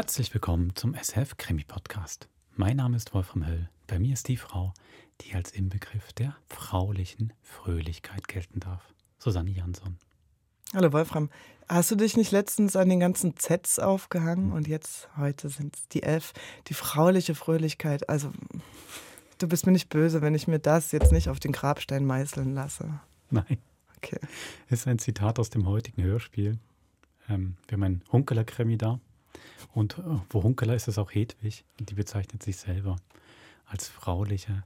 Herzlich willkommen zum SF Krimi Podcast. Mein Name ist Wolfram Höll. Bei mir ist die Frau, die als Inbegriff der fraulichen Fröhlichkeit gelten darf. Susanne Jansson. Hallo Wolfram. Hast du dich nicht letztens an den ganzen Zs aufgehangen und jetzt heute sind es die F, die frauliche Fröhlichkeit. Also du bist mir nicht böse, wenn ich mir das jetzt nicht auf den Grabstein meißeln lasse. Nein. Okay. Das ist ein Zitat aus dem heutigen Hörspiel. Ähm, wir haben einen Hunkeler-Krimi da. Und äh, wo Hunkeler ist es auch Hedwig. Und die bezeichnet sich selber als frauliche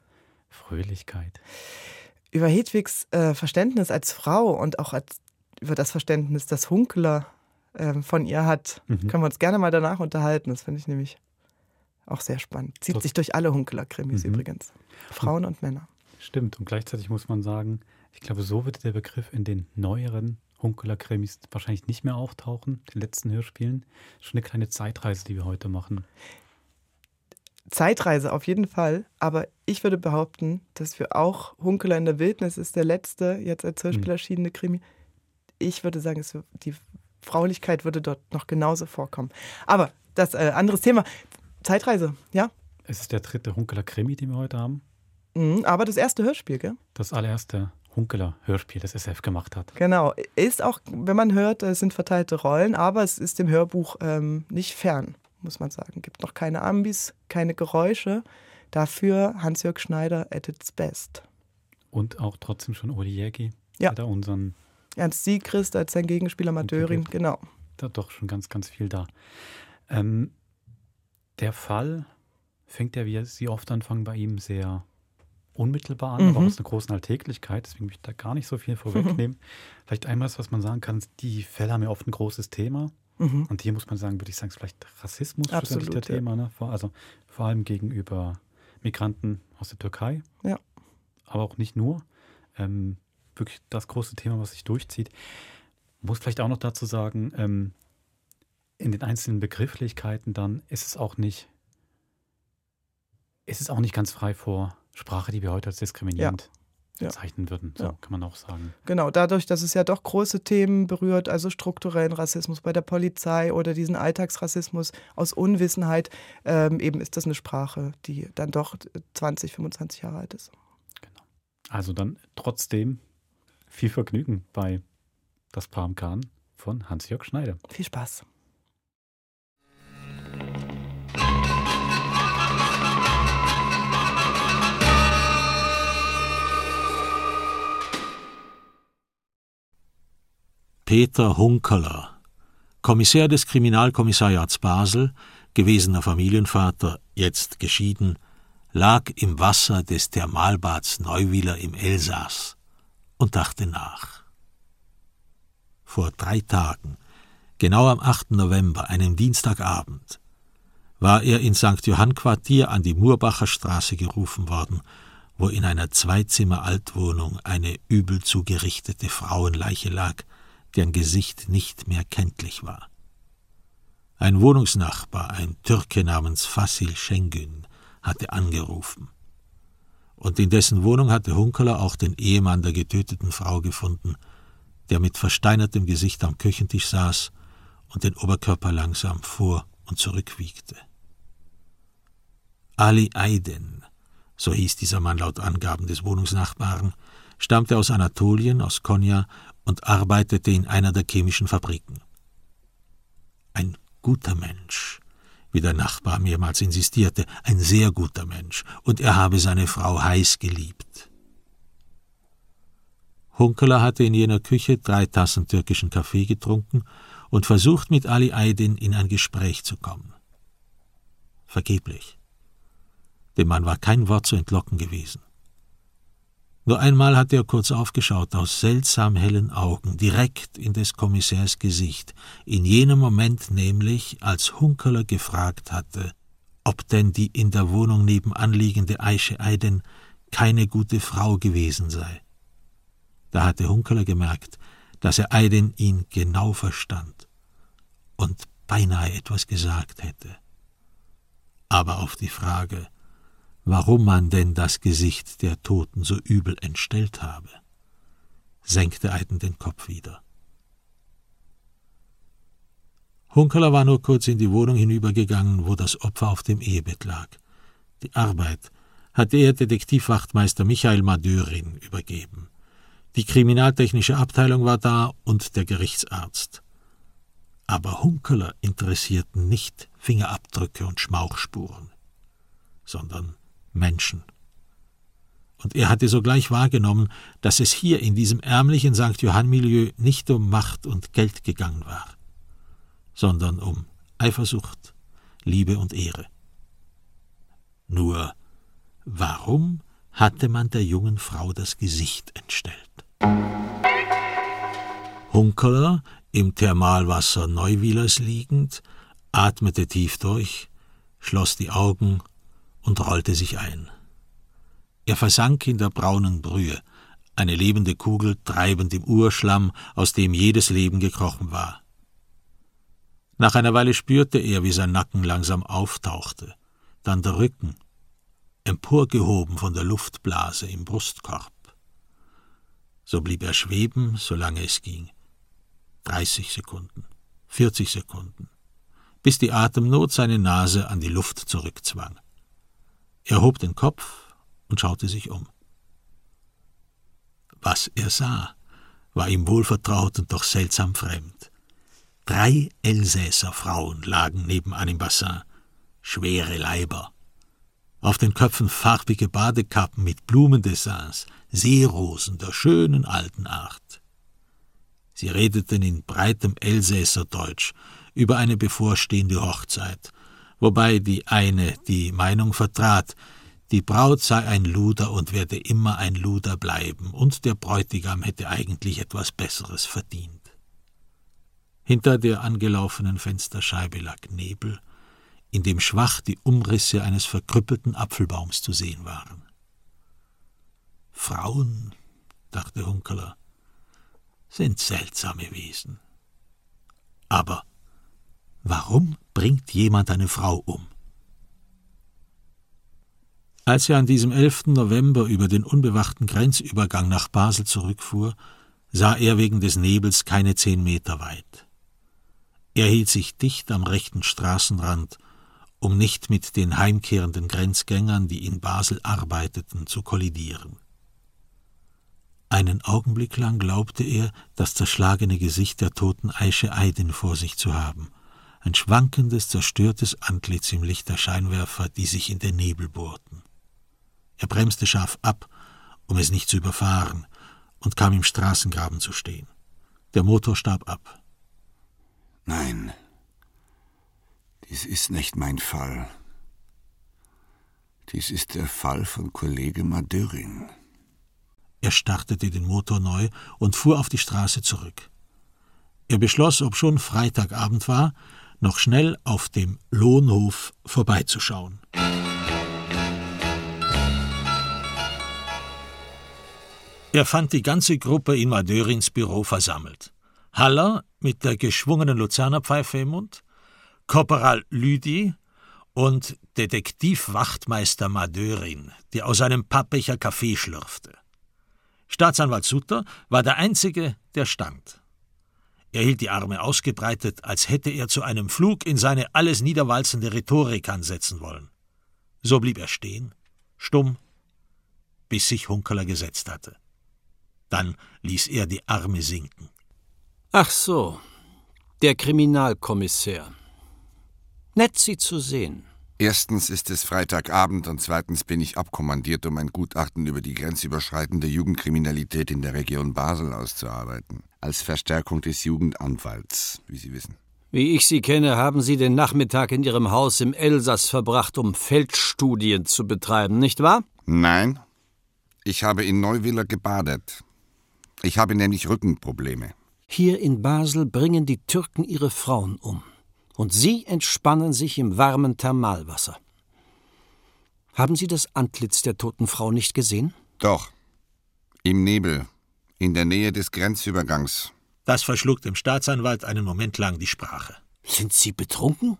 Fröhlichkeit. Über Hedwigs äh, Verständnis als Frau und auch als, über das Verständnis, das Hunkeler äh, von ihr hat, mhm. können wir uns gerne mal danach unterhalten. Das finde ich nämlich auch sehr spannend. Zieht Tot sich durch alle Hunkeler-Krimis mhm. übrigens. Frauen und Männer. Stimmt. Und gleichzeitig muss man sagen, ich glaube, so wird der Begriff in den neueren Hunkeler-Krimis wahrscheinlich nicht mehr auftauchen, den letzten Hörspielen. Schon eine kleine Zeitreise, die wir heute machen. Zeitreise auf jeden Fall, aber ich würde behaupten, dass wir auch Hunkeler in der Wildnis ist der letzte jetzt als Hörspiel hm. erschienene Krimi. Ich würde sagen, es, die Fraulichkeit würde dort noch genauso vorkommen. Aber das äh, anderes Thema. Zeitreise, ja? Es ist der dritte Hunkeler Krimi, den wir heute haben. Mhm, aber das erste Hörspiel, gell? Das allererste Hunkeler Hörspiel, das SF gemacht hat. Genau. Ist auch, wenn man hört, es sind verteilte Rollen, aber es ist dem Hörbuch ähm, nicht fern muss man sagen. Gibt noch keine Ambis, keine Geräusche. Dafür Hans-Jörg Schneider at its best. Und auch trotzdem schon Uli Jägi. Ja. Hat er unseren Ernst Siegrist als sein Gegenspieler Madörin, genau. Da doch schon ganz, ganz viel da. Ähm, der Fall fängt ja, wie Sie oft anfangen, bei ihm sehr unmittelbar an, mhm. aber aus einer großen Alltäglichkeit. Deswegen möchte ich da gar nicht so viel vorwegnehmen. Vielleicht einmal, was man sagen kann, die Fälle haben ja oft ein großes Thema. Mhm. Und hier muss man sagen, würde ich sagen, ist vielleicht Rassismus Absolut, der ja. Thema. Ne? Also vor allem gegenüber Migranten aus der Türkei. Ja. Aber auch nicht nur. Ähm, wirklich das große Thema, was sich durchzieht. Muss vielleicht auch noch dazu sagen, ähm, in den einzelnen Begrifflichkeiten dann ist es auch nicht, ist es auch nicht ganz frei vor Sprache, die wir heute als diskriminierend ja bezeichnen würden, so ja. kann man auch sagen. Genau, dadurch, dass es ja doch große Themen berührt, also strukturellen Rassismus bei der Polizei oder diesen Alltagsrassismus aus Unwissenheit, ähm, eben ist das eine Sprache, die dann doch 20, 25 Jahre alt ist. Genau. Also dann trotzdem viel Vergnügen bei Das Palmkahn von Hans-Jörg Schneider. Viel Spaß. Peter Hunkeler, Kommissär des Kriminalkommissariats Basel, gewesener Familienvater, jetzt geschieden, lag im Wasser des Thermalbads Neuwieler im Elsass und dachte nach. Vor drei Tagen, genau am 8. November, einem Dienstagabend, war er in St. Johann Quartier an die Murbacher Straße gerufen worden, wo in einer Zweizimmer-Altwohnung eine übel zugerichtete Frauenleiche lag, deren Gesicht nicht mehr kenntlich war. Ein Wohnungsnachbar, ein Türke namens Fasil Şengün, hatte angerufen. Und in dessen Wohnung hatte Hunkeler auch den Ehemann der getöteten Frau gefunden, der mit versteinertem Gesicht am Küchentisch saß und den Oberkörper langsam vor und zurückwiegte. Ali Aydin, so hieß dieser Mann laut Angaben des Wohnungsnachbaren, stammte aus Anatolien, aus Konya und arbeitete in einer der chemischen Fabriken. Ein guter Mensch, wie der Nachbar mehrmals insistierte, ein sehr guter Mensch, und er habe seine Frau heiß geliebt. Hunkeler hatte in jener Küche drei Tassen türkischen Kaffee getrunken und versucht mit Ali Aydin in ein Gespräch zu kommen. Vergeblich. Dem Mann war kein Wort zu entlocken gewesen. Nur einmal hatte er kurz aufgeschaut, aus seltsam hellen Augen, direkt in des Kommissärs Gesicht, in jenem Moment nämlich, als Hunkeler gefragt hatte, ob denn die in der Wohnung nebenan liegende Aische Eiden keine gute Frau gewesen sei. Da hatte Hunkeler gemerkt, dass er Eiden ihn genau verstand und beinahe etwas gesagt hätte. Aber auf die Frage, warum man denn das Gesicht der Toten so übel entstellt habe, senkte Eiden den Kopf wieder. Hunkeler war nur kurz in die Wohnung hinübergegangen, wo das Opfer auf dem Ehebett lag. Die Arbeit hatte er Detektivwachtmeister Michael Madörin übergeben. Die kriminaltechnische Abteilung war da und der Gerichtsarzt. Aber Hunkeler interessierten nicht Fingerabdrücke und Schmauchspuren, sondern Menschen. Und er hatte sogleich wahrgenommen, dass es hier in diesem ärmlichen St. Johann-Milieu nicht um Macht und Geld gegangen war, sondern um Eifersucht, Liebe und Ehre. Nur warum hatte man der jungen Frau das Gesicht entstellt? Hunkeler, im Thermalwasser Neuwielers liegend, atmete tief durch, schloss die Augen und rollte sich ein. Er versank in der braunen Brühe, eine lebende Kugel treibend im Urschlamm, aus dem jedes Leben gekrochen war. Nach einer Weile spürte er, wie sein Nacken langsam auftauchte, dann der Rücken, emporgehoben von der Luftblase im Brustkorb. So blieb er schweben, solange es ging. Dreißig Sekunden, vierzig Sekunden, bis die Atemnot seine Nase an die Luft zurückzwang. Er hob den Kopf und schaute sich um. Was er sah, war ihm wohlvertraut und doch seltsam fremd. Drei Elsässer Frauen lagen nebenan im Bassin, schwere Leiber. Auf den Köpfen farbige Badekappen mit Blumendessins, Seerosen der schönen alten Art. Sie redeten in breitem Elsässerdeutsch über eine bevorstehende Hochzeit, wobei die eine die Meinung vertrat, die Braut sei ein Luder und werde immer ein Luder bleiben, und der Bräutigam hätte eigentlich etwas Besseres verdient. Hinter der angelaufenen Fensterscheibe lag Nebel, in dem schwach die Umrisse eines verkrüppelten Apfelbaums zu sehen waren. Frauen, dachte Hunkeler, sind seltsame Wesen. Aber warum bringt jemand eine Frau um? Als er an diesem 11. November über den unbewachten Grenzübergang nach Basel zurückfuhr, sah er wegen des Nebels keine zehn Meter weit. Er hielt sich dicht am rechten Straßenrand, um nicht mit den heimkehrenden Grenzgängern, die in Basel arbeiteten, zu kollidieren. Einen Augenblick lang glaubte er, das zerschlagene Gesicht der toten Aische Eidin vor sich zu haben, ein schwankendes, zerstörtes Antlitz im Licht der Scheinwerfer, die sich in den Nebel bohrten. Er bremste scharf ab, um es nicht zu überfahren, und kam im Straßengraben zu stehen. Der Motor starb ab. Nein, dies ist nicht mein Fall. Dies ist der Fall von Kollege Madörin. Er startete den Motor neu und fuhr auf die Straße zurück. Er beschloss, ob schon Freitagabend war, noch schnell auf dem Lohnhof vorbeizuschauen. Er fand die ganze Gruppe in Madörins Büro versammelt. Haller mit der geschwungenen Luzernerpfeife im Mund, Korporal Lüdi und Detektivwachtmeister Madörin, die aus einem Pappbecher Kaffee schlürfte. Staatsanwalt Sutter war der Einzige, der stand. Er hielt die Arme ausgebreitet, als hätte er zu einem Flug in seine alles niederwalzende Rhetorik ansetzen wollen. So blieb er stehen, stumm, bis sich Hunkeler gesetzt hatte. Dann ließ er die Arme sinken. Ach so, der Kriminalkommissär. Nett, Sie zu sehen. Erstens ist es Freitagabend und zweitens bin ich abkommandiert, um ein Gutachten über die grenzüberschreitende Jugendkriminalität in der Region Basel auszuarbeiten. Als Verstärkung des Jugendanwalts, wie Sie wissen. Wie ich Sie kenne, haben Sie den Nachmittag in Ihrem Haus im Elsass verbracht, um Feldstudien zu betreiben, nicht wahr? Nein. Ich habe in Neuwiller gebadet. Ich habe nämlich Rückenprobleme. Hier in Basel bringen die Türken ihre Frauen um. Und Sie entspannen sich im warmen Thermalwasser. Haben Sie das Antlitz der toten Frau nicht gesehen? Doch. Im Nebel. In der Nähe des Grenzübergangs. Das verschlug dem Staatsanwalt einen Moment lang die Sprache. Sind Sie betrunken?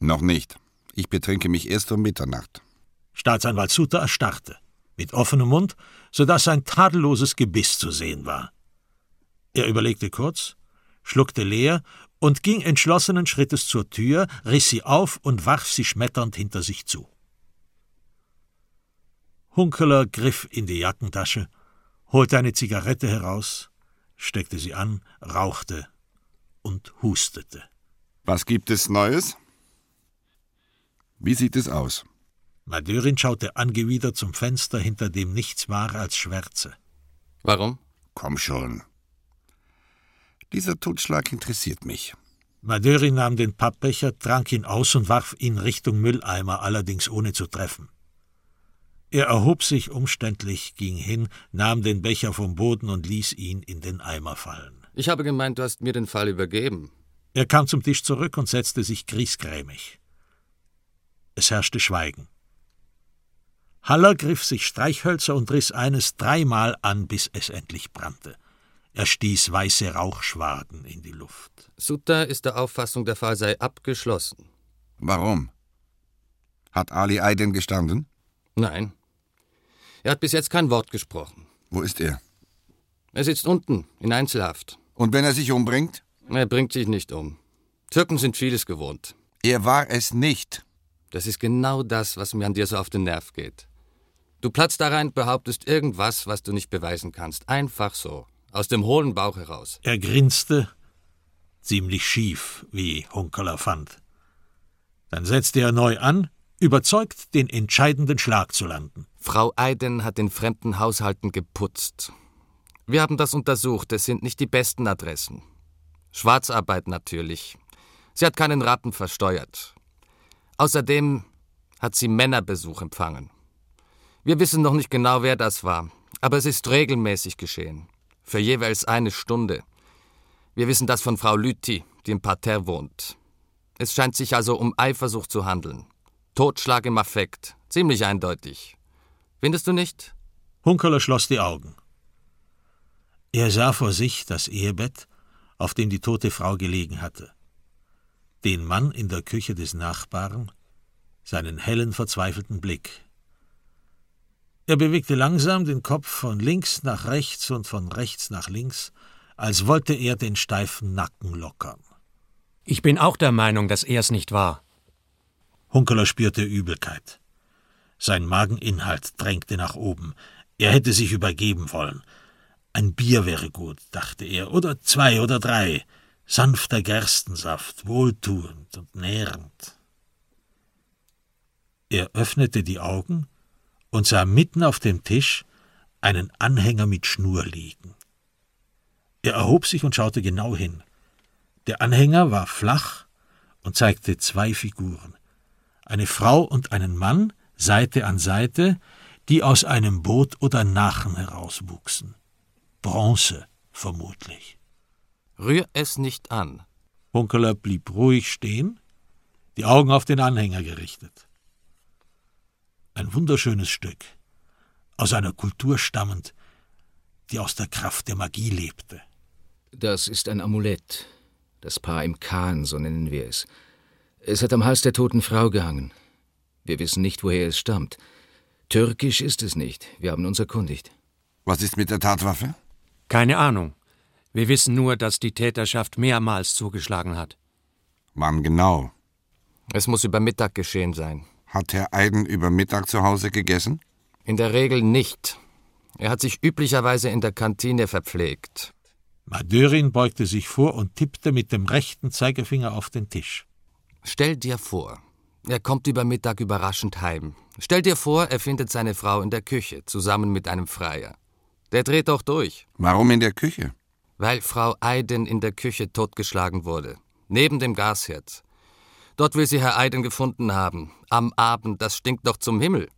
Noch nicht. Ich betrinke mich erst um Mitternacht. Staatsanwalt Suter erstarrte, mit offenem Mund, so dass sein tadelloses Gebiss zu sehen war. Er überlegte kurz, schluckte leer und ging entschlossenen Schrittes zur Tür, riss sie auf und warf sie schmetternd hinter sich zu. Hunkeler griff in die Jackentasche, holte eine Zigarette heraus, steckte sie an, rauchte und hustete. Was gibt es Neues? Wie sieht es aus? Madörin schaute angewidert zum Fenster, hinter dem nichts war als Schwärze. Warum? Komm schon. Dieser Totschlag interessiert mich. Madörin nahm den Pappbecher, trank ihn aus und warf ihn Richtung Mülleimer, allerdings ohne zu treffen. Er erhob sich umständlich, ging hin, nahm den Becher vom Boden und ließ ihn in den Eimer fallen. Ich habe gemeint, du hast mir den Fall übergeben. Er kam zum Tisch zurück und setzte sich griesgrämig. Es herrschte Schweigen. Haller griff sich Streichhölzer und riss eines dreimal an, bis es endlich brannte. Er stieß weiße Rauchschwaden in die Luft. Sutta ist der Auffassung, der Fall sei abgeschlossen. Warum? Hat Ali Aydin gestanden? Nein. Er hat bis jetzt kein Wort gesprochen. Wo ist er? Er sitzt unten, in Einzelhaft. Und wenn er sich umbringt? Er bringt sich nicht um. Türken sind vieles gewohnt. Er war es nicht. Das ist genau das, was mir an dir so auf den Nerv geht. Du platzt da rein, behauptest irgendwas, was du nicht beweisen kannst. Einfach so. Aus dem hohlen Bauch heraus. Er grinste, ziemlich schief, wie Hunkeler fand. Dann setzte er neu an, überzeugt, den entscheidenden Schlag zu landen. Frau Eiden hat in fremden Haushalten geputzt. Wir haben das untersucht, es sind nicht die besten Adressen. Schwarzarbeit natürlich. Sie hat keinen Rappen versteuert. Außerdem hat sie Männerbesuch empfangen. Wir wissen noch nicht genau, wer das war, aber es ist regelmäßig geschehen. Für jeweils eine Stunde. Wir wissen das von Frau Lüthi, die im Parterre wohnt. Es scheint sich also um Eifersucht zu handeln. Totschlag im Affekt. Ziemlich eindeutig. Findest du nicht? Hunkeler schloss die Augen. Er sah vor sich das Ehebett, auf dem die tote Frau gelegen hatte. Den Mann in der Küche des Nachbarn, seinen hellen, verzweifelten Blick. Er bewegte langsam den Kopf von links nach rechts und von rechts nach links, als wollte er den steifen Nacken lockern. Ich bin auch der Meinung, dass er es nicht war. Hunkeler spürte Übelkeit. Sein Mageninhalt drängte nach oben. Er hätte sich übergeben wollen. Ein Bier wäre gut, dachte er, oder zwei oder drei. Sanfter Gerstensaft, wohltuend und nährend. Er öffnete die Augen und sah mitten auf dem Tisch einen Anhänger mit Schnur liegen. Er erhob sich und schaute genau hin. Der Anhänger war flach und zeigte zwei Figuren, eine Frau und einen Mann, Seite an Seite, die aus einem Boot oder Nachen herauswuchsen. Bronze, vermutlich. Rühr es nicht an. Hunkeler blieb ruhig stehen, die Augen auf den Anhänger gerichtet. Ein wunderschönes Stück, aus einer Kultur stammend, die aus der Kraft der Magie lebte. Das ist ein Amulett. Das Paar im Kahn, so nennen wir es. Es hat am Hals der toten Frau gehangen. Wir wissen nicht, woher es stammt. Türkisch ist es nicht. Wir haben uns erkundigt. Was ist mit der Tatwaffe? Keine Ahnung. Wir wissen nur, dass die Täterschaft mehrmals zugeschlagen hat. Wann genau? Es muss über Mittag geschehen sein. Hat Herr Eiden über Mittag zu Hause gegessen? In der Regel nicht. Er hat sich üblicherweise in der Kantine verpflegt. Madörin beugte sich vor und tippte mit dem rechten Zeigefinger auf den Tisch. Stell dir vor, er kommt über Mittag überraschend heim. Stell dir vor, er findet seine Frau in der Küche, zusammen mit einem Freier. Der dreht doch durch. Warum in der Küche? Weil Frau Eiden in der Küche totgeschlagen wurde. Neben dem Gasherd. Dort will sie Herr Eiden gefunden haben. Am Abend, das stinkt doch zum Himmel.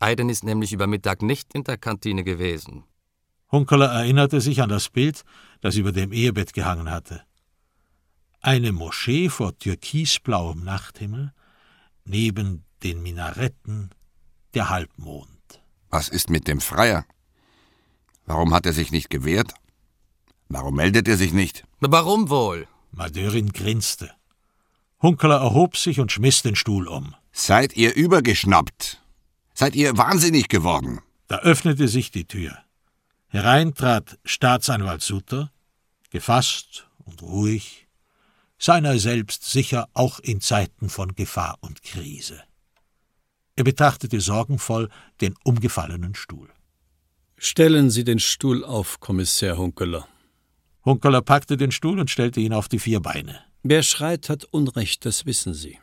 Eiden ist nämlich über Mittag nicht in der Kantine gewesen. Hunkeler erinnerte sich an das Bild, das über dem Ehebett gehangen hatte. Eine Moschee vor türkisblauem Nachthimmel, neben den Minaretten der Halbmond. Was ist mit dem Freier? Warum hat er sich nicht gewehrt? Warum meldet er sich nicht? Warum wohl? Madörin grinste. Hunkeler erhob sich und schmiss den Stuhl um. Seid ihr übergeschnappt? Seid ihr wahnsinnig geworden? Da öffnete sich die Tür. Herein trat Staatsanwalt Sutter, gefasst und ruhig, seiner selbst sicher auch in Zeiten von Gefahr und Krise. Er betrachtete sorgenvoll den umgefallenen Stuhl. Stellen Sie den Stuhl auf, Kommissär Hunkeler. Hunkeler packte den Stuhl und stellte ihn auf die vier Beine. Wer schreit, hat Unrecht, das wissen Sie.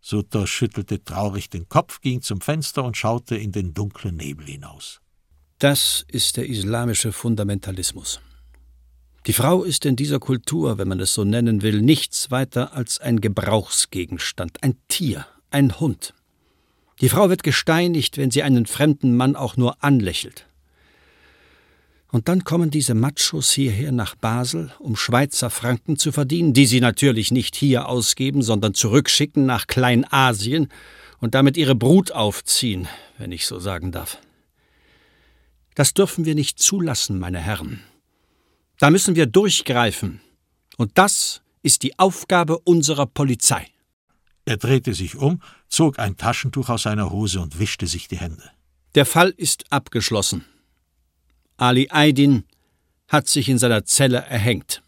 Sutter schüttelte traurig den Kopf, ging zum Fenster und schaute in den dunklen Nebel hinaus. Das ist der islamische Fundamentalismus. Die Frau ist in dieser Kultur, wenn man es so nennen will, nichts weiter als ein Gebrauchsgegenstand, ein Tier, ein Hund. Die Frau wird gesteinigt, wenn sie einen fremden Mann auch nur anlächelt. Und dann kommen diese Machos hierher nach Basel, um Schweizer Franken zu verdienen, die sie natürlich nicht hier ausgeben, sondern zurückschicken nach Kleinasien und damit ihre Brut aufziehen, wenn ich so sagen darf. Das dürfen wir nicht zulassen, meine Herren. Da müssen wir durchgreifen. Und das ist die Aufgabe unserer Polizei. Er drehte sich um, zog ein Taschentuch aus seiner Hose und wischte sich die Hände. Der Fall ist abgeschlossen. Ali Aydin hat sich in seiner Zelle erhängt.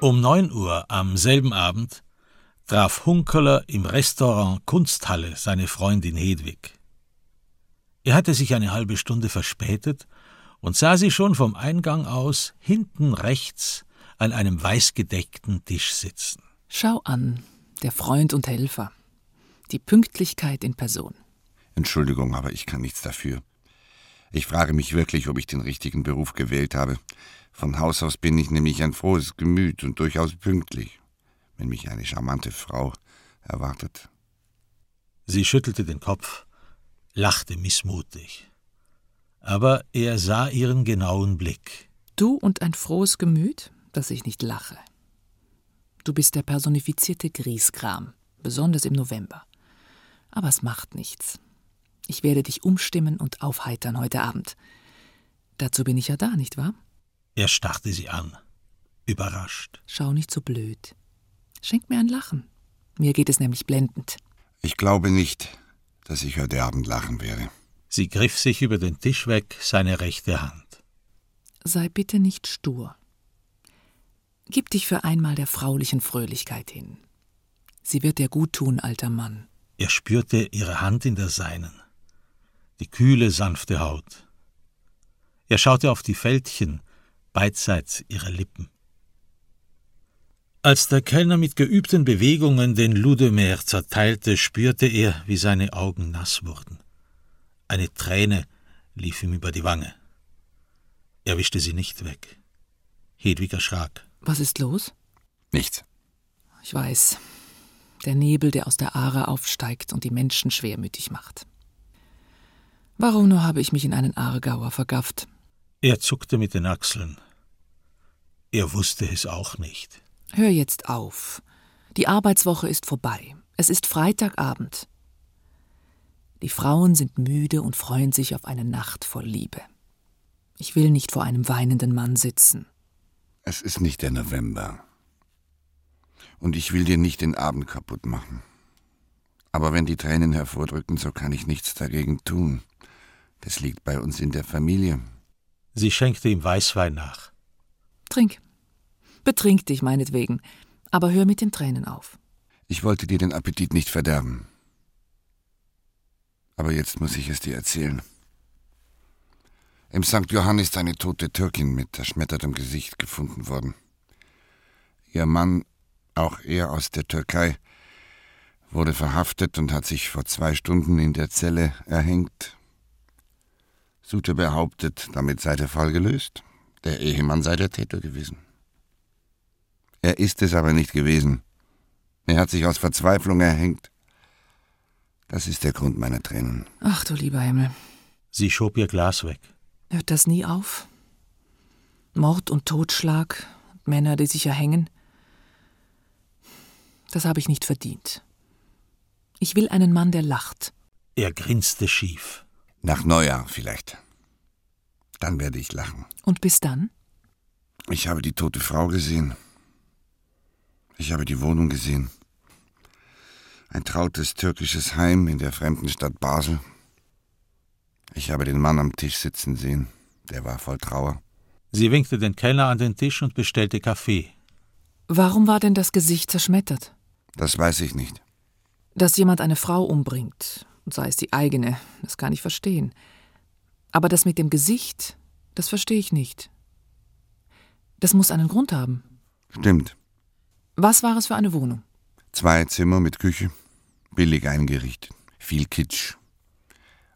Um neun Uhr am selben Abend traf Hunkeler im Restaurant Kunsthalle seine Freundin Hedwig. Er hatte sich eine halbe Stunde verspätet und sah sie schon vom Eingang aus hinten rechts an einem weißgedeckten Tisch sitzen. Schau an, der Freund und Helfer. Die Pünktlichkeit in Person. Entschuldigung, aber ich kann nichts dafür. Ich frage mich wirklich, ob ich den richtigen Beruf gewählt habe. Von Haus aus bin ich nämlich ein frohes Gemüt und durchaus pünktlich wenn mich eine charmante Frau erwartet. Sie schüttelte den Kopf, lachte missmutig. Aber er sah ihren genauen Blick. Du und ein frohes Gemüt, dass ich nicht lache. Du bist der personifizierte Grieskram, besonders im November. Aber es macht nichts. Ich werde dich umstimmen und aufheitern heute Abend. Dazu bin ich ja da, nicht wahr? Er starrte sie an, überrascht. Schau nicht so blöd. Schenk mir ein Lachen. Mir geht es nämlich blendend. Ich glaube nicht, dass ich heute Abend lachen werde. Sie griff sich über den Tisch weg, seine rechte Hand. Sei bitte nicht stur. Gib dich für einmal der fraulichen Fröhlichkeit hin. Sie wird dir gut tun, alter Mann. Er spürte ihre Hand in der seinen, die kühle, sanfte Haut. Er schaute auf die Fältchen beidseits ihrer Lippen. Als der Kellner mit geübten Bewegungen den Ludemer zerteilte, spürte er, wie seine Augen nass wurden. Eine Träne lief ihm über die Wange. Er wischte sie nicht weg. Hedwig erschrak. Was ist los? Nichts. Ich weiß. Der Nebel, der aus der Aare aufsteigt und die Menschen schwermütig macht. Warum nur habe ich mich in einen Aargauer vergafft? Er zuckte mit den Achseln. Er wusste es auch nicht. Hör jetzt auf. Die Arbeitswoche ist vorbei. Es ist Freitagabend. Die Frauen sind müde und freuen sich auf eine Nacht voll Liebe. Ich will nicht vor einem weinenden Mann sitzen. Es ist nicht der November. Und ich will dir nicht den Abend kaputt machen. Aber wenn die Tränen hervordrücken, so kann ich nichts dagegen tun. Das liegt bei uns in der Familie. Sie schenkte ihm Weißwein nach. Trink. Betrink dich meinetwegen, aber hör mit den Tränen auf. Ich wollte dir den Appetit nicht verderben. Aber jetzt muss ich es dir erzählen. Im St. Johann ist eine tote Türkin mit zerschmettertem Gesicht gefunden worden. Ihr Mann, auch er aus der Türkei, wurde verhaftet und hat sich vor zwei Stunden in der Zelle erhängt. Sute behauptet, damit sei der Fall gelöst. Der Ehemann sei der Täter gewesen. Er ist es aber nicht gewesen. Er hat sich aus Verzweiflung erhängt. Das ist der Grund meiner Tränen. Ach du lieber Himmel. Sie schob ihr Glas weg. Hört das nie auf? Mord und Totschlag, Männer, die sich erhängen. Das habe ich nicht verdient. Ich will einen Mann, der lacht. Er grinste schief. Nach Neujahr vielleicht. Dann werde ich lachen. Und bis dann? Ich habe die tote Frau gesehen. Ich habe die Wohnung gesehen. Ein trautes türkisches Heim in der fremden Stadt Basel. Ich habe den Mann am Tisch sitzen sehen. Der war voll Trauer. Sie winkte den Kellner an den Tisch und bestellte Kaffee. Warum war denn das Gesicht zerschmettert? Das weiß ich nicht. Dass jemand eine Frau umbringt, sei es die eigene, das kann ich verstehen. Aber das mit dem Gesicht, das verstehe ich nicht. Das muss einen Grund haben. Stimmt. Was war es für eine Wohnung? Zwei Zimmer mit Küche, billig eingerichtet, viel Kitsch.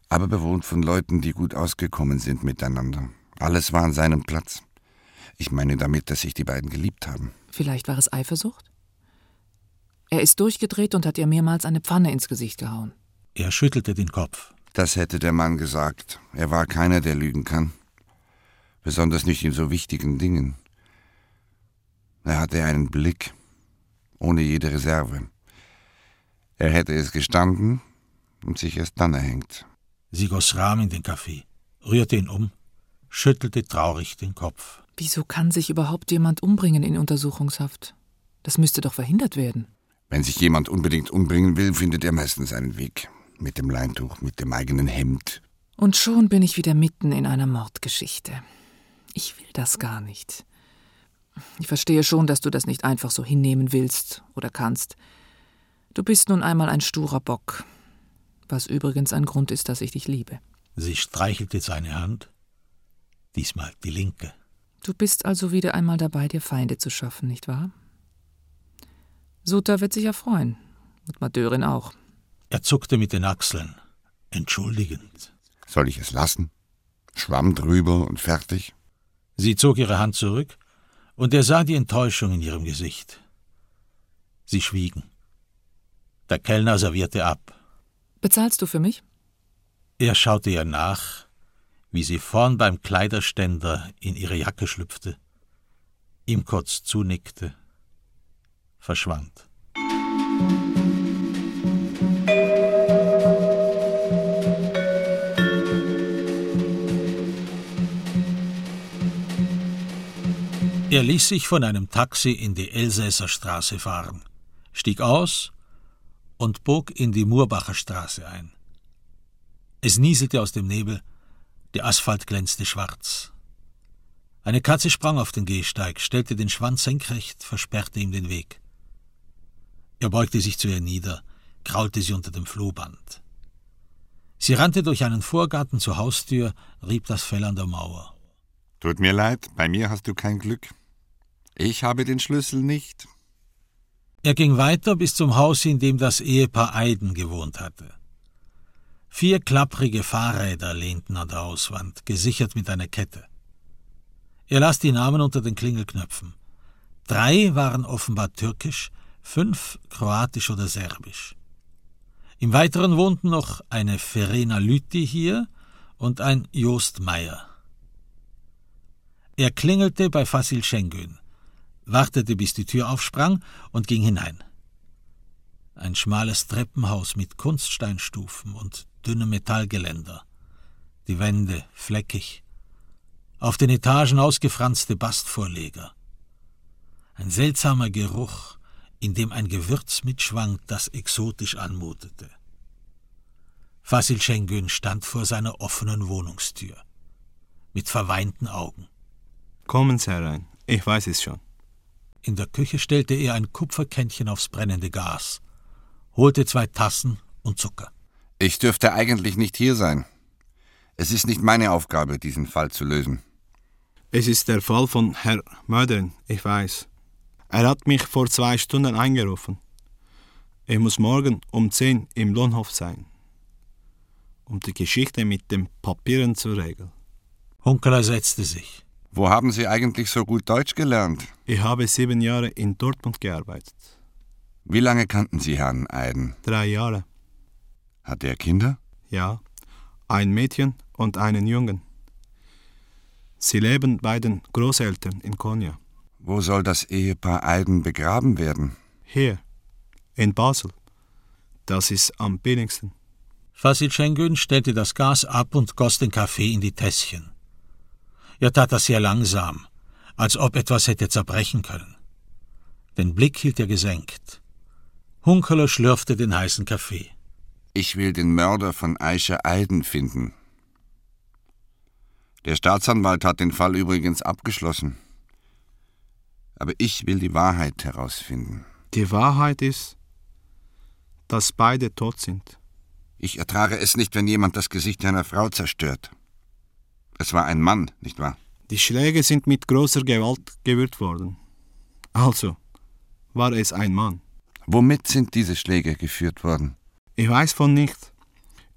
Aber bewohnt von Leuten, die gut ausgekommen sind miteinander. Alles war an seinem Platz. Ich meine damit, dass sich die beiden geliebt haben. Vielleicht war es Eifersucht? Er ist durchgedreht und hat ihr mehrmals eine Pfanne ins Gesicht gehauen. Er schüttelte den Kopf. Das hätte der Mann gesagt. Er war keiner, der lügen kann. Besonders nicht in so wichtigen Dingen. Er hatte einen Blick, ohne jede Reserve. Er hätte es gestanden und sich erst dann erhängt. Sie goss Rahm in den Kaffee, rührte ihn um, schüttelte traurig den Kopf. Wieso kann sich überhaupt jemand umbringen in Untersuchungshaft? Das müsste doch verhindert werden. Wenn sich jemand unbedingt umbringen will, findet er meistens einen Weg. Mit dem Leintuch, mit dem eigenen Hemd. Und schon bin ich wieder mitten in einer Mordgeschichte. Ich will das gar nicht. Ich verstehe schon, dass du das nicht einfach so hinnehmen willst oder kannst. Du bist nun einmal ein sturer Bock, was übrigens ein Grund ist, dass ich dich liebe. Sie streichelte seine Hand, diesmal die linke. Du bist also wieder einmal dabei, dir Feinde zu schaffen, nicht wahr? Suta wird sich erfreuen. Und Madeurin auch. Er zuckte mit den Achseln, entschuldigend. Soll ich es lassen? Schwamm drüber und fertig? Sie zog ihre Hand zurück, und er sah die Enttäuschung in ihrem Gesicht. Sie schwiegen. Der Kellner servierte ab. Bezahlst du für mich? Er schaute ihr nach, wie sie vorn beim Kleiderständer in ihre Jacke schlüpfte, ihm kurz zunickte verschwand. Er ließ sich von einem Taxi in die Elsässer Straße fahren, stieg aus und bog in die Murbacher Straße ein. Es nieselte aus dem Nebel, der Asphalt glänzte schwarz. Eine Katze sprang auf den Gehsteig, stellte den Schwanz senkrecht, versperrte ihm den Weg. Er beugte sich zu ihr nieder, kraulte sie unter dem Flohband. Sie rannte durch einen Vorgarten zur Haustür, rieb das Fell an der Mauer. Tut mir leid, bei mir hast du kein Glück. Ich habe den Schlüssel nicht. Er ging weiter bis zum Haus, in dem das Ehepaar Eiden gewohnt hatte. Vier klapprige Fahrräder lehnten an der Hauswand, gesichert mit einer Kette. Er las die Namen unter den Klingelknöpfen. Drei waren offenbar türkisch, fünf kroatisch oder serbisch. Im Weiteren wohnten noch eine Verena Lütti hier und ein Jost Meyer. Er klingelte bei Fasil Şengün, wartete, bis die Tür aufsprang und ging hinein. Ein schmales Treppenhaus mit Kunststeinstufen und dünnem Metallgeländer. Die Wände fleckig. Auf den Etagen ausgefranste Bastvorleger. Ein seltsamer Geruch, in dem ein Gewürz mitschwang, das exotisch anmutete. Fasil Şengün stand vor seiner offenen Wohnungstür, mit verweinten Augen. Kommen Sie herein, ich weiß es schon. In der Küche stellte er ein Kupferkännchen aufs brennende Gas, holte zwei Tassen und Zucker. Ich dürfte eigentlich nicht hier sein. Es ist nicht meine Aufgabe, diesen Fall zu lösen. Es ist der Fall von Herr Mödern, ich weiß. Er hat mich vor zwei Stunden eingerufen. Ich muss morgen um zehn im Lohnhof sein, um die Geschichte mit den Papieren zu regeln. Hunkeler setzte sich. Wo haben Sie eigentlich so gut Deutsch gelernt? Ich habe sieben Jahre in Dortmund gearbeitet. Wie lange kannten Sie Herrn Eiden? Drei Jahre. Hat er Kinder? Ja, ein Mädchen und einen Jungen. Sie leben bei den Großeltern in Konya. Wo soll das Ehepaar Eiden begraben werden? Hier, in Basel. Das ist am billigsten. Fasil Şengün stellte das Gas ab und goss den Kaffee in die Tässchen. Er tat das sehr langsam, als ob etwas hätte zerbrechen können. Den Blick hielt er gesenkt. Hunkeler schlürfte den heißen Kaffee. Ich will den Mörder von Aisha Eiden finden. Der Staatsanwalt hat den Fall übrigens abgeschlossen. Aber ich will die Wahrheit herausfinden. Die Wahrheit ist, dass beide tot sind. Ich ertrage es nicht, wenn jemand das Gesicht einer Frau zerstört. Es war ein Mann, nicht wahr? Die Schläge sind mit großer Gewalt gewürgt worden. Also war es ein Mann. Womit sind diese Schläge geführt worden? Ich weiß von nichts.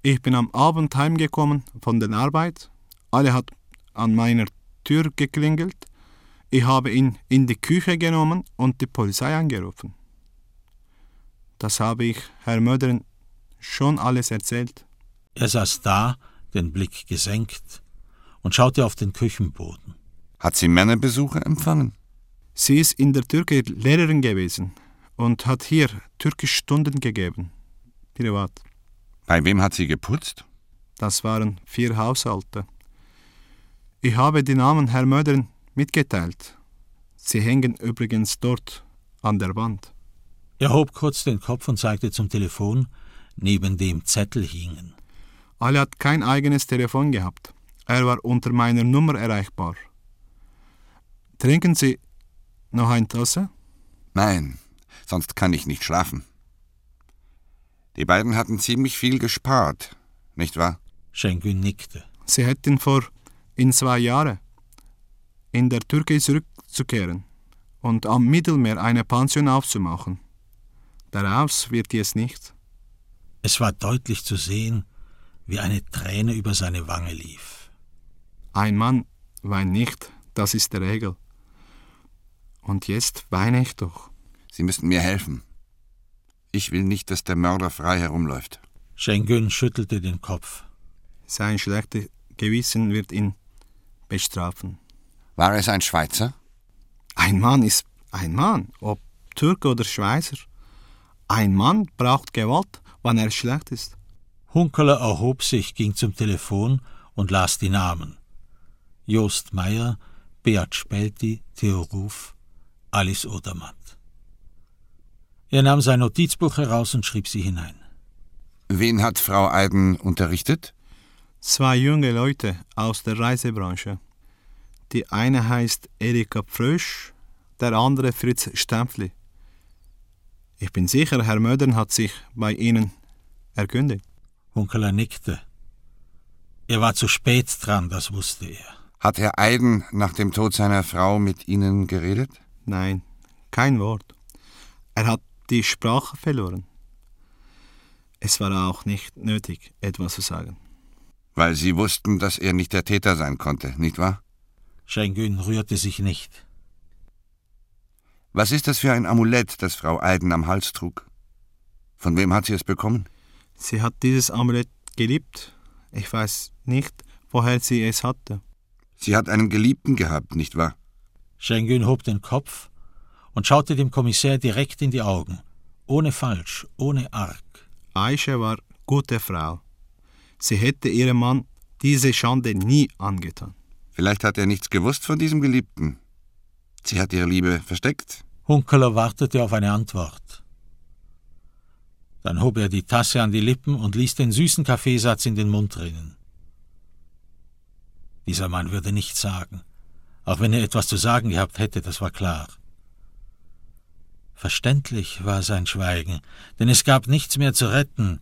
Ich bin am Abend heimgekommen von der Arbeit. Alle hat an meiner Tür geklingelt. Ich habe ihn in die Küche genommen und die Polizei angerufen. Das habe ich Herr Mödern schon alles erzählt. Er saß da, den Blick gesenkt, und schaute auf den Küchenboden. Hat sie Männerbesuche empfangen? Sie ist in der Türkei Lehrerin gewesen und hat hier türkisch Stunden gegeben. Privat. Bei wem hat sie geputzt? Das waren vier Haushalte. Ich habe die Namen Herr Mödern mitgeteilt. Sie hängen übrigens dort an der Wand. Er hob kurz den Kopf und zeigte zum Telefon, neben dem Zettel hingen. Ali hat kein eigenes Telefon gehabt. Er war unter meiner Nummer erreichbar. Trinken Sie noch ein Tasse? Nein, sonst kann ich nicht schlafen. Die beiden hatten ziemlich viel gespart, nicht wahr? Şengün nickte. Sie hätten vor, in zwei Jahren, in der Türkei zurückzukehren und am Mittelmeer eine Pension aufzumachen. Daraus wird es nicht. Es war deutlich zu sehen, wie eine Träne über seine Wange lief. Ein Mann weint nicht, das ist die Regel. Und jetzt weine ich doch. Sie müssen mir helfen. Ich will nicht, dass der Mörder frei herumläuft. Schengen schüttelte den Kopf. Sein schlechtes Gewissen wird ihn bestrafen. War es ein Schweizer? Ein Mann ist ein Mann, ob Türke oder Schweizer. Ein Mann braucht Gewalt, wann er schlecht ist. Hunkeler erhob sich, ging zum Telefon und las die Namen. Jost Meyer, Beat Spelti, Theo Ruf, Alice Odermatt. Er nahm sein Notizbuch heraus und schrieb sie hinein. Wen hat Frau Eiden unterrichtet? Zwei junge Leute aus der Reisebranche. Die eine heißt Erika Pfrösch, der andere Fritz Stempfli. Ich bin sicher, Herr Mödern hat sich bei Ihnen erkündigt. Hunkeler nickte. Er war zu spät dran, das wusste er. Hat Herr Eiden nach dem Tod seiner Frau mit Ihnen geredet? Nein, kein Wort. Er hat die Sprache verloren. Es war auch nicht nötig, etwas zu sagen. Weil Sie wussten, dass er nicht der Täter sein konnte, nicht wahr? Schengen rührte sich nicht. Was ist das für ein Amulett, das Frau Eiden am Hals trug? Von wem hat sie es bekommen? Sie hat dieses Amulett geliebt. Ich weiß nicht, woher sie es hatte. Sie hat einen Geliebten gehabt, nicht wahr? Schengen hob den Kopf und schaute dem Kommissär direkt in die Augen, ohne Falsch, ohne Arg. Aisha war gute Frau. Sie hätte ihrem Mann diese Schande nie angetan. Vielleicht hat er nichts gewusst von diesem Geliebten. Sie hat ihre Liebe versteckt. Hunkeler wartete auf eine Antwort. Dann hob er die Tasse an die Lippen und ließ den süßen Kaffeesatz in den Mund rinnen. Dieser Mann würde nichts sagen. Auch wenn er etwas zu sagen gehabt hätte, das war klar. Verständlich war sein Schweigen, denn es gab nichts mehr zu retten,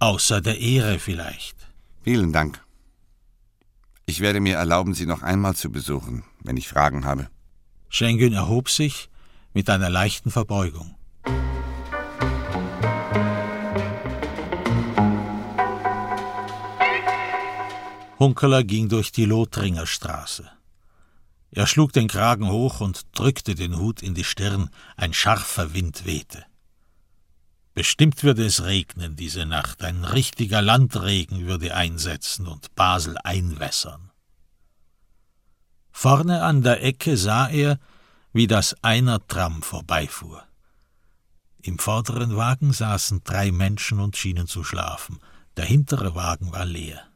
außer der Ehre vielleicht. Vielen Dank. Ich werde mir erlauben, Sie noch einmal zu besuchen, wenn ich Fragen habe. Schengen erhob sich mit einer leichten Verbeugung. Hunkeler ging durch die Lothringer Straße. Er schlug den Kragen hoch und drückte den Hut in die Stirn, ein scharfer Wind wehte. Bestimmt würde es regnen diese Nacht, ein richtiger Landregen würde einsetzen und Basel einwässern. Vorne an der Ecke sah er, wie das Einer-Tram vorbeifuhr. Im vorderen Wagen saßen drei Menschen und schienen zu schlafen, der hintere Wagen war leer.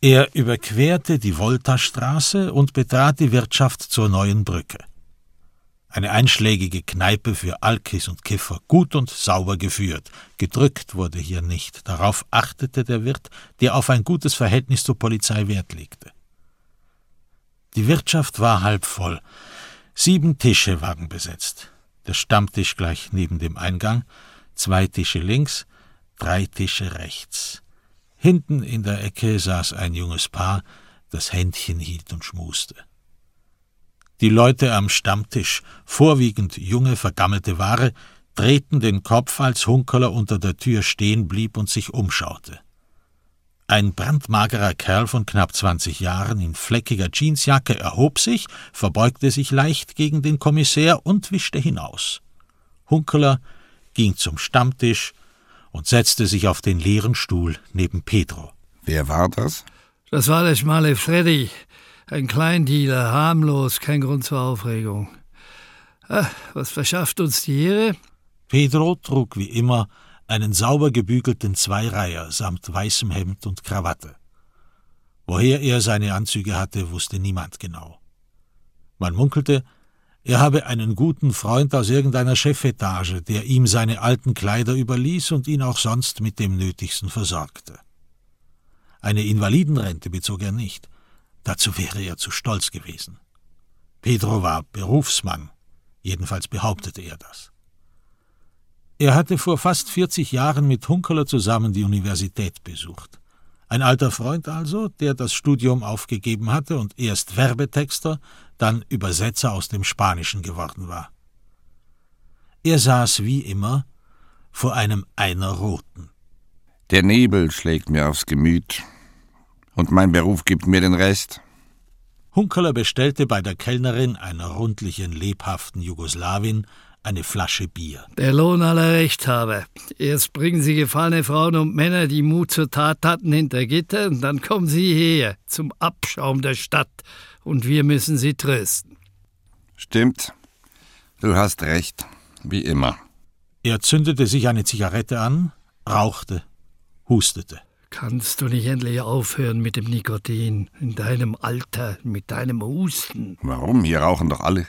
Er überquerte die Voltastraße und betrat die Wirtschaft zur neuen Brücke. Eine einschlägige Kneipe für Alkis und Kiffer, gut und sauber geführt. Gedrückt wurde hier nicht. Darauf achtete der Wirt, der auf ein gutes Verhältnis zur Polizei Wert legte. Die Wirtschaft war halb voll. Sieben Tische waren besetzt. Der Stammtisch gleich neben dem Eingang, zwei Tische links, drei Tische rechts. Hinten in der Ecke saß ein junges Paar, das Händchen hielt und schmuste. Die Leute am Stammtisch, vorwiegend junge, vergammelte Ware, drehten den Kopf, als Hunkerler unter der Tür stehen blieb und sich umschaute. Ein brandmagerer Kerl von knapp zwanzig Jahren in fleckiger Jeansjacke erhob sich, verbeugte sich leicht gegen den Kommissär und wischte hinaus. Hunkeler ging zum Stammtisch und setzte sich auf den leeren Stuhl neben Pedro. Wer war das? Das war der schmale Freddy, ein Kleindealer, harmlos, kein Grund zur Aufregung. Ah, was verschafft uns die Ehre? Pedro trug wie immer einen sauber gebügelten Zweireiher samt weißem Hemd und Krawatte. Woher er seine Anzüge hatte, wusste niemand genau. Man munkelte, er habe einen guten Freund aus irgendeiner Chefetage, der ihm seine alten Kleider überließ und ihn auch sonst mit dem Nötigsten versorgte. Eine Invalidenrente bezog er nicht, Dazu wäre er zu stolz gewesen. Pedro war Berufsmann, jedenfalls behauptete er das. Er hatte vor fast 40 Jahren mit Hunkeler zusammen die Universität besucht. Ein alter Freund also, der das Studium aufgegeben hatte und erst Werbetexter, dann Übersetzer aus dem Spanischen geworden war. Er saß wie immer vor einem einer Roten. Der Nebel schlägt mir aufs Gemüt, und mein Beruf gibt mir den Rest. Hunkeler bestellte bei der Kellnerin, einer rundlichen, lebhaften Jugoslawin, eine Flasche Bier. Der Lohn aller Rechthaber. Erst bringen Sie gefallene Frauen und Männer, die Mut zur Tat hatten, hinter Gitter, und dann kommen Sie her, zum Abschaum der Stadt, und wir müssen Sie trösten. Stimmt. Du hast recht, wie immer. Er zündete sich eine Zigarette an, rauchte, hustete. Kannst du nicht endlich aufhören mit dem Nikotin? In deinem Alter, mit deinem Husten. Warum? Hier rauchen doch alle.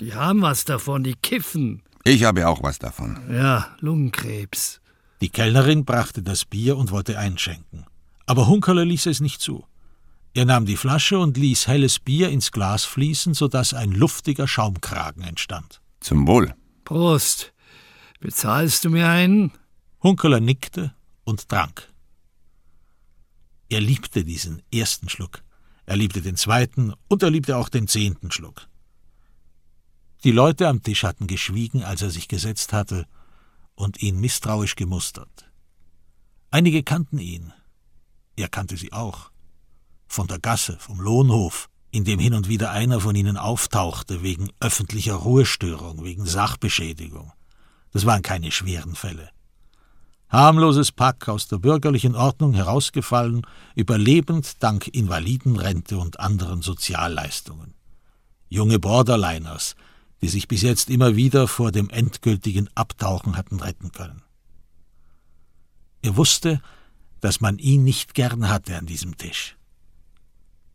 Die haben was davon, die kiffen. Ich habe auch was davon. Ja, Lungenkrebs. Die Kellnerin brachte das Bier und wollte einschenken. Aber Hunkerle ließ es nicht zu. Er nahm die Flasche und ließ helles Bier ins Glas fließen, so dass ein luftiger Schaumkragen entstand. Zum Wohl. Prost. Bezahlst du mir einen? Hunkerler nickte und trank. Er liebte diesen ersten Schluck, er liebte den zweiten und er liebte auch den zehnten Schluck. Die Leute am Tisch hatten geschwiegen, als er sich gesetzt hatte und ihn misstrauisch gemustert. Einige kannten ihn. Er kannte sie auch. Von der Gasse, vom Lohnhof, in dem hin und wieder einer von ihnen auftauchte, wegen öffentlicher Ruhestörung, wegen Sachbeschädigung. Das waren keine schweren Fälle harmloses Pack aus der bürgerlichen Ordnung herausgefallen, überlebend dank Invalidenrente und anderen Sozialleistungen. Junge Borderliners, die sich bis jetzt immer wieder vor dem endgültigen Abtauchen hatten retten können. Er wusste, dass man ihn nicht gern hatte an diesem Tisch.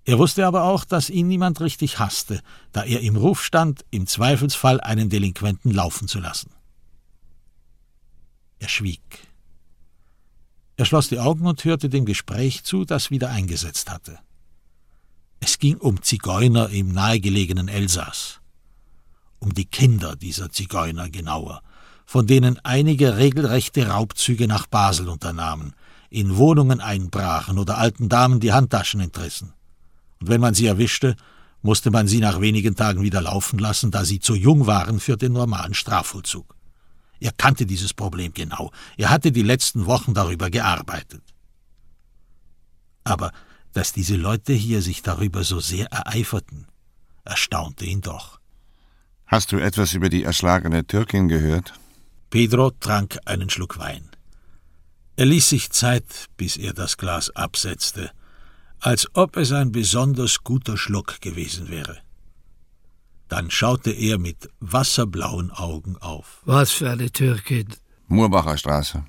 Er wusste aber auch, dass ihn niemand richtig hasste, da er im Ruf stand, im Zweifelsfall einen Delinquenten laufen zu lassen. Er schwieg. Er schloss die Augen und hörte dem Gespräch zu, das wieder eingesetzt hatte. Es ging um Zigeuner im nahegelegenen Elsass. Um die Kinder dieser Zigeuner genauer, von denen einige regelrechte Raubzüge nach Basel unternahmen, in Wohnungen einbrachen oder alten Damen die Handtaschen entrissen. Und wenn man sie erwischte, musste man sie nach wenigen Tagen wieder laufen lassen, da sie zu jung waren für den normalen Strafvollzug. Er kannte dieses Problem genau. Er hatte die letzten Wochen darüber gearbeitet. Aber dass diese Leute hier sich darüber so sehr ereiferten, erstaunte ihn doch. Hast du etwas über die erschlagene Türkin gehört? Pedro trank einen Schluck Wein. Er ließ sich Zeit, bis er das Glas absetzte, als ob es ein besonders guter Schluck gewesen wäre. Dann schaute er mit wasserblauen Augen auf. Was für eine Türkin? Murbacher Straße.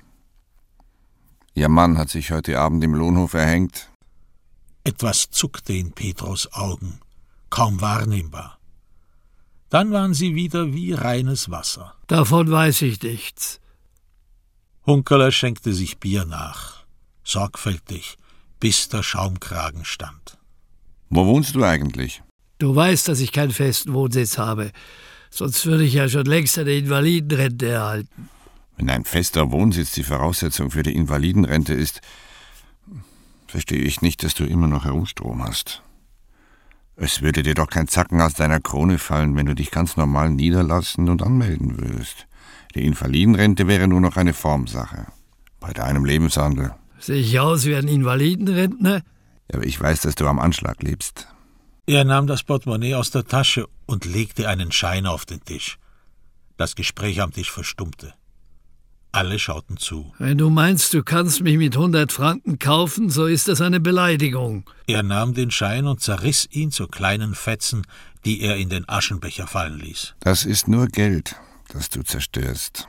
Ihr Mann hat sich heute Abend im Lohnhof erhängt. Etwas zuckte in Petros Augen, kaum wahrnehmbar. Dann waren sie wieder wie reines Wasser. Davon weiß ich nichts. Hunkeler schenkte sich Bier nach, sorgfältig, bis der Schaumkragen stand. Wo wohnst du eigentlich? Du weißt, dass ich keinen festen Wohnsitz habe. Sonst würde ich ja schon längst eine Invalidenrente erhalten. Wenn ein fester Wohnsitz die Voraussetzung für die Invalidenrente ist, verstehe ich nicht, dass du immer noch Herumstrom hast. Es würde dir doch kein Zacken aus deiner Krone fallen, wenn du dich ganz normal niederlassen und anmelden würdest. Die Invalidenrente wäre nur noch eine Formsache. Bei deinem Lebenshandel. Sehe ich aus wie ein Invalidenrentner? Aber ich weiß, dass du am Anschlag lebst. Er nahm das Portemonnaie aus der Tasche und legte einen Schein auf den Tisch. Das Gespräch am Tisch verstummte. Alle schauten zu. Wenn du meinst, du kannst mich mit hundert Franken kaufen, so ist das eine Beleidigung. Er nahm den Schein und zerriss ihn zu kleinen Fetzen, die er in den Aschenbecher fallen ließ. Das ist nur Geld, das du zerstörst.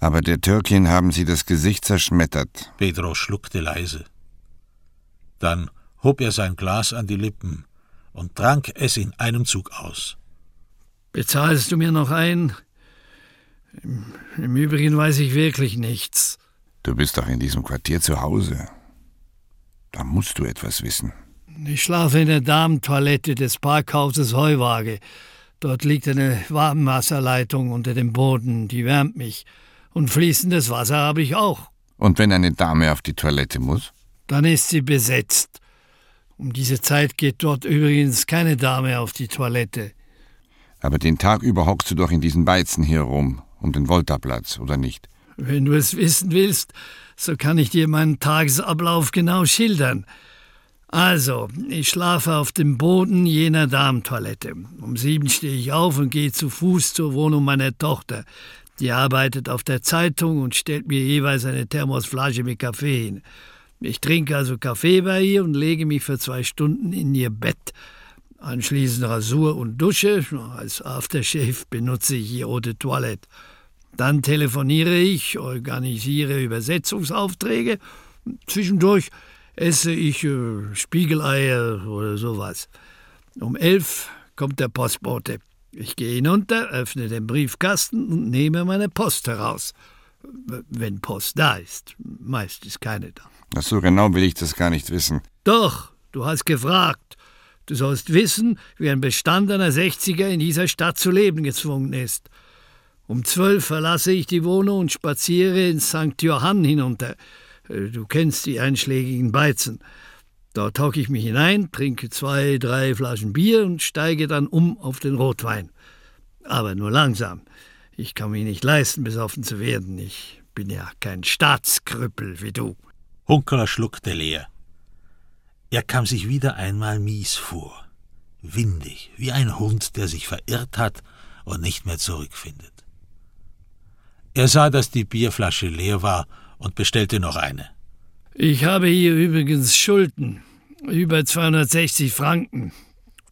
Aber der Türkin haben sie das Gesicht zerschmettert. Pedro schluckte leise. Dann hob er sein Glas an die Lippen und trank es in einem Zug aus. Bezahlst du mir noch ein? Im Übrigen weiß ich wirklich nichts. Du bist doch in diesem Quartier zu Hause. Da musst du etwas wissen. Ich schlafe in der Damentoilette des Parkhauses Heuwaage. Dort liegt eine Warmwasserleitung unter dem Boden, die wärmt mich. Und fließendes Wasser habe ich auch. Und wenn eine Dame auf die Toilette muss? Dann ist sie besetzt. Um diese Zeit geht dort übrigens keine Dame auf die Toilette. Aber den Tag über hockst du doch in diesen Beizen hier rum, um den Voltaplatz, oder nicht? Wenn du es wissen willst, so kann ich dir meinen Tagesablauf genau schildern. Also, ich schlafe auf dem Boden jener Damentoilette. Um sieben stehe ich auf und gehe zu Fuß zur Wohnung meiner Tochter. Die arbeitet auf der Zeitung und stellt mir jeweils eine Thermosflasche mit Kaffee hin. Ich trinke also Kaffee bei ihr und lege mich für zwei Stunden in ihr Bett. Anschließend Rasur und Dusche. Als Aftershave benutze ich ihr Eau de Toilette. Dann telefoniere ich, organisiere Übersetzungsaufträge. Zwischendurch esse ich äh, Spiegeleier oder sowas. Um elf kommt der Postbote. Ich gehe hinunter, öffne den Briefkasten und nehme meine Post heraus. Wenn Post da ist. Meist ist keine da. Ach so genau will ich das gar nicht wissen. Doch, du hast gefragt. Du sollst wissen, wie ein bestandener Sechziger in dieser Stadt zu leben gezwungen ist. Um zwölf verlasse ich die Wohnung und spaziere ins St. Johann hinunter. Du kennst die einschlägigen Beizen. Dort hocke ich mich hinein, trinke zwei, drei Flaschen Bier und steige dann um auf den Rotwein. Aber nur langsam. Ich kann mich nicht leisten, besoffen zu werden. Ich bin ja kein Staatskrüppel wie du. Hunkeler schluckte leer. Er kam sich wieder einmal mies vor, windig, wie ein Hund, der sich verirrt hat und nicht mehr zurückfindet. Er sah, dass die Bierflasche leer war und bestellte noch eine. Ich habe hier übrigens Schulden, über 260 Franken.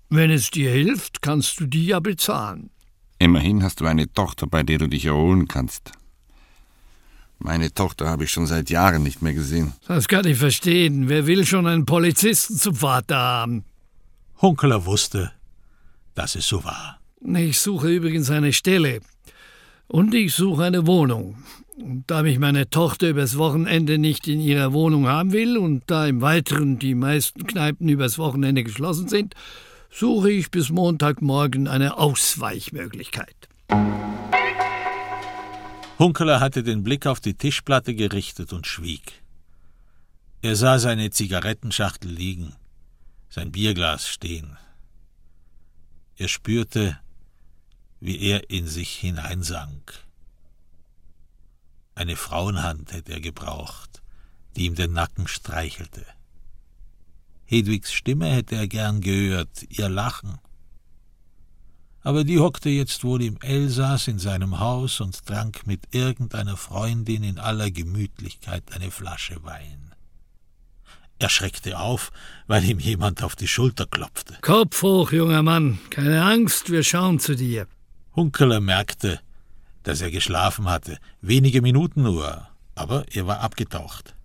Wenn es dir hilft, kannst du die ja bezahlen. Immerhin hast du eine Tochter, bei der du dich erholen kannst. Meine Tochter habe ich schon seit Jahren nicht mehr gesehen. Das kann ich verstehen. Wer will schon einen Polizisten zum Vater haben? Hunkeler wusste, dass es so war. Ich suche übrigens eine Stelle. Und ich suche eine Wohnung. Und da mich meine Tochter übers Wochenende nicht in ihrer Wohnung haben will und da im Weiteren die meisten Kneipen übers Wochenende geschlossen sind, suche ich bis Montagmorgen eine Ausweichmöglichkeit. Hunkeler hatte den Blick auf die Tischplatte gerichtet und schwieg. Er sah seine Zigarettenschachtel liegen, sein Bierglas stehen. Er spürte, wie er in sich hineinsank. Eine Frauenhand hätte er gebraucht, die ihm den Nacken streichelte. Hedwigs Stimme hätte er gern gehört, ihr Lachen aber die hockte jetzt wohl im Elsass in seinem Haus und trank mit irgendeiner Freundin in aller Gemütlichkeit eine Flasche Wein. Er schreckte auf, weil ihm jemand auf die Schulter klopfte. Kopf hoch, junger Mann, keine Angst, wir schauen zu dir. Hunkeler merkte, dass er geschlafen hatte, wenige Minuten nur, aber er war abgetaucht.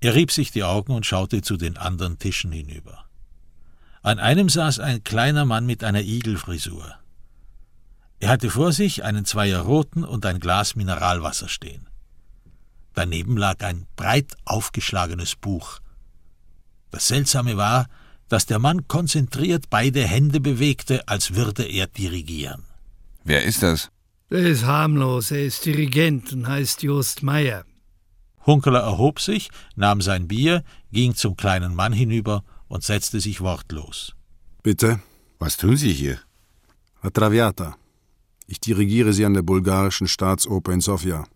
Er rieb sich die Augen und schaute zu den anderen Tischen hinüber. An einem saß ein kleiner Mann mit einer Igelfrisur. Er hatte vor sich einen Zweier roten und ein Glas Mineralwasser stehen. Daneben lag ein breit aufgeschlagenes Buch. Das Seltsame war, dass der Mann konzentriert beide Hände bewegte, als würde er dirigieren. Wer ist das? Der ist harmlos, er ist Dirigent und heißt Jost Meyer. Hunkeler erhob sich, nahm sein Bier, ging zum kleinen Mann hinüber und setzte sich wortlos. Bitte? Was tun Sie hier? La Traviata. Ich dirigiere sie an der bulgarischen Staatsoper in Sofia.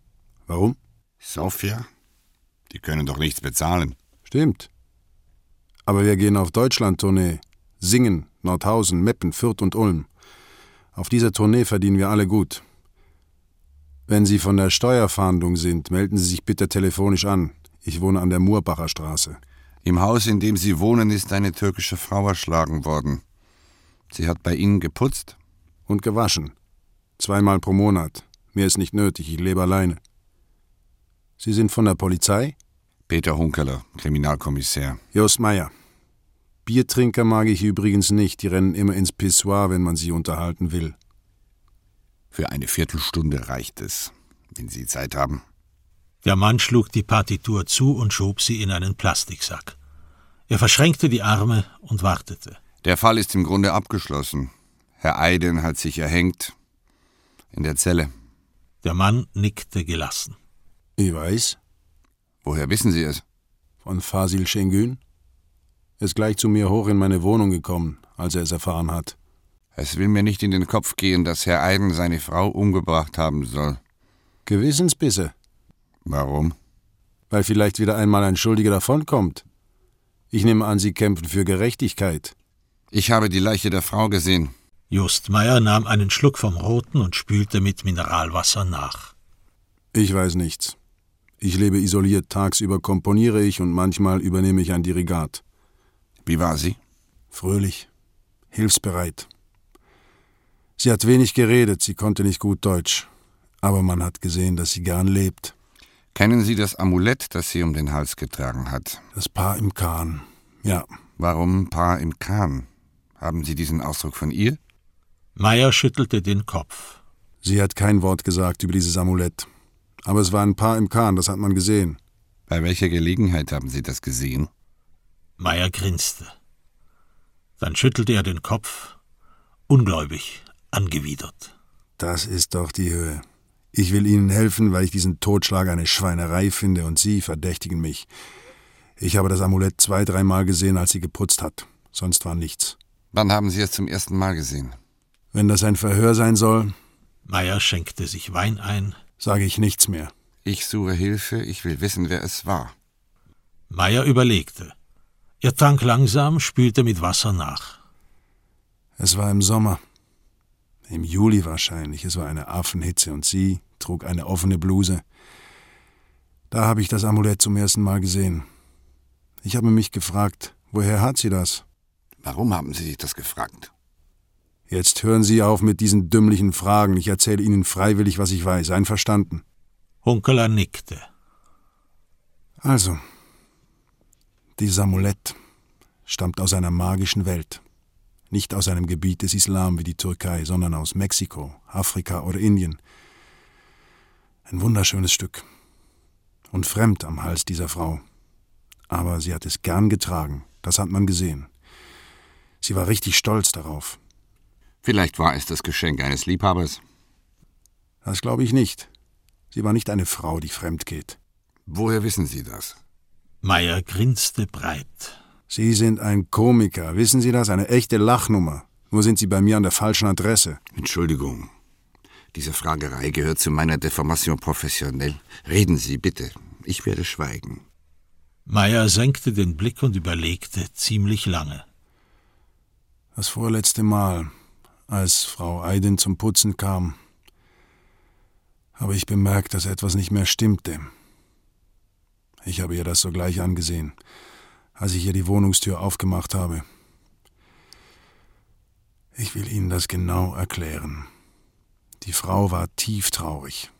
Warum? Sofia? Die können doch nichts bezahlen. Stimmt. Aber wir gehen auf Deutschland-Tournee. Singen, Nordhausen, Meppen, Fürth und Ulm. Auf dieser Tournee verdienen wir alle gut. Wenn Sie von der Steuerfahndung sind, melden Sie sich bitte telefonisch an. Ich wohne an der Murbacher Straße. Im Haus, in dem Sie wohnen, ist eine türkische Frau erschlagen worden. Sie hat bei Ihnen geputzt? Und gewaschen. Zweimal pro Monat. Mehr ist nicht nötig, ich lebe alleine. Sie sind von der Polizei? Peter Hunkeler, Kriminalkommissär. Jost Meyer. Biertrinker mag ich übrigens nicht, die rennen immer ins Pissoir, wenn man sie unterhalten will. Für eine Viertelstunde reicht es, wenn Sie Zeit haben. Der Mann schlug die Partitur zu und schob sie in einen Plastiksack. Er verschränkte die Arme und wartete. Der Fall ist im Grunde abgeschlossen. Herr Eiden hat sich erhängt. In der Zelle. Der Mann nickte gelassen. Ich weiß. Woher wissen Sie es? Von Fasil Şengün. Er ist gleich zu mir hoch in meine Wohnung gekommen, als er es erfahren hat. Es will mir nicht in den Kopf gehen, dass Herr Eiden seine Frau umgebracht haben soll. Gewissensbisse. Warum? Weil vielleicht wieder einmal ein Schuldiger davonkommt. Ich nehme an, Sie kämpfen für Gerechtigkeit. Ich habe die Leiche der Frau gesehen. Just Meyer nahm einen Schluck vom Roten und spülte mit Mineralwasser nach. Ich weiß nichts. Ich lebe isoliert, tagsüber komponiere ich und manchmal übernehme ich ein Dirigat. Wie war sie? Fröhlich, hilfsbereit. Sie hat wenig geredet, sie konnte nicht gut Deutsch, aber man hat gesehen, dass sie gern lebt. Kennen Sie das Amulett, das sie um den Hals getragen hat? Das Paar im Kahn, ja. Warum Paar im Kahn? Haben Sie diesen Ausdruck von ihr? Meyer schüttelte den Kopf. Sie hat kein Wort gesagt über dieses Amulett. Aber es war ein Paar im Kahn, das hat man gesehen. Bei welcher Gelegenheit haben Sie das gesehen? Meyer grinste. Dann schüttelte er den Kopf, ungläubig, angewidert. Das ist doch die Höhe. Ich will Ihnen helfen, weil ich diesen Totschlag eine Schweinerei finde und Sie verdächtigen mich. Ich habe das Amulett zwei, dreimal gesehen, als sie geputzt hat. Sonst war nichts. Wann haben Sie es zum ersten Mal gesehen? Wenn das ein Verhör sein soll. Meyer schenkte sich Wein ein. Sage ich nichts mehr. Ich suche Hilfe, ich will wissen, wer es war. Meyer überlegte. Er trank langsam, spülte mit Wasser nach. Es war im Sommer. Im Juli wahrscheinlich. Es war eine Affenhitze und sie trug eine offene Bluse. Da habe ich das Amulett zum ersten Mal gesehen. Ich habe mich gefragt, woher hat sie das? Warum haben Sie sich das gefragt? Jetzt hören Sie auf mit diesen dümmlichen Fragen. Ich erzähle Ihnen freiwillig, was ich weiß. Einverstanden? Hunkeler nickte. Also, dieses Amulett stammt aus einer magischen Welt. Nicht aus einem Gebiet des Islam wie die Türkei, sondern aus Mexiko, Afrika oder Indien. Ein wunderschönes Stück. Und fremd am Hals dieser Frau. Aber sie hat es gern getragen, das hat man gesehen. Sie war richtig stolz darauf. Vielleicht war es das Geschenk eines Liebhabers. Das glaube ich nicht. Sie war nicht eine Frau, die fremd geht. Woher wissen Sie das? Meyer grinste breit. Sie sind ein Komiker, wissen Sie das? Eine echte Lachnummer. Nur sind Sie bei mir an der falschen Adresse. Entschuldigung. Diese Fragerei gehört zu meiner Deformation professionell. Reden Sie bitte. Ich werde schweigen. Meyer senkte den Blick und überlegte ziemlich lange. Das vorletzte Mal, als Frau Eiden zum Putzen kam, habe ich bemerkt, dass etwas nicht mehr stimmte. Ich habe ihr das sogleich angesehen, als ich ihr die Wohnungstür aufgemacht habe. Ich will Ihnen das genau erklären. Die Frau war tief traurig.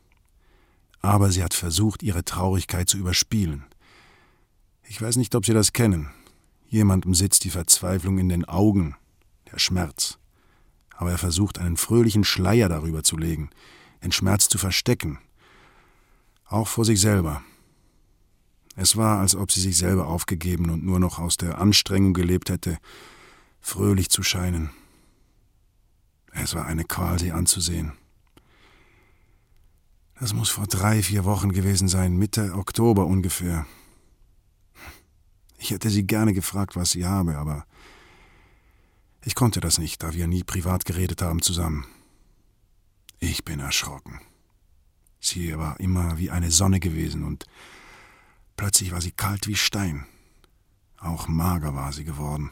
Aber sie hat versucht, ihre Traurigkeit zu überspielen. Ich weiß nicht, ob Sie das kennen. Jemandem sitzt die Verzweiflung in den Augen, der Schmerz. Aber er versucht, einen fröhlichen Schleier darüber zu legen, den Schmerz zu verstecken, auch vor sich selber. Es war, als ob sie sich selber aufgegeben und nur noch aus der Anstrengung gelebt hätte, fröhlich zu scheinen. Es war eine Qual, sie anzusehen. Das muss vor drei, vier Wochen gewesen sein, Mitte Oktober ungefähr. Ich hätte sie gerne gefragt, was sie habe, aber ich konnte das nicht, da wir nie privat geredet haben zusammen. Ich bin erschrocken. Sie war immer wie eine Sonne gewesen und plötzlich war sie kalt wie Stein. Auch mager war sie geworden.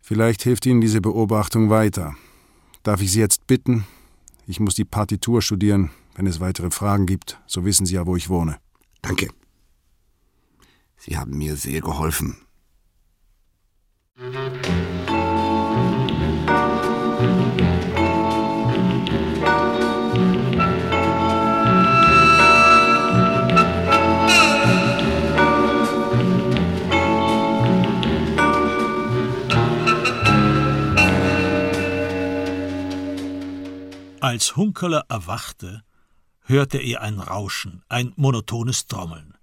Vielleicht hilft Ihnen diese Beobachtung weiter. Darf ich Sie jetzt bitten, ich muss die Partitur studieren. Wenn es weitere Fragen gibt, so wissen Sie ja, wo ich wohne. Danke. Sie haben mir sehr geholfen. Als Hunkeler erwachte, hörte er ein Rauschen, ein monotones Trommeln.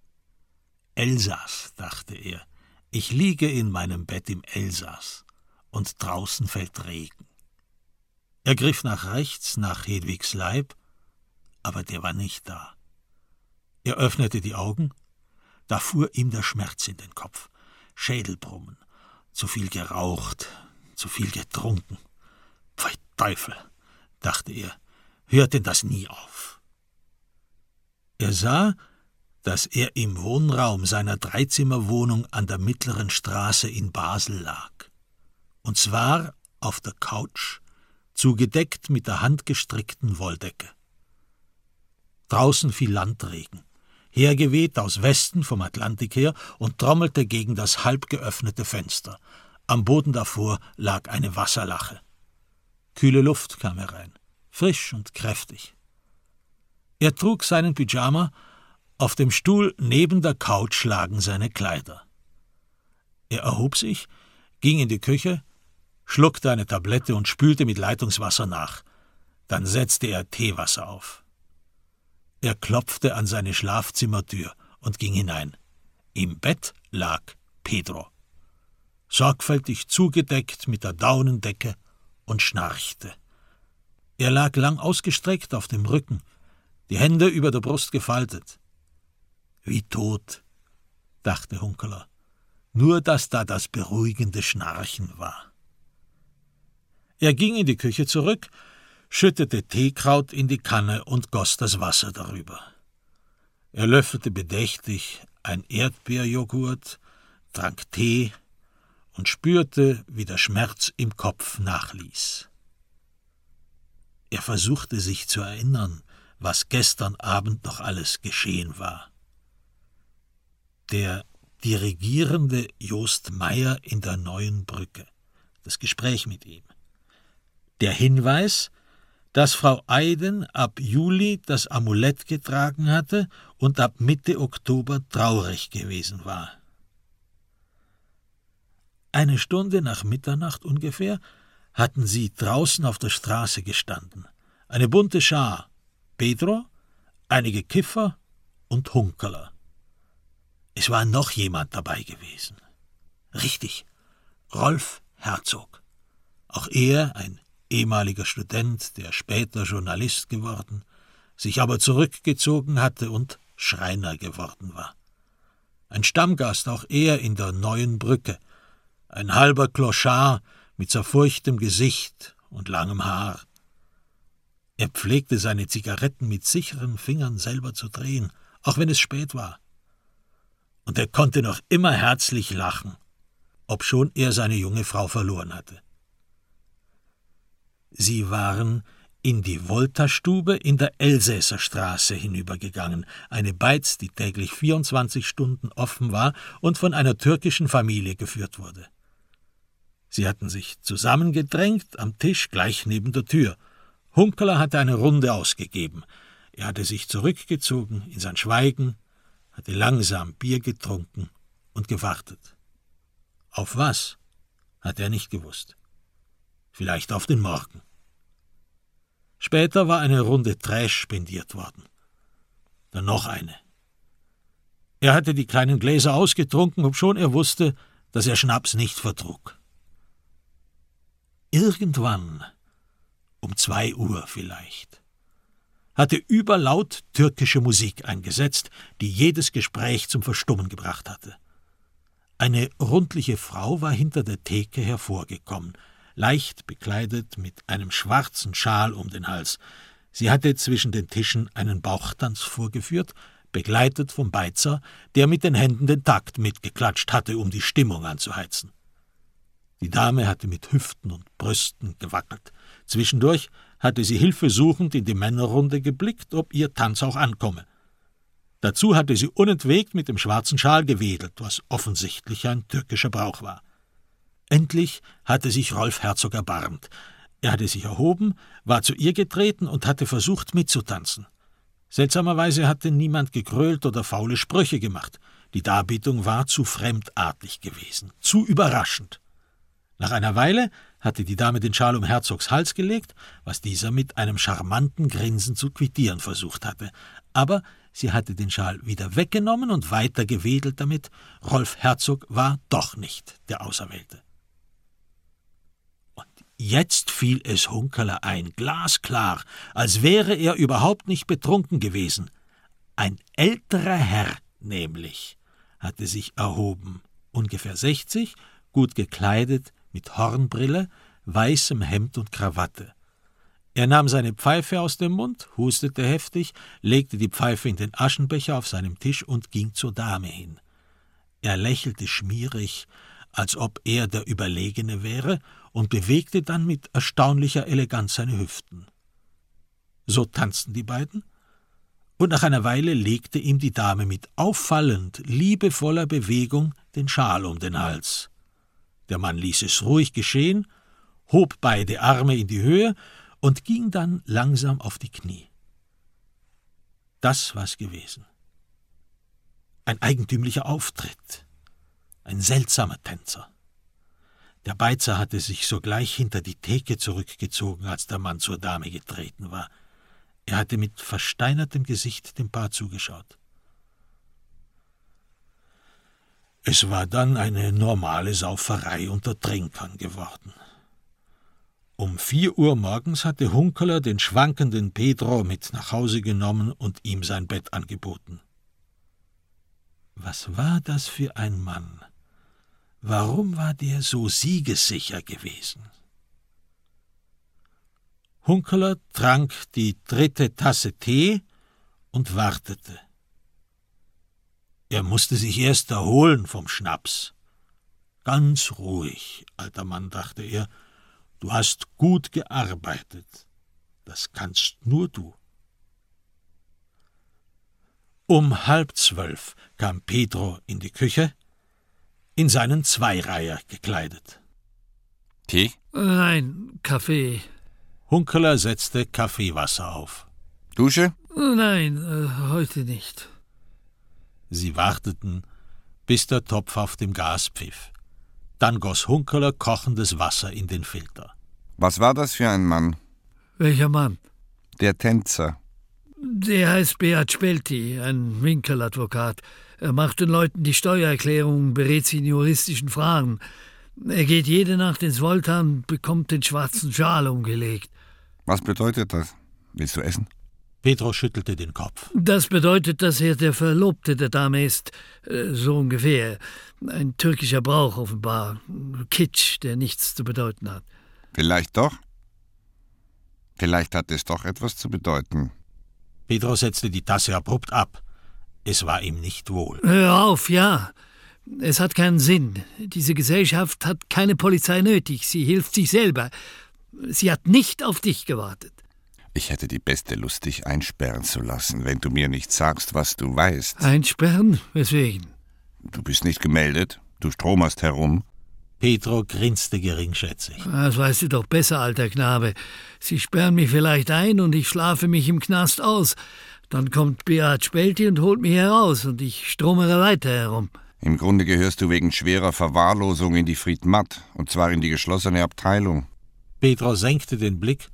Elsass, dachte er, ich liege in meinem Bett im Elsass, und draußen fällt Regen. Er griff nach rechts, nach Hedwigs Leib, aber der war nicht da. Er öffnete die Augen, da fuhr ihm der Schmerz in den Kopf, Schädelbrummen, zu viel geraucht, zu viel getrunken. Pfei Teufel! Dachte er, hört denn das nie auf? Er sah, dass er im Wohnraum seiner Dreizimmerwohnung an der mittleren Straße in Basel lag. Und zwar auf der Couch, zugedeckt mit der handgestrickten Wolldecke. Draußen fiel Landregen, hergeweht aus Westen vom Atlantik her und trommelte gegen das halb geöffnete Fenster. Am Boden davor lag eine Wasserlache. Kühle Luft kam herein, frisch und kräftig. Er trug seinen Pyjama, auf dem Stuhl neben der Couch lagen seine Kleider. Er erhob sich, ging in die Küche, schluckte eine Tablette und spülte mit Leitungswasser nach. Dann setzte er Teewasser auf. Er klopfte an seine Schlafzimmertür und ging hinein. Im Bett lag Pedro. Sorgfältig zugedeckt mit der Daunendecke und schnarchte. Er lag lang ausgestreckt auf dem Rücken, die Hände über der Brust gefaltet. Wie tot, dachte Hunkeler, nur dass da das beruhigende Schnarchen war. Er ging in die Küche zurück, schüttete Teekraut in die Kanne und goss das Wasser darüber. Er löffelte bedächtig ein Erdbeerjoghurt, trank Tee und spürte, wie der Schmerz im Kopf nachließ. Er versuchte sich zu erinnern, was gestern Abend noch alles geschehen war. Der dirigierende Jost Meyer in der neuen Brücke, das Gespräch mit ihm. Der Hinweis, dass Frau Eiden ab Juli das Amulett getragen hatte und ab Mitte Oktober traurig gewesen war. Eine Stunde nach Mitternacht ungefähr hatten sie draußen auf der Straße gestanden. Eine bunte Schar. Pedro, einige Kiffer und Hunkerler. Es war noch jemand dabei gewesen. Richtig, Rolf Herzog. Auch er, ein ehemaliger Student, der später Journalist geworden, sich aber zurückgezogen hatte und Schreiner geworden war. Ein Stammgast auch er in der neuen Brücke, ein halber Clochard mit zerfurchtem Gesicht und langem Haar. Er pflegte seine Zigaretten mit sicheren Fingern selber zu drehen, auch wenn es spät war. Und er konnte noch immer herzlich lachen, obschon er seine junge Frau verloren hatte. Sie waren in die Volta-Stube in der Elsässerstraße hinübergegangen, eine Beiz, die täglich 24 Stunden offen war und von einer türkischen Familie geführt wurde. Sie hatten sich zusammengedrängt am Tisch gleich neben der Tür. Hunkeler hatte eine Runde ausgegeben. Er hatte sich zurückgezogen in sein Schweigen, hatte langsam Bier getrunken und gewartet. Auf was? hat er nicht gewusst. Vielleicht auf den Morgen. Später war eine Runde Trash spendiert worden. Dann noch eine. Er hatte die kleinen Gläser ausgetrunken, obschon er wusste, dass er Schnaps nicht vertrug. Irgendwann, um zwei Uhr vielleicht, hatte überlaut türkische Musik eingesetzt, die jedes Gespräch zum Verstummen gebracht hatte. Eine rundliche Frau war hinter der Theke hervorgekommen, leicht bekleidet mit einem schwarzen Schal um den Hals. Sie hatte zwischen den Tischen einen Bauchtanz vorgeführt, begleitet vom Beizer, der mit den Händen den Takt mitgeklatscht hatte, um die Stimmung anzuheizen. Die Dame hatte mit Hüften und Brüsten gewackelt. Zwischendurch hatte sie hilfesuchend in die Männerrunde geblickt, ob ihr Tanz auch ankomme. Dazu hatte sie unentwegt mit dem schwarzen Schal gewedelt, was offensichtlich ein türkischer Brauch war. Endlich hatte sich Rolf Herzog erbarmt. Er hatte sich erhoben, war zu ihr getreten und hatte versucht mitzutanzen. Seltsamerweise hatte niemand gegrölt oder faule Sprüche gemacht. Die Darbietung war zu fremdartig gewesen, zu überraschend. Nach einer Weile hatte die Dame den Schal um Herzogs Hals gelegt, was dieser mit einem charmanten Grinsen zu quittieren versucht hatte. Aber Sie hatte den Schal wieder weggenommen und weiter gewedelt damit. Rolf Herzog war doch nicht der Auserwählte. Und jetzt fiel es Hunkerler ein, glasklar, als wäre er überhaupt nicht betrunken gewesen. Ein älterer Herr nämlich hatte sich erhoben, ungefähr sechzig, gut gekleidet, mit Hornbrille, weißem Hemd und Krawatte. Er nahm seine Pfeife aus dem Mund, hustete heftig, legte die Pfeife in den Aschenbecher auf seinem Tisch und ging zur Dame hin. Er lächelte schmierig, als ob er der Überlegene wäre, und bewegte dann mit erstaunlicher Eleganz seine Hüften. So tanzten die beiden, und nach einer Weile legte ihm die Dame mit auffallend liebevoller Bewegung den Schal um den Hals. Der Mann ließ es ruhig geschehen, hob beide Arme in die Höhe und ging dann langsam auf die Knie. Das war's gewesen. Ein eigentümlicher Auftritt, ein seltsamer Tänzer. Der Beizer hatte sich sogleich hinter die Theke zurückgezogen, als der Mann zur Dame getreten war. Er hatte mit versteinertem Gesicht dem Paar zugeschaut. Es war dann eine normale Sauferei unter Trinkern geworden. Um vier Uhr morgens hatte Hunkeler den schwankenden Pedro mit nach Hause genommen und ihm sein Bett angeboten. Was war das für ein Mann? Warum war der so siegessicher gewesen? Hunkeler trank die dritte Tasse Tee und wartete. Er musste sich erst erholen vom Schnaps. Ganz ruhig, alter Mann, dachte er, Du hast gut gearbeitet. Das kannst nur du. Um halb zwölf kam Pedro in die Küche, in seinen Zweireiher gekleidet. Tee? Nein, Kaffee. Hunkeler setzte Kaffeewasser auf. Dusche? Nein, äh, heute nicht. Sie warteten, bis der Topf auf dem Gas pfiff. Dann goss Hunkeler kochendes Wasser in den Filter. Was war das für ein Mann? Welcher Mann? Der Tänzer. Der heißt Beat Spelti, ein Winkeladvokat. Er macht den Leuten die Steuererklärung, berät sie in juristischen Fragen. Er geht jede Nacht ins Volta und bekommt den schwarzen Schal umgelegt. Was bedeutet das? Willst du essen? Pedro schüttelte den Kopf. Das bedeutet, dass er der Verlobte der Dame ist, äh, so ungefähr. Ein türkischer Brauch offenbar. Kitsch, der nichts zu bedeuten hat. Vielleicht doch. Vielleicht hat es doch etwas zu bedeuten. Pedro setzte die Tasse abrupt ab. Es war ihm nicht wohl. Hör auf, ja. Es hat keinen Sinn. Diese Gesellschaft hat keine Polizei nötig. Sie hilft sich selber. Sie hat nicht auf dich gewartet. Ich hätte die beste Lust, dich einsperren zu lassen, wenn du mir nicht sagst, was du weißt. Einsperren? Weswegen? Du bist nicht gemeldet. Du stromerst herum. Pedro grinste geringschätzig. Das weißt du doch besser, alter Knabe. Sie sperren mich vielleicht ein und ich schlafe mich im Knast aus. Dann kommt Beat Spelti und holt mich heraus und ich stromere weiter herum. Im Grunde gehörst du wegen schwerer Verwahrlosung in die Friedmatt, und zwar in die geschlossene Abteilung. Petra senkte den Blick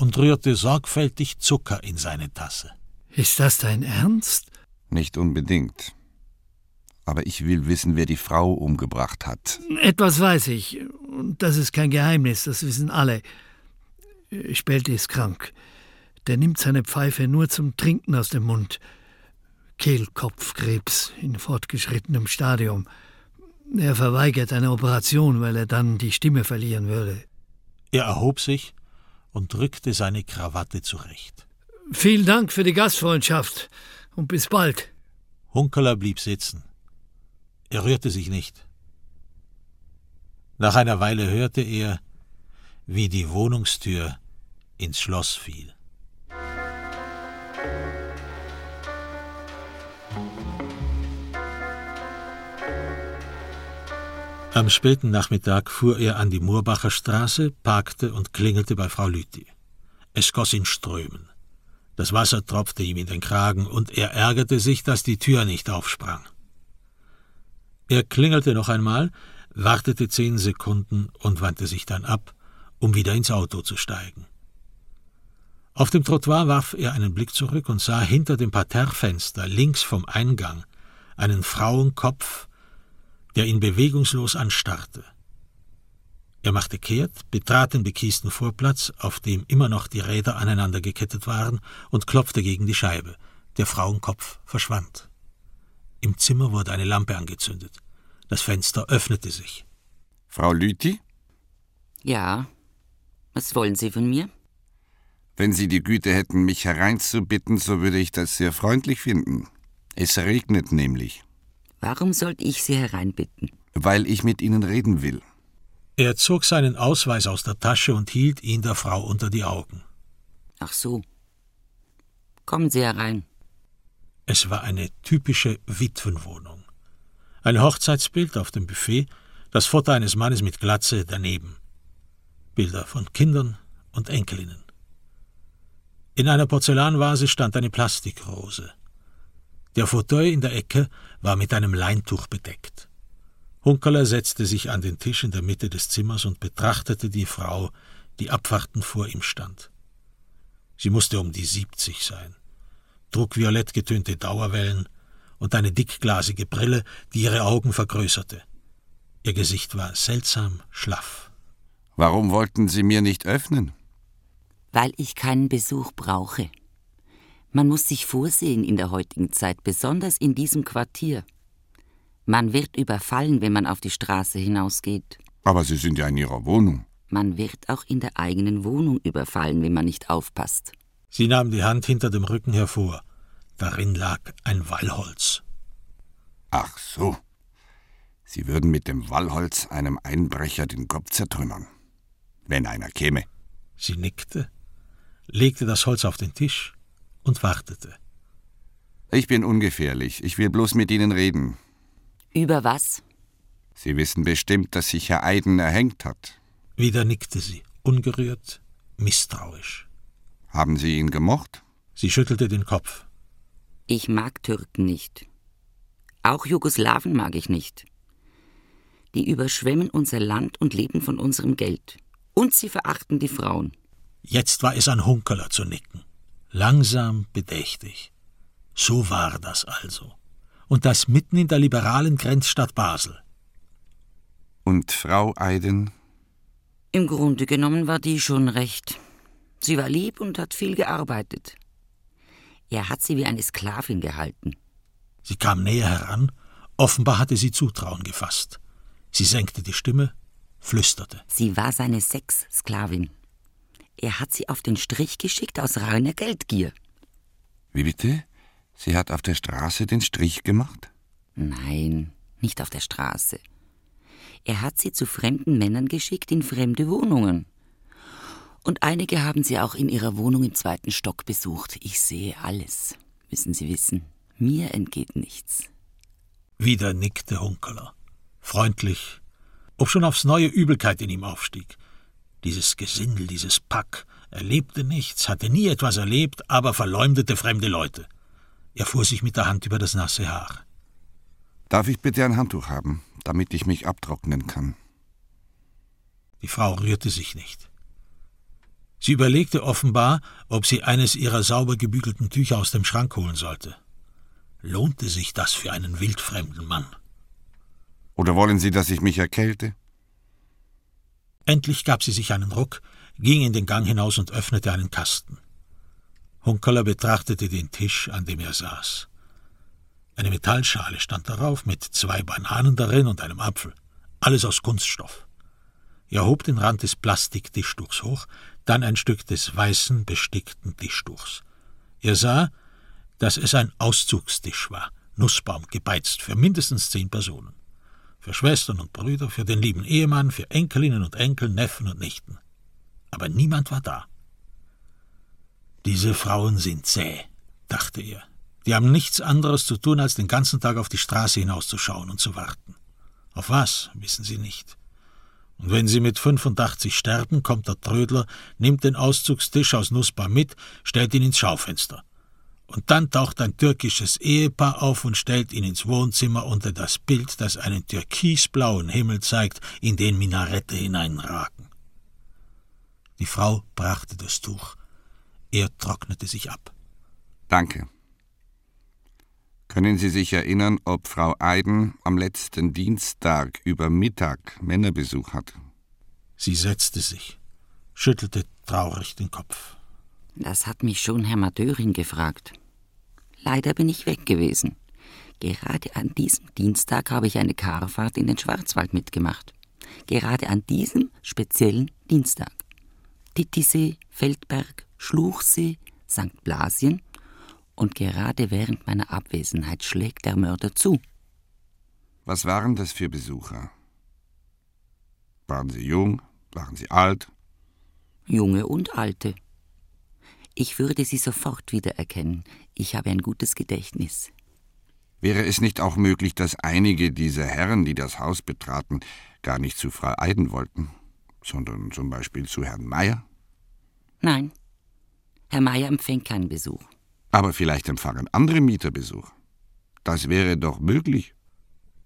und rührte sorgfältig Zucker in seine Tasse. Ist das dein Ernst? Nicht unbedingt. Aber ich will wissen, wer die Frau umgebracht hat. Etwas weiß ich. Und das ist kein Geheimnis, das wissen alle. Spelte ist krank. Der nimmt seine Pfeife nur zum Trinken aus dem Mund. Kehlkopfkrebs in fortgeschrittenem Stadium. Er verweigert eine Operation, weil er dann die Stimme verlieren würde. Er erhob sich und drückte seine Krawatte zurecht. Vielen Dank für die Gastfreundschaft und bis bald. Hunkeler blieb sitzen. Er rührte sich nicht. Nach einer Weile hörte er, wie die Wohnungstür ins Schloss fiel. Am späten Nachmittag fuhr er an die Murbacher Straße, parkte und klingelte bei Frau Lüthi. Es goss in Strömen. Das Wasser tropfte ihm in den Kragen, und er ärgerte sich, dass die Tür nicht aufsprang. Er klingelte noch einmal, wartete zehn Sekunden und wandte sich dann ab, um wieder ins Auto zu steigen. Auf dem Trottoir warf er einen Blick zurück und sah hinter dem Parterrefenster links vom Eingang einen Frauenkopf der ihn bewegungslos anstarrte. Er machte kehrt, betrat den bekiesten Vorplatz, auf dem immer noch die Räder aneinander gekettet waren, und klopfte gegen die Scheibe. Der Frauenkopf verschwand. Im Zimmer wurde eine Lampe angezündet. Das Fenster öffnete sich. Frau Lüthi? Ja. Was wollen Sie von mir? Wenn Sie die Güte hätten, mich hereinzubitten, so würde ich das sehr freundlich finden. Es regnet nämlich. Warum sollte ich Sie hereinbitten? Weil ich mit Ihnen reden will. Er zog seinen Ausweis aus der Tasche und hielt ihn der Frau unter die Augen. Ach so. Kommen Sie herein. Es war eine typische Witwenwohnung. Ein Hochzeitsbild auf dem Buffet, das Foto eines Mannes mit Glatze daneben. Bilder von Kindern und Enkelinnen. In einer Porzellanvase stand eine Plastikrose. Der Fauteuil in der Ecke war mit einem Leintuch bedeckt. Hunkerler setzte sich an den Tisch in der Mitte des Zimmers und betrachtete die Frau, die abwartend vor ihm stand. Sie musste um die siebzig sein, trug violett getönte Dauerwellen und eine dickglasige Brille, die ihre Augen vergrößerte. Ihr Gesicht war seltsam schlaff. Warum wollten Sie mir nicht öffnen? Weil ich keinen Besuch brauche. Man muss sich vorsehen in der heutigen Zeit, besonders in diesem Quartier. Man wird überfallen, wenn man auf die Straße hinausgeht. Aber Sie sind ja in Ihrer Wohnung. Man wird auch in der eigenen Wohnung überfallen, wenn man nicht aufpasst. Sie nahm die Hand hinter dem Rücken hervor. Darin lag ein Wallholz. Ach so. Sie würden mit dem Wallholz einem Einbrecher den Kopf zertrümmern. Wenn einer käme. Sie nickte, legte das Holz auf den Tisch und wartete. Ich bin ungefährlich. Ich will bloß mit Ihnen reden. Über was? Sie wissen bestimmt, dass sich Herr Eiden erhängt hat. Wieder nickte sie, ungerührt, misstrauisch. Haben Sie ihn gemocht? Sie schüttelte den Kopf. Ich mag Türken nicht. Auch Jugoslawen mag ich nicht. Die überschwemmen unser Land und leben von unserem Geld. Und sie verachten die Frauen. Jetzt war es an Hunkeler zu nicken langsam, bedächtig. So war das also. Und das mitten in der liberalen Grenzstadt Basel. Und Frau Eiden? Im Grunde genommen war die schon recht. Sie war lieb und hat viel gearbeitet. Er hat sie wie eine Sklavin gehalten. Sie kam näher heran. Offenbar hatte sie Zutrauen gefasst. Sie senkte die Stimme, flüsterte. Sie war seine Sexsklavin. Er hat sie auf den Strich geschickt aus reiner Geldgier. Wie bitte? Sie hat auf der Straße den Strich gemacht? Nein, nicht auf der Straße. Er hat sie zu fremden Männern geschickt in fremde Wohnungen. Und einige haben sie auch in ihrer Wohnung im zweiten Stock besucht. Ich sehe alles, müssen Sie wissen. Mir entgeht nichts. Wieder nickte Hunkeler. Freundlich, ob schon aufs neue Übelkeit in ihm aufstieg. Dieses Gesindel, dieses Pack, erlebte nichts, hatte nie etwas erlebt, aber verleumdete fremde Leute. Er fuhr sich mit der Hand über das nasse Haar. Darf ich bitte ein Handtuch haben, damit ich mich abtrocknen kann? Die Frau rührte sich nicht. Sie überlegte offenbar, ob sie eines ihrer sauber gebügelten Tücher aus dem Schrank holen sollte. Lohnte sich das für einen wildfremden Mann? Oder wollen Sie, dass ich mich erkälte? Endlich gab sie sich einen Ruck, ging in den Gang hinaus und öffnete einen Kasten. Hunkeler betrachtete den Tisch, an dem er saß. Eine Metallschale stand darauf mit zwei Bananen darin und einem Apfel, alles aus Kunststoff. Er hob den Rand des Plastiktischtuchs hoch, dann ein Stück des weißen, bestickten Tischtuchs. Er sah, dass es ein Auszugstisch war, Nussbaum gebeizt für mindestens zehn Personen. Für Schwestern und Brüder, für den lieben Ehemann, für Enkelinnen und Enkel, Neffen und Nichten. Aber niemand war da. Diese Frauen sind zäh, dachte er. Die haben nichts anderes zu tun, als den ganzen Tag auf die Straße hinauszuschauen und zu warten. Auf was, wissen sie nicht. Und wenn sie mit 85 sterben, kommt der Trödler, nimmt den Auszugstisch aus Nussbaum mit, stellt ihn ins Schaufenster. Und dann taucht ein türkisches Ehepaar auf und stellt ihn ins Wohnzimmer unter das Bild, das einen türkisblauen Himmel zeigt, in den Minarette hineinragen. Die Frau brachte das Tuch. Er trocknete sich ab. Danke. Können Sie sich erinnern, ob Frau Eiden am letzten Dienstag über Mittag Männerbesuch hat? Sie setzte sich, schüttelte traurig den Kopf. Das hat mich schon Herr Madörin gefragt. Leider bin ich weg gewesen. Gerade an diesem Dienstag habe ich eine Karfahrt in den Schwarzwald mitgemacht. Gerade an diesem speziellen Dienstag. Titisee, Feldberg, Schluchsee, St. Blasien und gerade während meiner Abwesenheit schlägt der Mörder zu. Was waren das für Besucher? Waren sie jung? Waren sie alt? Junge und alte. Ich würde sie sofort wiedererkennen. Ich habe ein gutes Gedächtnis. Wäre es nicht auch möglich, dass einige dieser Herren, die das Haus betraten, gar nicht zu Frau Eiden wollten, sondern zum Beispiel zu Herrn Meier? Nein. Herr Meier empfängt keinen Besuch. Aber vielleicht empfangen andere Mieter Besuch. Das wäre doch möglich.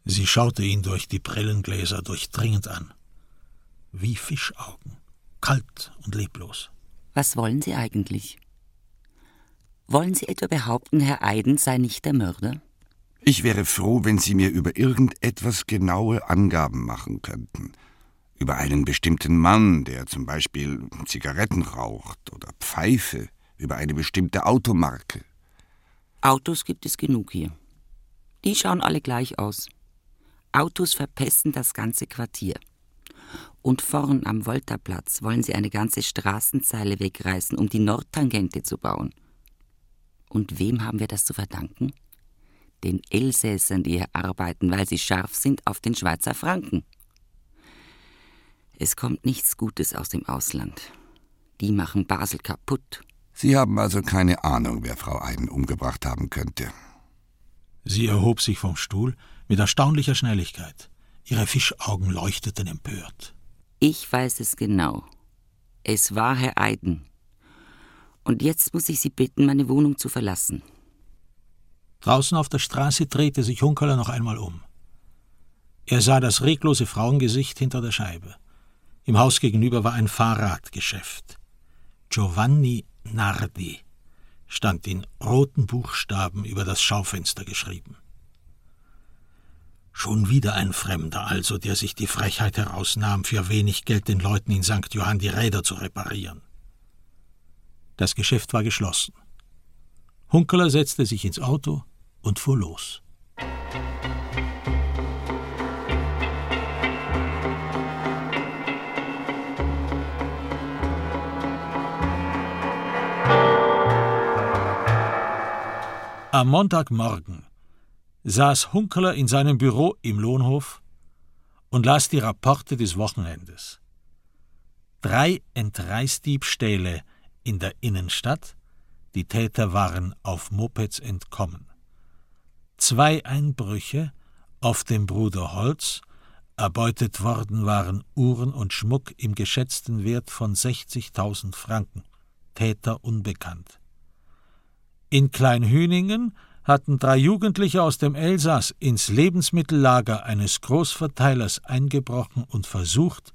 Sie schaute ihn durch die Brillengläser durchdringend an. Wie Fischaugen, kalt und leblos. Was wollen Sie eigentlich? Wollen Sie etwa behaupten, Herr Eiden sei nicht der Mörder? Ich wäre froh, wenn Sie mir über irgendetwas genaue Angaben machen könnten. Über einen bestimmten Mann, der zum Beispiel Zigaretten raucht oder Pfeife über eine bestimmte Automarke. Autos gibt es genug hier. Die schauen alle gleich aus. Autos verpesten das ganze Quartier. Und vorn am Voltaplatz wollen sie eine ganze Straßenzeile wegreißen, um die Nordtangente zu bauen. Und wem haben wir das zu verdanken? Den Elsässern, die hier arbeiten, weil sie scharf sind auf den Schweizer Franken. Es kommt nichts Gutes aus dem Ausland. Die machen Basel kaputt. Sie haben also keine Ahnung, wer Frau Eiden umgebracht haben könnte. Sie erhob sich vom Stuhl mit erstaunlicher Schnelligkeit. Ihre Fischaugen leuchteten empört. Ich weiß es genau. Es war Herr Eiden. Und jetzt muss ich Sie bitten, meine Wohnung zu verlassen. Draußen auf der Straße drehte sich Hunkeler noch einmal um. Er sah das reglose Frauengesicht hinter der Scheibe. Im Haus gegenüber war ein Fahrradgeschäft. Giovanni Nardi stand in roten Buchstaben über das Schaufenster geschrieben. Schon wieder ein Fremder also, der sich die Frechheit herausnahm, für wenig Geld den Leuten in St. Johann die Räder zu reparieren. Das Geschäft war geschlossen. Hunkeler setzte sich ins Auto und fuhr los. Am Montagmorgen saß Hunkeler in seinem Büro im Lohnhof und las die Rapporte des Wochenendes. Drei Entreißdiebstähle in der Innenstadt, die Täter waren auf Mopeds entkommen. Zwei Einbrüche auf dem Bruder Holz, erbeutet worden waren Uhren und Schmuck im geschätzten Wert von 60.000 Franken, Täter unbekannt. In Kleinhüningen hatten drei Jugendliche aus dem Elsass ins Lebensmittellager eines Großverteilers eingebrochen und versucht,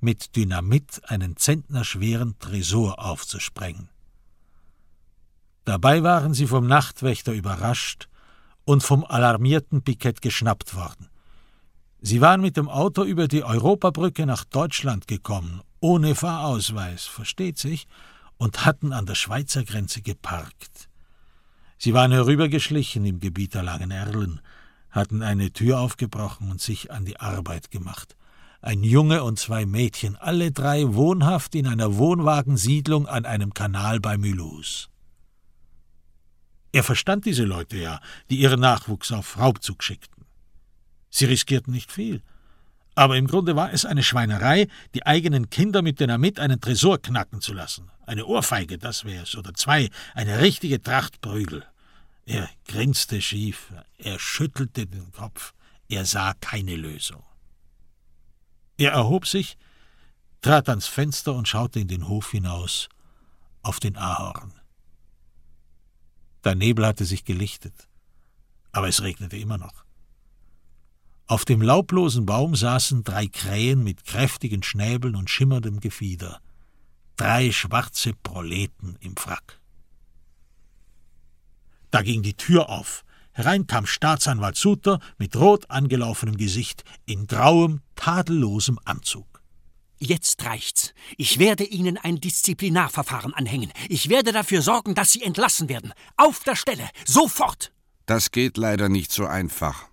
mit Dynamit einen zentnerschweren Tresor aufzusprengen. Dabei waren sie vom Nachtwächter überrascht und vom alarmierten Pikett geschnappt worden. Sie waren mit dem Auto über die Europabrücke nach Deutschland gekommen, ohne Fahrausweis, versteht sich, und hatten an der Schweizer Grenze geparkt. Sie waren herübergeschlichen im Gebiet der Langen Erlen, hatten eine Tür aufgebrochen und sich an die Arbeit gemacht. Ein Junge und zwei Mädchen, alle drei wohnhaft in einer Wohnwagensiedlung an einem Kanal bei Mulhouse. Er verstand diese Leute ja, die ihren Nachwuchs auf Raubzug schickten. Sie riskierten nicht viel. Aber im Grunde war es eine Schweinerei, die eigenen Kinder mit Dynamit einen Tresor knacken zu lassen. Eine Ohrfeige, das wär's, oder zwei, eine richtige Tracht Prügel. Er grinste schief, er schüttelte den Kopf, er sah keine Lösung. Er erhob sich, trat ans Fenster und schaute in den Hof hinaus, auf den Ahorn. Der Nebel hatte sich gelichtet, aber es regnete immer noch. Auf dem laublosen Baum saßen drei Krähen mit kräftigen Schnäbeln und schimmerndem Gefieder. Drei schwarze Proleten im Frack. Da ging die Tür auf. Herein kam Staatsanwalt Suter mit rot angelaufenem Gesicht, in grauem, tadellosem Anzug. Jetzt reicht's. Ich werde Ihnen ein Disziplinarverfahren anhängen. Ich werde dafür sorgen, dass Sie entlassen werden. Auf der Stelle. Sofort. Das geht leider nicht so einfach.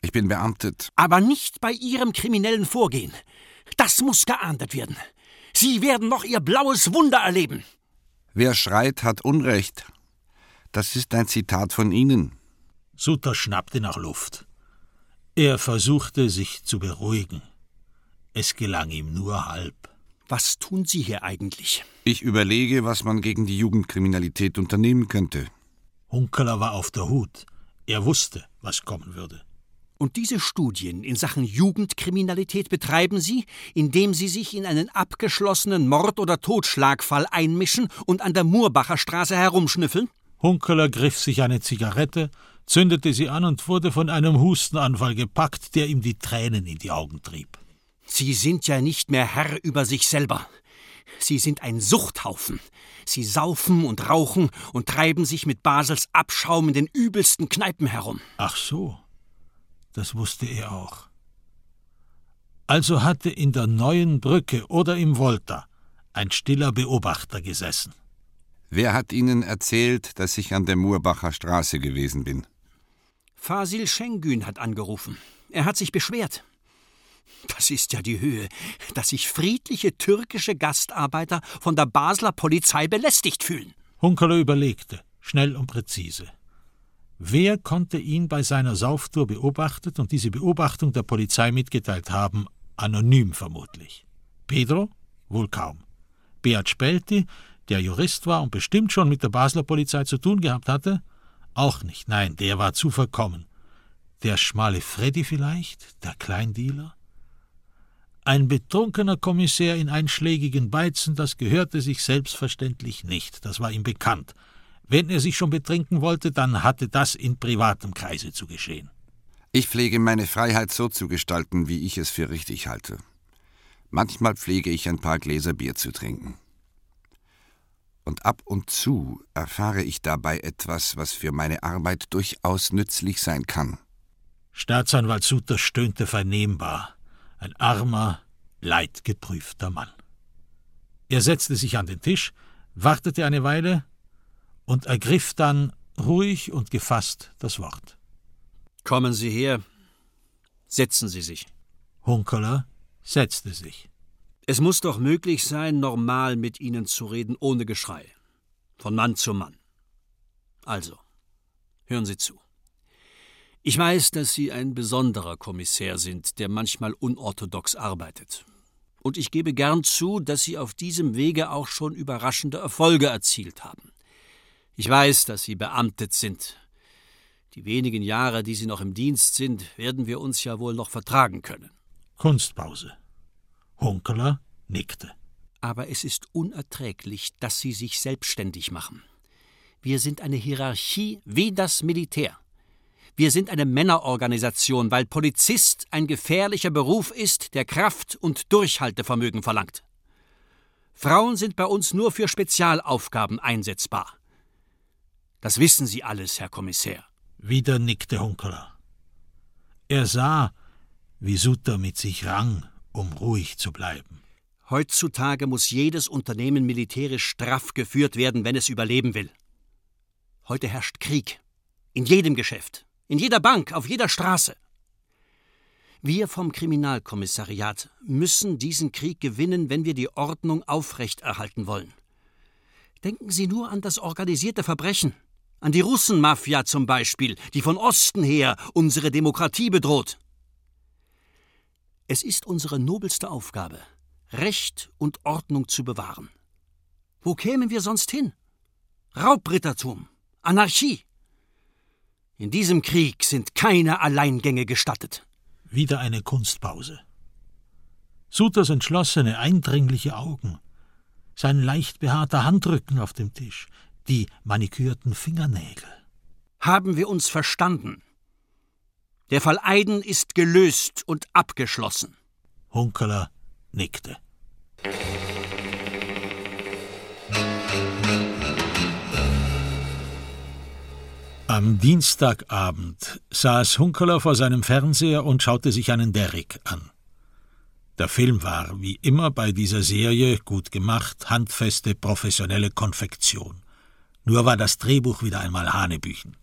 Ich bin beamtet. Aber nicht bei Ihrem kriminellen Vorgehen. Das muss geahndet werden. Sie werden noch Ihr blaues Wunder erleben. Wer schreit, hat Unrecht. Das ist ein Zitat von Ihnen. Sutter schnappte nach Luft. Er versuchte, sich zu beruhigen. Es gelang ihm nur halb. Was tun Sie hier eigentlich? Ich überlege, was man gegen die Jugendkriminalität unternehmen könnte. Hunkeler war auf der Hut. Er wusste, was kommen würde. Und diese Studien in Sachen Jugendkriminalität betreiben Sie, indem Sie sich in einen abgeschlossenen Mord- oder Totschlagfall einmischen und an der Murbacher Straße herumschnüffeln? Hunkeler griff sich eine Zigarette, zündete sie an und wurde von einem Hustenanfall gepackt, der ihm die Tränen in die Augen trieb. Sie sind ja nicht mehr Herr über sich selber. Sie sind ein Suchthaufen. Sie saufen und rauchen und treiben sich mit Basels Abschaum in den übelsten Kneipen herum. Ach so. Das wusste er auch. Also hatte in der neuen Brücke oder im Volta ein stiller Beobachter gesessen. Wer hat Ihnen erzählt, dass ich an der Murbacher Straße gewesen bin? Fasil Şengün hat angerufen. Er hat sich beschwert. Das ist ja die Höhe, dass sich friedliche türkische Gastarbeiter von der Basler Polizei belästigt fühlen. Hunkeler überlegte, schnell und präzise. Wer konnte ihn bei seiner Sauftour beobachtet und diese Beobachtung der Polizei mitgeteilt haben? Anonym vermutlich. Pedro? Wohl kaum. Beat Spelti, der Jurist war und bestimmt schon mit der Basler Polizei zu tun gehabt hatte? Auch nicht, nein, der war zu verkommen. Der schmale Freddy vielleicht, der Kleindealer? Ein betrunkener Kommissär in einschlägigen Beizen, das gehörte sich selbstverständlich nicht, das war ihm bekannt. Wenn er sich schon betrinken wollte, dann hatte das in privatem Kreise zu geschehen. Ich pflege meine Freiheit so zu gestalten, wie ich es für richtig halte. Manchmal pflege ich ein paar Gläser Bier zu trinken. Und ab und zu erfahre ich dabei etwas, was für meine Arbeit durchaus nützlich sein kann. Staatsanwalt Suter stöhnte vernehmbar. Ein armer, leidgeprüfter Mann. Er setzte sich an den Tisch, wartete eine Weile, und ergriff dann ruhig und gefasst das Wort. Kommen Sie her. Setzen Sie sich. Hunkeler setzte sich. Es muss doch möglich sein, normal mit Ihnen zu reden, ohne Geschrei. Von Mann zu Mann. Also, hören Sie zu. Ich weiß, dass Sie ein besonderer Kommissär sind, der manchmal unorthodox arbeitet. Und ich gebe gern zu, dass Sie auf diesem Wege auch schon überraschende Erfolge erzielt haben. Ich weiß, dass Sie beamtet sind. Die wenigen Jahre, die Sie noch im Dienst sind, werden wir uns ja wohl noch vertragen können. Kunstpause. Hunkeler nickte. Aber es ist unerträglich, dass Sie sich selbstständig machen. Wir sind eine Hierarchie wie das Militär. Wir sind eine Männerorganisation, weil Polizist ein gefährlicher Beruf ist, der Kraft und Durchhaltevermögen verlangt. Frauen sind bei uns nur für Spezialaufgaben einsetzbar. Das wissen Sie alles, Herr Kommissär. Wieder nickte Hunkeler. Er sah, wie Sutter mit sich rang, um ruhig zu bleiben. Heutzutage muss jedes Unternehmen militärisch straff geführt werden, wenn es überleben will. Heute herrscht Krieg. In jedem Geschäft, in jeder Bank, auf jeder Straße. Wir vom Kriminalkommissariat müssen diesen Krieg gewinnen, wenn wir die Ordnung aufrechterhalten wollen. Denken Sie nur an das organisierte Verbrechen, an die Russenmafia zum Beispiel, die von Osten her unsere Demokratie bedroht. Es ist unsere nobelste Aufgabe, Recht und Ordnung zu bewahren. Wo kämen wir sonst hin? Raubrittertum, Anarchie. In diesem Krieg sind keine Alleingänge gestattet. Wieder eine Kunstpause. Suters entschlossene, eindringliche Augen, sein leicht behaarter Handrücken auf dem Tisch, die manikürten Fingernägel. Haben wir uns verstanden? Der Fall Eiden ist gelöst und abgeschlossen. Hunkeler nickte. Am Dienstagabend saß Hunkeler vor seinem Fernseher und schaute sich einen Derrick an. Der Film war, wie immer bei dieser Serie, gut gemacht, handfeste, professionelle Konfektion. Nur war das Drehbuch wieder einmal Hanebüchen.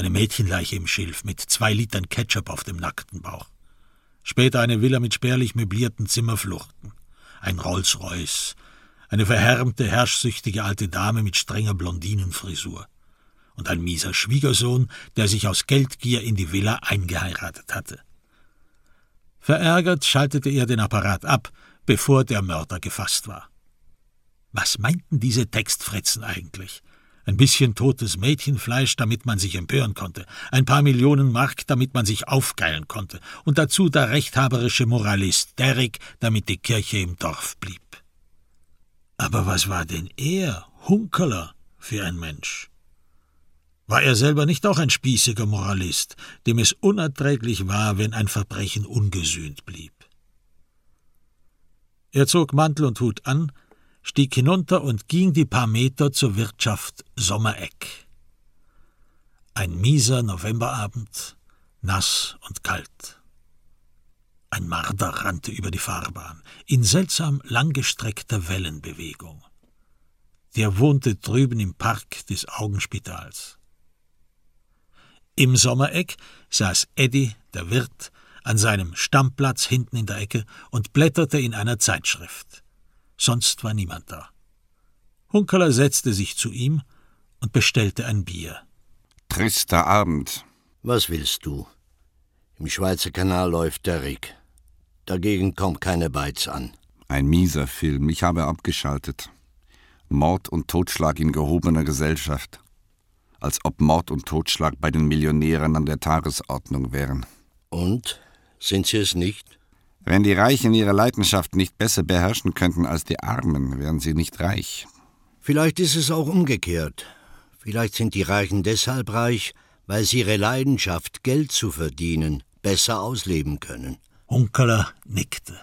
Eine Mädchenleiche im Schilf mit zwei Litern Ketchup auf dem nackten Bauch. Später eine Villa mit spärlich möblierten Zimmerfluchten. Ein Rolls-Royce. Eine verhärmte, herrschsüchtige alte Dame mit strenger Blondinenfrisur und ein mieser Schwiegersohn, der sich aus Geldgier in die Villa eingeheiratet hatte. Verärgert schaltete er den Apparat ab, bevor der Mörder gefasst war. Was meinten diese Textfretzen eigentlich? Ein bisschen totes Mädchenfleisch, damit man sich empören konnte, ein paar Millionen Mark, damit man sich aufgeilen konnte, und dazu der rechthaberische Moralist Derrick, damit die Kirche im Dorf blieb. Aber was war denn er, Hunkeler, für ein Mensch? War er selber nicht auch ein spießiger Moralist, dem es unerträglich war, wenn ein Verbrechen ungesühnt blieb? Er zog Mantel und Hut an, stieg hinunter und ging die paar Meter zur Wirtschaft Sommereck. Ein mieser Novemberabend, nass und kalt. Ein Marder rannte über die Fahrbahn, in seltsam langgestreckter Wellenbewegung. Der wohnte drüben im Park des Augenspitals. Im Sommereck saß Eddie, der Wirt, an seinem Stammplatz hinten in der Ecke und blätterte in einer Zeitschrift. Sonst war niemand da. Hunkeler setzte sich zu ihm und bestellte ein Bier. Trister Abend. Was willst du? Im Schweizer Kanal läuft Derrick. Dagegen kommt keine Beiz an. Ein mieser Film. Ich habe abgeschaltet. Mord und Totschlag in gehobener Gesellschaft als ob Mord und Totschlag bei den Millionären an der Tagesordnung wären. Und? Sind sie es nicht? Wenn die Reichen ihre Leidenschaft nicht besser beherrschen könnten als die Armen, wären sie nicht reich. Vielleicht ist es auch umgekehrt. Vielleicht sind die Reichen deshalb reich, weil sie ihre Leidenschaft, Geld zu verdienen, besser ausleben können. Hunkeler nickte.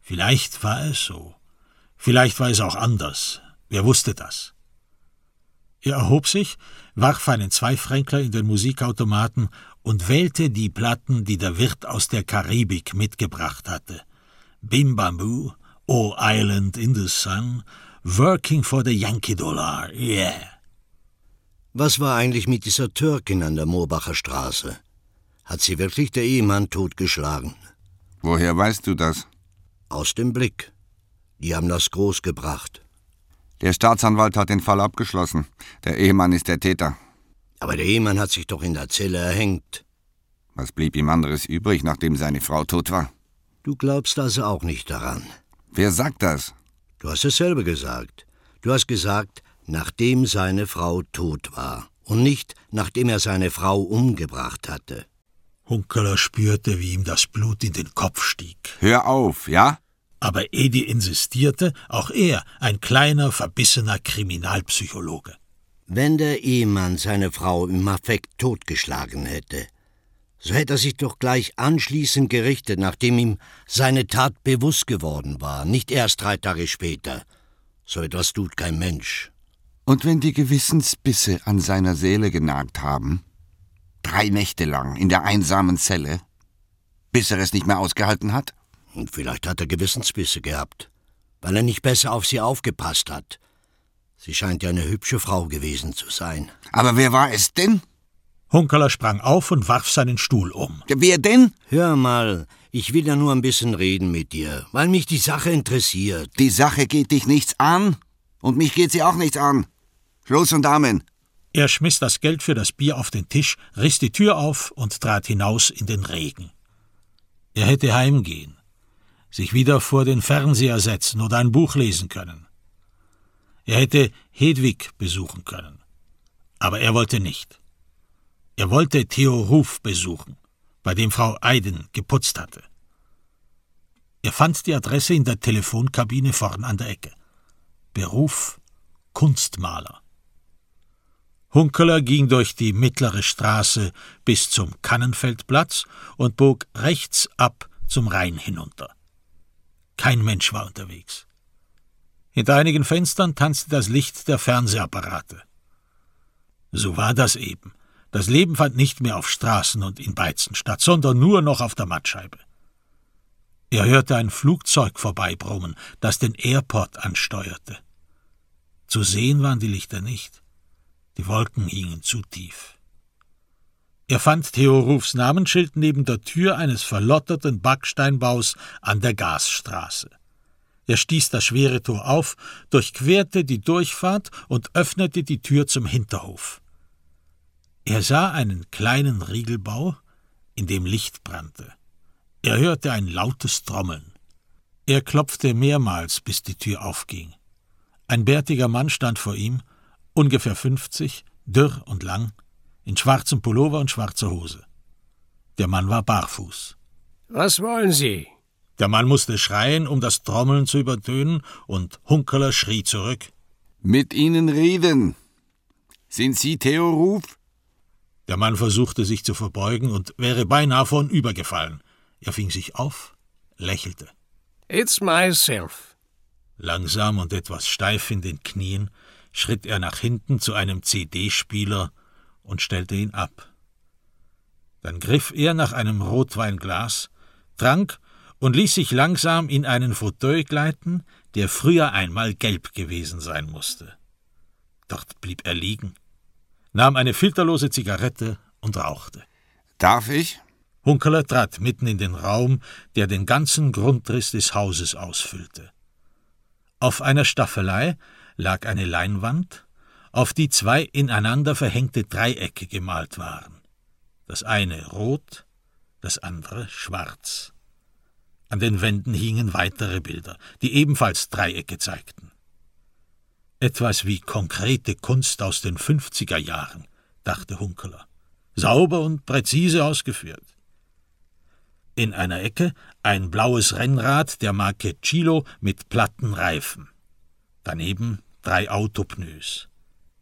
Vielleicht war es so. Vielleicht war es auch anders. Wer wusste das? Er erhob sich, warf einen Zweifränkler in den Musikautomaten und wählte die Platten, die der Wirt aus der Karibik mitgebracht hatte. Bim Bamboo, Oh Island in the Sun, Working for the Yankee Dollar, yeah. Was war eigentlich mit dieser Türkin an der Moorbacher Straße? Hat sie wirklich der Ehemann totgeschlagen? Woher weißt du das? Aus dem Blick. Die haben das groß gebracht. Der Staatsanwalt hat den Fall abgeschlossen. Der Ehemann ist der Täter. Aber der Ehemann hat sich doch in der Zelle erhängt. Was blieb ihm anderes übrig, nachdem seine Frau tot war? Du glaubst also auch nicht daran. Wer sagt das? Du hast es selber gesagt. Du hast gesagt, nachdem seine Frau tot war und nicht nachdem er seine Frau umgebracht hatte. Hunkeler spürte, wie ihm das Blut in den Kopf stieg. Hör auf, ja? Aber Edi insistierte, auch er, ein kleiner, verbissener Kriminalpsychologe. Wenn der Ehemann seine Frau im Affekt totgeschlagen hätte, so hätte er sich doch gleich anschließend gerichtet, nachdem ihm seine Tat bewusst geworden war, nicht erst drei Tage später. So etwas tut kein Mensch. Und wenn die Gewissensbisse an seiner Seele genagt haben, drei Nächte lang in der einsamen Zelle, bis er es nicht mehr ausgehalten hat? Und vielleicht hat er Gewissensbisse gehabt, weil er nicht besser auf sie aufgepasst hat. Sie scheint ja eine hübsche Frau gewesen zu sein. Aber wer war es denn? Hunkeler sprang auf und warf seinen Stuhl um. Wer denn? Hör mal, ich will ja nur ein bisschen reden mit dir, weil mich die Sache interessiert. Die Sache geht dich nichts an und mich geht sie auch nichts an. Schluss und Amen. Er schmiss das Geld für das Bier auf den Tisch, riss die Tür auf und trat hinaus in den Regen. Er hätte heimgehen, sich wieder vor den Fernseher setzen oder ein Buch lesen können. Er hätte Hedwig besuchen können. Aber er wollte nicht. Er wollte Theo Ruf besuchen, bei dem Frau Eiden geputzt hatte. Er fand die Adresse in der Telefonkabine vorn an der Ecke. Beruf Kunstmaler. Hunkeler ging durch die mittlere Straße bis zum Kannenfeldplatz und bog rechts ab zum Rhein hinunter. Kein Mensch war unterwegs. Hinter einigen Fenstern tanzte das Licht der Fernsehapparate. So war das eben. Das Leben fand nicht mehr auf Straßen und in Beizen statt, sondern nur noch auf der Mattscheibe. Er hörte ein Flugzeug vorbeibrummen, das den Airport ansteuerte. Zu sehen waren die Lichter nicht. Die Wolken hingen zu tief. Er fand Theo Rufs Namensschild neben der Tür eines verlotterten Backsteinbaus an der Gasstraße. Er stieß das schwere Tor auf, durchquerte die Durchfahrt und öffnete die Tür zum Hinterhof. Er sah einen kleinen Riegelbau, in dem Licht brannte. Er hörte ein lautes Trommeln. Er klopfte mehrmals, bis die Tür aufging. Ein bärtiger Mann stand vor ihm, ungefähr fünfzig, dürr und lang, in schwarzem Pullover und schwarzer Hose. Der Mann war barfuß. Was wollen Sie? Der Mann musste schreien, um das Trommeln zu übertönen, und Hunkeler schrie zurück. Mit Ihnen reden. Sind Sie Theo Ruf? Der Mann versuchte sich zu verbeugen und wäre beinahe vornübergefallen. Er fing sich auf, lächelte. It's myself. Langsam und etwas steif in den Knien schritt er nach hinten zu einem CD-Spieler und stellte ihn ab. Dann griff er nach einem Rotweinglas, trank und ließ sich langsam in einen Fauteuil gleiten, der früher einmal gelb gewesen sein musste. Dort blieb er liegen nahm eine filterlose Zigarette und rauchte. Darf ich? Hunkeler trat mitten in den Raum, der den ganzen Grundriss des Hauses ausfüllte. Auf einer Staffelei lag eine Leinwand, auf die zwei ineinander verhängte Dreiecke gemalt waren. Das eine rot, das andere schwarz. An den Wänden hingen weitere Bilder, die ebenfalls Dreiecke zeigten. Etwas wie konkrete Kunst aus den 50er Jahren, dachte Hunkeler. Sauber und präzise ausgeführt. In einer Ecke ein blaues Rennrad der Marke Chilo mit platten Reifen. Daneben drei Autopneus.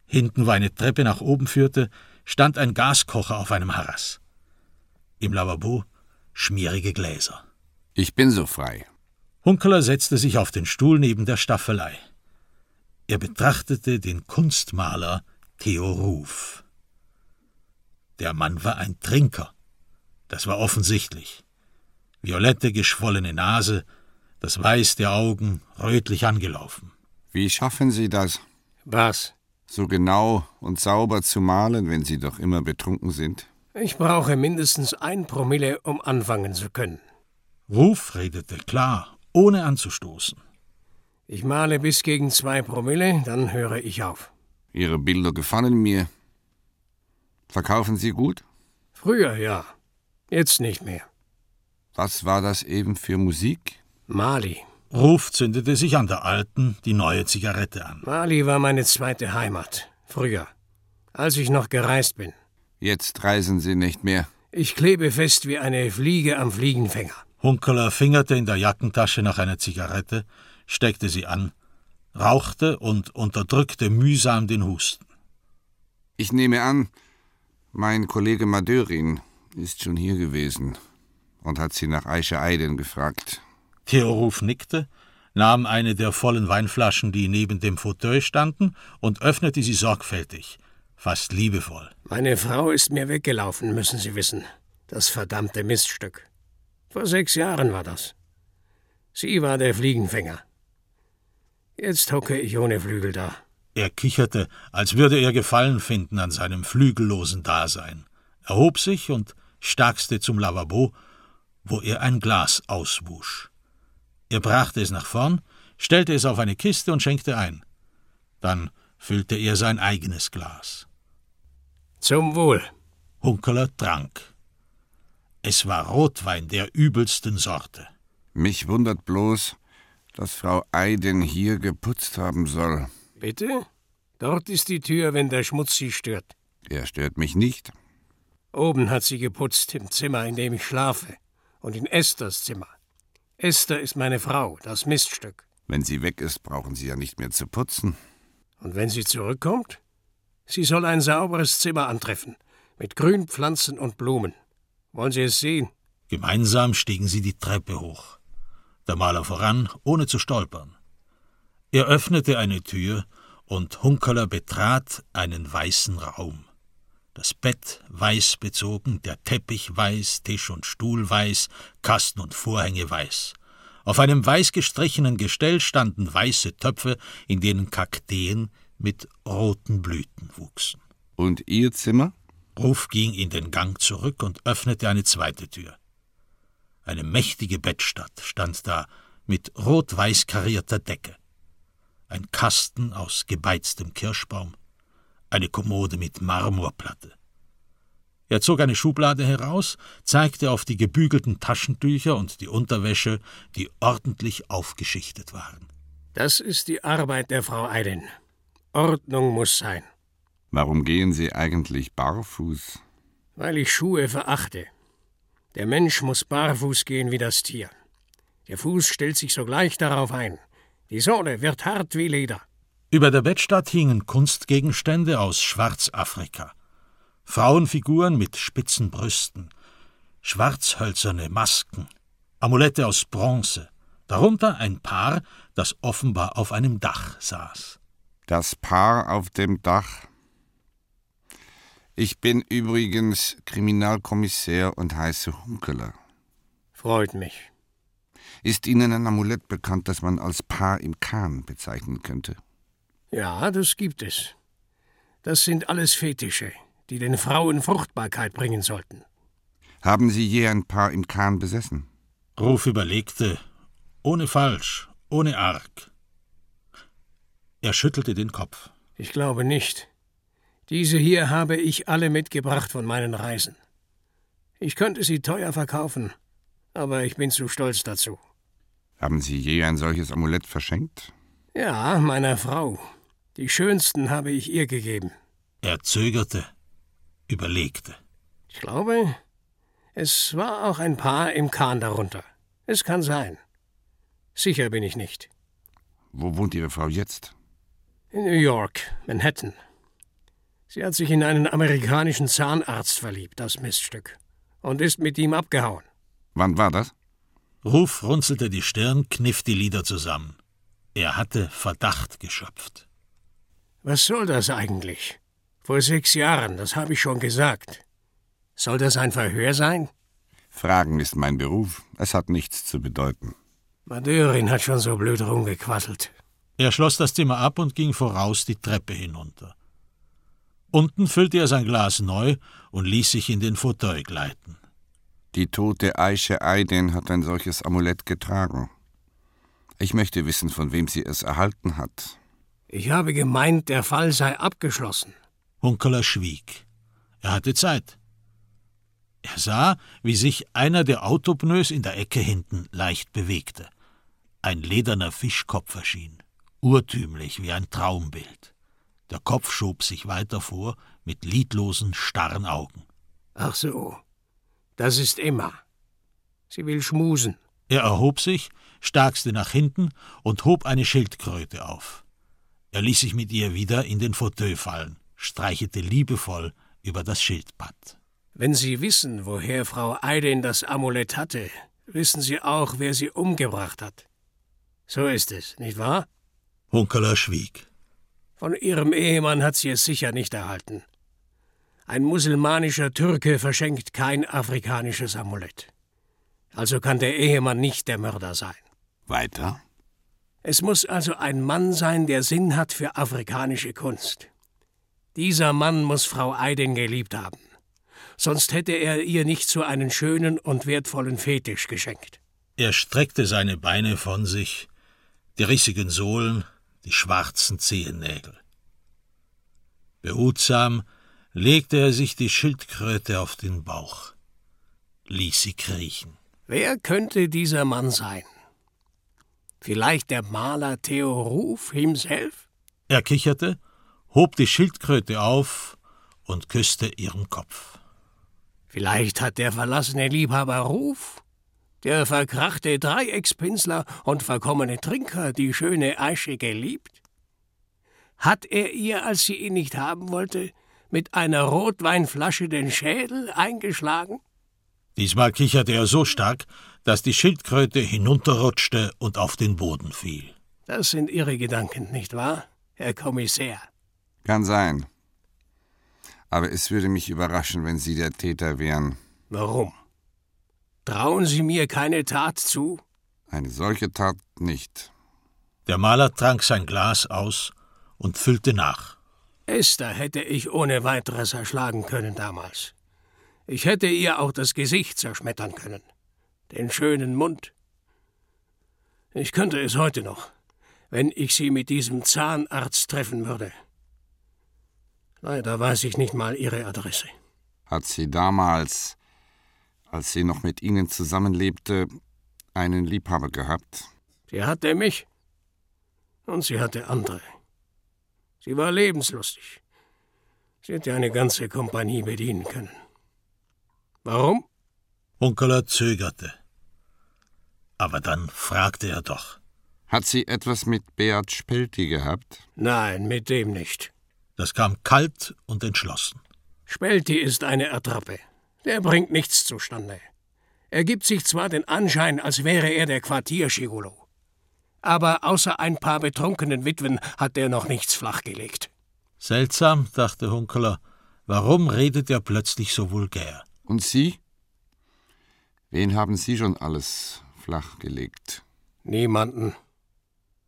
Hinten, wo eine Treppe nach oben führte, stand ein Gaskocher auf einem Harras. Im Lavabo schmierige Gläser. Ich bin so frei. Hunkeler setzte sich auf den Stuhl neben der Staffelei. Er betrachtete den Kunstmaler Theo Ruf. Der Mann war ein Trinker. Das war offensichtlich. Violette, geschwollene Nase, das Weiß der Augen rötlich angelaufen. Wie schaffen Sie das? Was? So genau und sauber zu malen, wenn Sie doch immer betrunken sind? Ich brauche mindestens ein Promille, um anfangen zu können. Ruf redete klar, ohne anzustoßen. Ich male bis gegen zwei Promille, dann höre ich auf. Ihre Bilder gefallen mir. Verkaufen Sie gut? Früher ja, jetzt nicht mehr. Was war das eben für Musik? Mali. Ruf zündete sich an der alten die neue Zigarette an. Mali war meine zweite Heimat. Früher. Als ich noch gereist bin. Jetzt reisen Sie nicht mehr. Ich klebe fest wie eine Fliege am Fliegenfänger. Hunkeler fingerte in der Jackentasche nach einer Zigarette, steckte sie an, rauchte und unterdrückte mühsam den Husten. Ich nehme an, mein Kollege Madörin ist schon hier gewesen und hat sie nach Aisha Aiden gefragt. Theoruf nickte, nahm eine der vollen Weinflaschen, die neben dem Fauteuil standen, und öffnete sie sorgfältig, fast liebevoll. Meine Frau ist mir weggelaufen, müssen Sie wissen. Das verdammte Miststück. Vor sechs Jahren war das. Sie war der Fliegenfänger. Jetzt hocke ich ohne Flügel da. Er kicherte, als würde er Gefallen finden an seinem flügellosen Dasein, erhob sich und starkste zum Lavabo, wo er ein Glas auswusch. Er brachte es nach vorn, stellte es auf eine Kiste und schenkte ein. Dann füllte er sein eigenes Glas. Zum Wohl. Hunkeler trank. Es war Rotwein der übelsten Sorte. Mich wundert bloß, dass Frau Eiden hier geputzt haben soll. Bitte? Dort ist die Tür, wenn der Schmutz Sie stört. Er stört mich nicht. Oben hat sie geputzt, im Zimmer, in dem ich schlafe. Und in Esthers Zimmer. Esther ist meine Frau, das Miststück. Wenn sie weg ist, brauchen Sie ja nicht mehr zu putzen. Und wenn sie zurückkommt? Sie soll ein sauberes Zimmer antreffen, mit Grünpflanzen und Blumen. Wollen Sie es sehen? Gemeinsam stiegen sie die Treppe hoch. Der Maler voran, ohne zu stolpern. Er öffnete eine Tür und Hunkeler betrat einen weißen Raum. Das Bett weiß bezogen, der Teppich weiß, Tisch und Stuhl weiß, Kasten und Vorhänge weiß. Auf einem weiß gestrichenen Gestell standen weiße Töpfe, in denen Kakteen mit roten Blüten wuchsen. Und Ihr Zimmer? Ruf ging in den Gang zurück und öffnete eine zweite Tür. Eine mächtige Bettstatt stand da mit rot-weiß karierter Decke. Ein Kasten aus gebeiztem Kirschbaum, eine Kommode mit Marmorplatte. Er zog eine Schublade heraus, zeigte auf die gebügelten Taschentücher und die Unterwäsche, die ordentlich aufgeschichtet waren. Das ist die Arbeit der Frau Eiden. Ordnung muss sein. Warum gehen Sie eigentlich barfuß? Weil ich Schuhe verachte. Der Mensch muss barfuß gehen wie das Tier. Der Fuß stellt sich sogleich darauf ein. Die Sohle wird hart wie Leder. Über der Bettstatt hingen Kunstgegenstände aus Schwarzafrika. Frauenfiguren mit spitzen Brüsten, schwarzhölzerne Masken, Amulette aus Bronze, darunter ein Paar, das offenbar auf einem Dach saß. Das Paar auf dem Dach. Ich bin übrigens Kriminalkommissär und heiße Hunkeler. Freut mich. Ist Ihnen ein Amulett bekannt, das man als Paar im Kahn bezeichnen könnte? Ja, das gibt es. Das sind alles Fetische, die den Frauen Fruchtbarkeit bringen sollten. Haben Sie je ein Paar im Kahn besessen? Ruf überlegte, ohne falsch, ohne arg. Er schüttelte den Kopf. Ich glaube nicht. Diese hier habe ich alle mitgebracht von meinen Reisen. Ich könnte sie teuer verkaufen, aber ich bin zu stolz dazu. Haben Sie je ein solches Amulett verschenkt? Ja, meiner Frau. Die schönsten habe ich ihr gegeben. Er zögerte, überlegte. Ich glaube, es war auch ein Paar im Kahn darunter. Es kann sein. Sicher bin ich nicht. Wo wohnt Ihre Frau jetzt? In New York, Manhattan. Sie hat sich in einen amerikanischen Zahnarzt verliebt, das Miststück, und ist mit ihm abgehauen. Wann war das? Ruf runzelte die Stirn, kniff die Lider zusammen. Er hatte Verdacht geschöpft. Was soll das eigentlich? Vor sechs Jahren, das habe ich schon gesagt. Soll das ein Verhör sein? Fragen ist mein Beruf. Es hat nichts zu bedeuten. Madeurin hat schon so blöd rumgequasselt. Er schloss das Zimmer ab und ging voraus die Treppe hinunter. Unten füllte er sein Glas neu und ließ sich in den Fauteuil gleiten. Die tote Eiche Aiden hat ein solches Amulett getragen. Ich möchte wissen, von wem sie es erhalten hat. Ich habe gemeint, der Fall sei abgeschlossen. Hunkeler schwieg. Er hatte Zeit. Er sah, wie sich einer der Autopneus in der Ecke hinten leicht bewegte. Ein lederner Fischkopf erschien, urtümlich wie ein Traumbild. Der Kopf schob sich weiter vor, mit lidlosen, starren Augen. Ach so, das ist Emma. Sie will schmusen. Er erhob sich, starkste nach hinten und hob eine Schildkröte auf. Er ließ sich mit ihr wieder in den Fauteuil fallen, streichelte liebevoll über das Schildpad. Wenn Sie wissen, woher Frau Eiden das Amulett hatte, wissen Sie auch, wer sie umgebracht hat. So ist es, nicht wahr? Hunkeler schwieg. Von ihrem Ehemann hat sie es sicher nicht erhalten. Ein musulmanischer Türke verschenkt kein afrikanisches Amulett. Also kann der Ehemann nicht der Mörder sein. Weiter? Es muss also ein Mann sein, der Sinn hat für afrikanische Kunst. Dieser Mann muss Frau Eiden geliebt haben sonst hätte er ihr nicht so einen schönen und wertvollen Fetisch geschenkt. Er streckte seine Beine von sich, die rissigen Sohlen, die schwarzen Zehennägel. Behutsam legte er sich die Schildkröte auf den Bauch, ließ sie kriechen. Wer könnte dieser Mann sein? Vielleicht der Maler Theo Ruf himself? Er kicherte, hob die Schildkröte auf und küsste ihren Kopf. Vielleicht hat der verlassene Liebhaber Ruf, der verkrachte Dreieckspinsler und verkommene Trinker die schöne Aische geliebt? Hat er ihr, als sie ihn nicht haben wollte, mit einer Rotweinflasche den Schädel eingeschlagen? Diesmal kicherte er so stark, dass die Schildkröte hinunterrutschte und auf den Boden fiel. Das sind Ihre Gedanken, nicht wahr, Herr Kommissär? Kann sein. Aber es würde mich überraschen, wenn Sie der Täter wären. Warum? Trauen Sie mir keine Tat zu? Eine solche Tat nicht. Der Maler trank sein Glas aus und füllte nach. Esther hätte ich ohne weiteres erschlagen können damals. Ich hätte ihr auch das Gesicht zerschmettern können. Den schönen Mund. Ich könnte es heute noch, wenn ich sie mit diesem Zahnarzt treffen würde. Leider weiß ich nicht mal Ihre Adresse. Hat sie damals, als sie noch mit Ihnen zusammenlebte, einen Liebhaber gehabt? Sie hatte mich und sie hatte andere. Sie war lebenslustig. Sie hätte eine ganze Kompanie bedienen können. Warum? Unkeler zögerte. Aber dann fragte er doch. Hat sie etwas mit Beat Spelti gehabt? Nein, mit dem nicht. Das kam kalt und entschlossen. Spelti ist eine Attrappe. Der bringt nichts zustande. Er gibt sich zwar den Anschein, als wäre er der Quartierschigolo. Aber außer ein paar betrunkenen Witwen hat er noch nichts flachgelegt. Seltsam, dachte Hunkeler. Warum redet er plötzlich so vulgär? Und Sie? Wen haben Sie schon alles flachgelegt? Niemanden.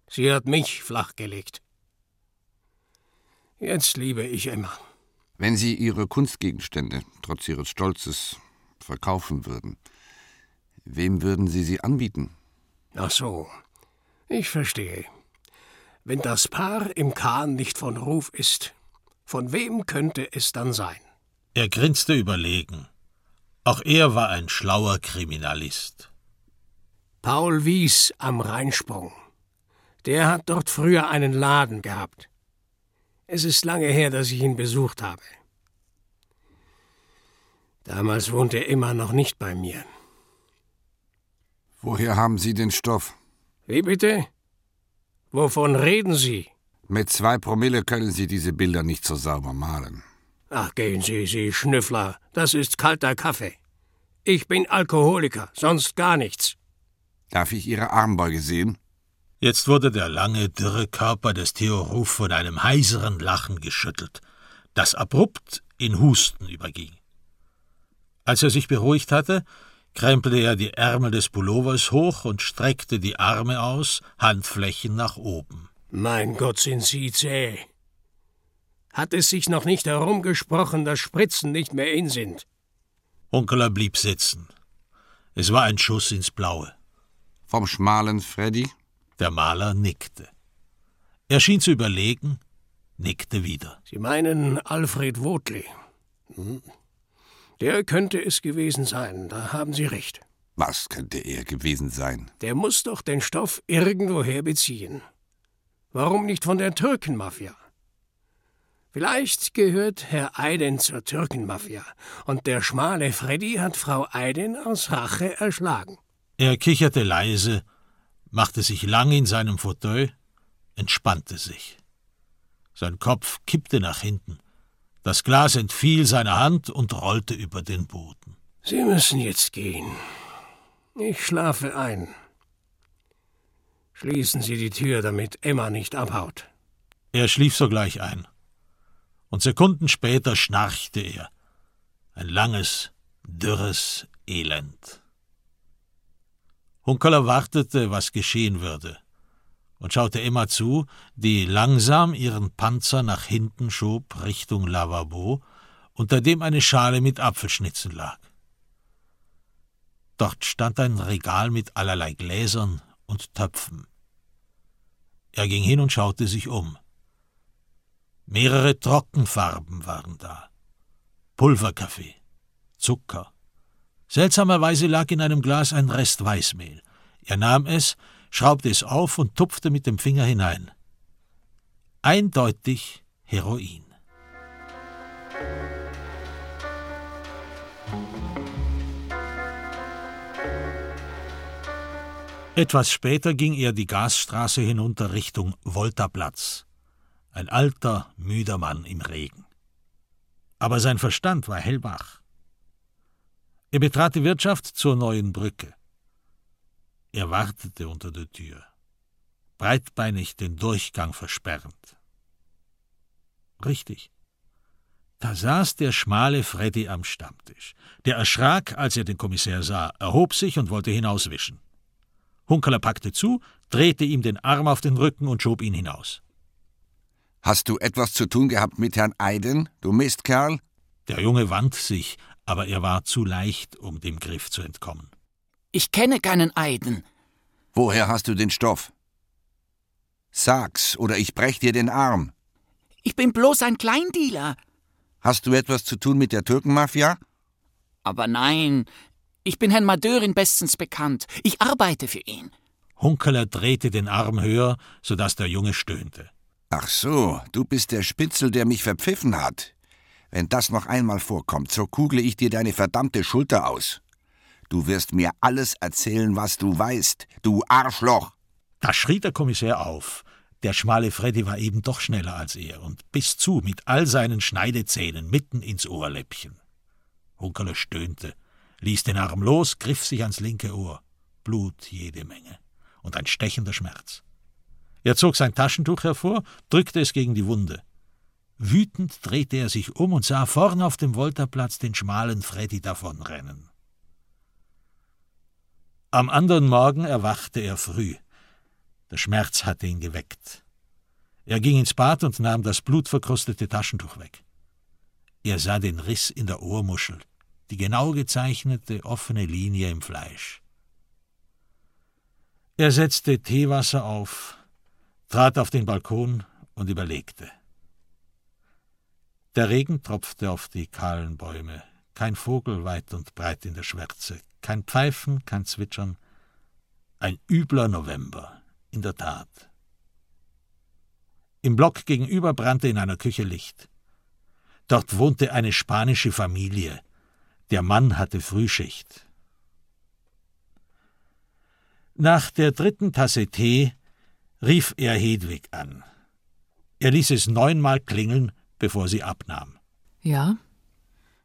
Sie hat mich flachgelegt. Jetzt liebe ich Emma. Wenn Sie Ihre Kunstgegenstände, trotz Ihres Stolzes, verkaufen würden, wem würden Sie sie anbieten? Ach so, ich verstehe. Wenn das Paar im Kahn nicht von Ruf ist, von wem könnte es dann sein? Er grinste überlegen. Auch er war ein schlauer Kriminalist. Paul Wies am Rheinsprung. Der hat dort früher einen Laden gehabt. Es ist lange her, dass ich ihn besucht habe. Damals wohnte er immer noch nicht bei mir. Woher haben Sie den Stoff? Wie bitte? Wovon reden Sie? Mit zwei Promille können Sie diese Bilder nicht so sauber malen. Ach, gehen Sie, Sie Schnüffler. Das ist kalter Kaffee. Ich bin Alkoholiker, sonst gar nichts. Darf ich Ihre Armbeuge sehen? Jetzt wurde der lange, dürre Körper des Theo Ruf von einem heiseren Lachen geschüttelt, das abrupt in Husten überging. Als er sich beruhigt hatte, krempelte er die Ärmel des Pullovers hoch und streckte die Arme aus, Handflächen nach oben. Mein Gott, sind Sie zäh. Hat es sich noch nicht herumgesprochen, dass Spritzen nicht mehr in sind? Onkeler blieb sitzen. Es war ein Schuss ins Blaue. Vom schmalen Freddy der Maler nickte. Er schien zu überlegen, nickte wieder. Sie meinen Alfred Wotli. Hm. Der könnte es gewesen sein, da haben Sie recht. Was könnte er gewesen sein? Der muss doch den Stoff irgendwoher beziehen. Warum nicht von der Türkenmafia? Vielleicht gehört Herr Eiden zur Türkenmafia und der schmale Freddy hat Frau Eiden aus Rache erschlagen. Er kicherte leise machte sich lang in seinem Fauteuil, entspannte sich. Sein Kopf kippte nach hinten, Das Glas entfiel seiner Hand und rollte über den Boden. Sie müssen jetzt gehen. Ich schlafe ein. Schließen Sie die Tür, damit Emma nicht abhaut. Er schlief sogleich ein. Und Sekunden später schnarchte er. Ein langes, dürres Elend. Hunkeler wartete, was geschehen würde, und schaute Emma zu, die langsam ihren Panzer nach hinten schob Richtung Lavabo, unter dem eine Schale mit Apfelschnitzen lag. Dort stand ein Regal mit allerlei Gläsern und Töpfen. Er ging hin und schaute sich um. Mehrere Trockenfarben waren da. Pulverkaffee, Zucker. Seltsamerweise lag in einem Glas ein Rest Weißmehl. Er nahm es, schraubte es auf und tupfte mit dem Finger hinein. Eindeutig Heroin. Etwas später ging er die Gasstraße hinunter Richtung Voltaplatz. Ein alter, müder Mann im Regen. Aber sein Verstand war hellwach. Er betrat die Wirtschaft zur neuen Brücke. Er wartete unter der Tür, breitbeinig den Durchgang versperrend. Richtig. Da saß der schmale Freddy am Stammtisch. Der erschrak, als er den Kommissär sah, erhob sich und wollte hinauswischen. Hunkeler packte zu, drehte ihm den Arm auf den Rücken und schob ihn hinaus. Hast du etwas zu tun gehabt mit Herrn Eiden, du Mistkerl? Der Junge wand sich, aber er war zu leicht, um dem Griff zu entkommen. Ich kenne keinen Eiden. Woher hast du den Stoff? Sag's, oder ich brech dir den Arm. Ich bin bloß ein Kleindealer. Hast du etwas zu tun mit der Türkenmafia? Aber nein, ich bin Herrn Madeurin bestens bekannt. Ich arbeite für ihn. Hunkeler drehte den Arm höher, so dass der Junge stöhnte. Ach so, du bist der Spitzel, der mich verpfiffen hat. Wenn das noch einmal vorkommt, so kugle ich dir deine verdammte Schulter aus. Du wirst mir alles erzählen, was du weißt, du Arschloch. Da schrie der Kommissär auf. Der schmale Freddy war eben doch schneller als er und biss zu mit all seinen Schneidezähnen mitten ins Ohrläppchen. Hunkeler stöhnte ließ den Arm los, griff sich ans linke Ohr. Blut jede Menge und ein stechender Schmerz. Er zog sein Taschentuch hervor, drückte es gegen die Wunde. Wütend drehte er sich um und sah vorn auf dem Wolterplatz den schmalen Freddy davonrennen. Am anderen Morgen erwachte er früh. Der Schmerz hatte ihn geweckt. Er ging ins Bad und nahm das blutverkrustete Taschentuch weg. Er sah den Riss in der Ohrmuschel, die genau gezeichnete offene Linie im Fleisch. Er setzte Teewasser auf, trat auf den Balkon und überlegte. Der Regen tropfte auf die kahlen Bäume, kein Vogel weit und breit in der Schwärze, kein Pfeifen, kein Zwitschern, ein übler November, in der Tat. Im Block gegenüber brannte in einer Küche Licht. Dort wohnte eine spanische Familie, der Mann hatte Frühschicht. Nach der dritten Tasse Tee rief er Hedwig an. Er ließ es neunmal klingeln, bevor sie abnahm. Ja?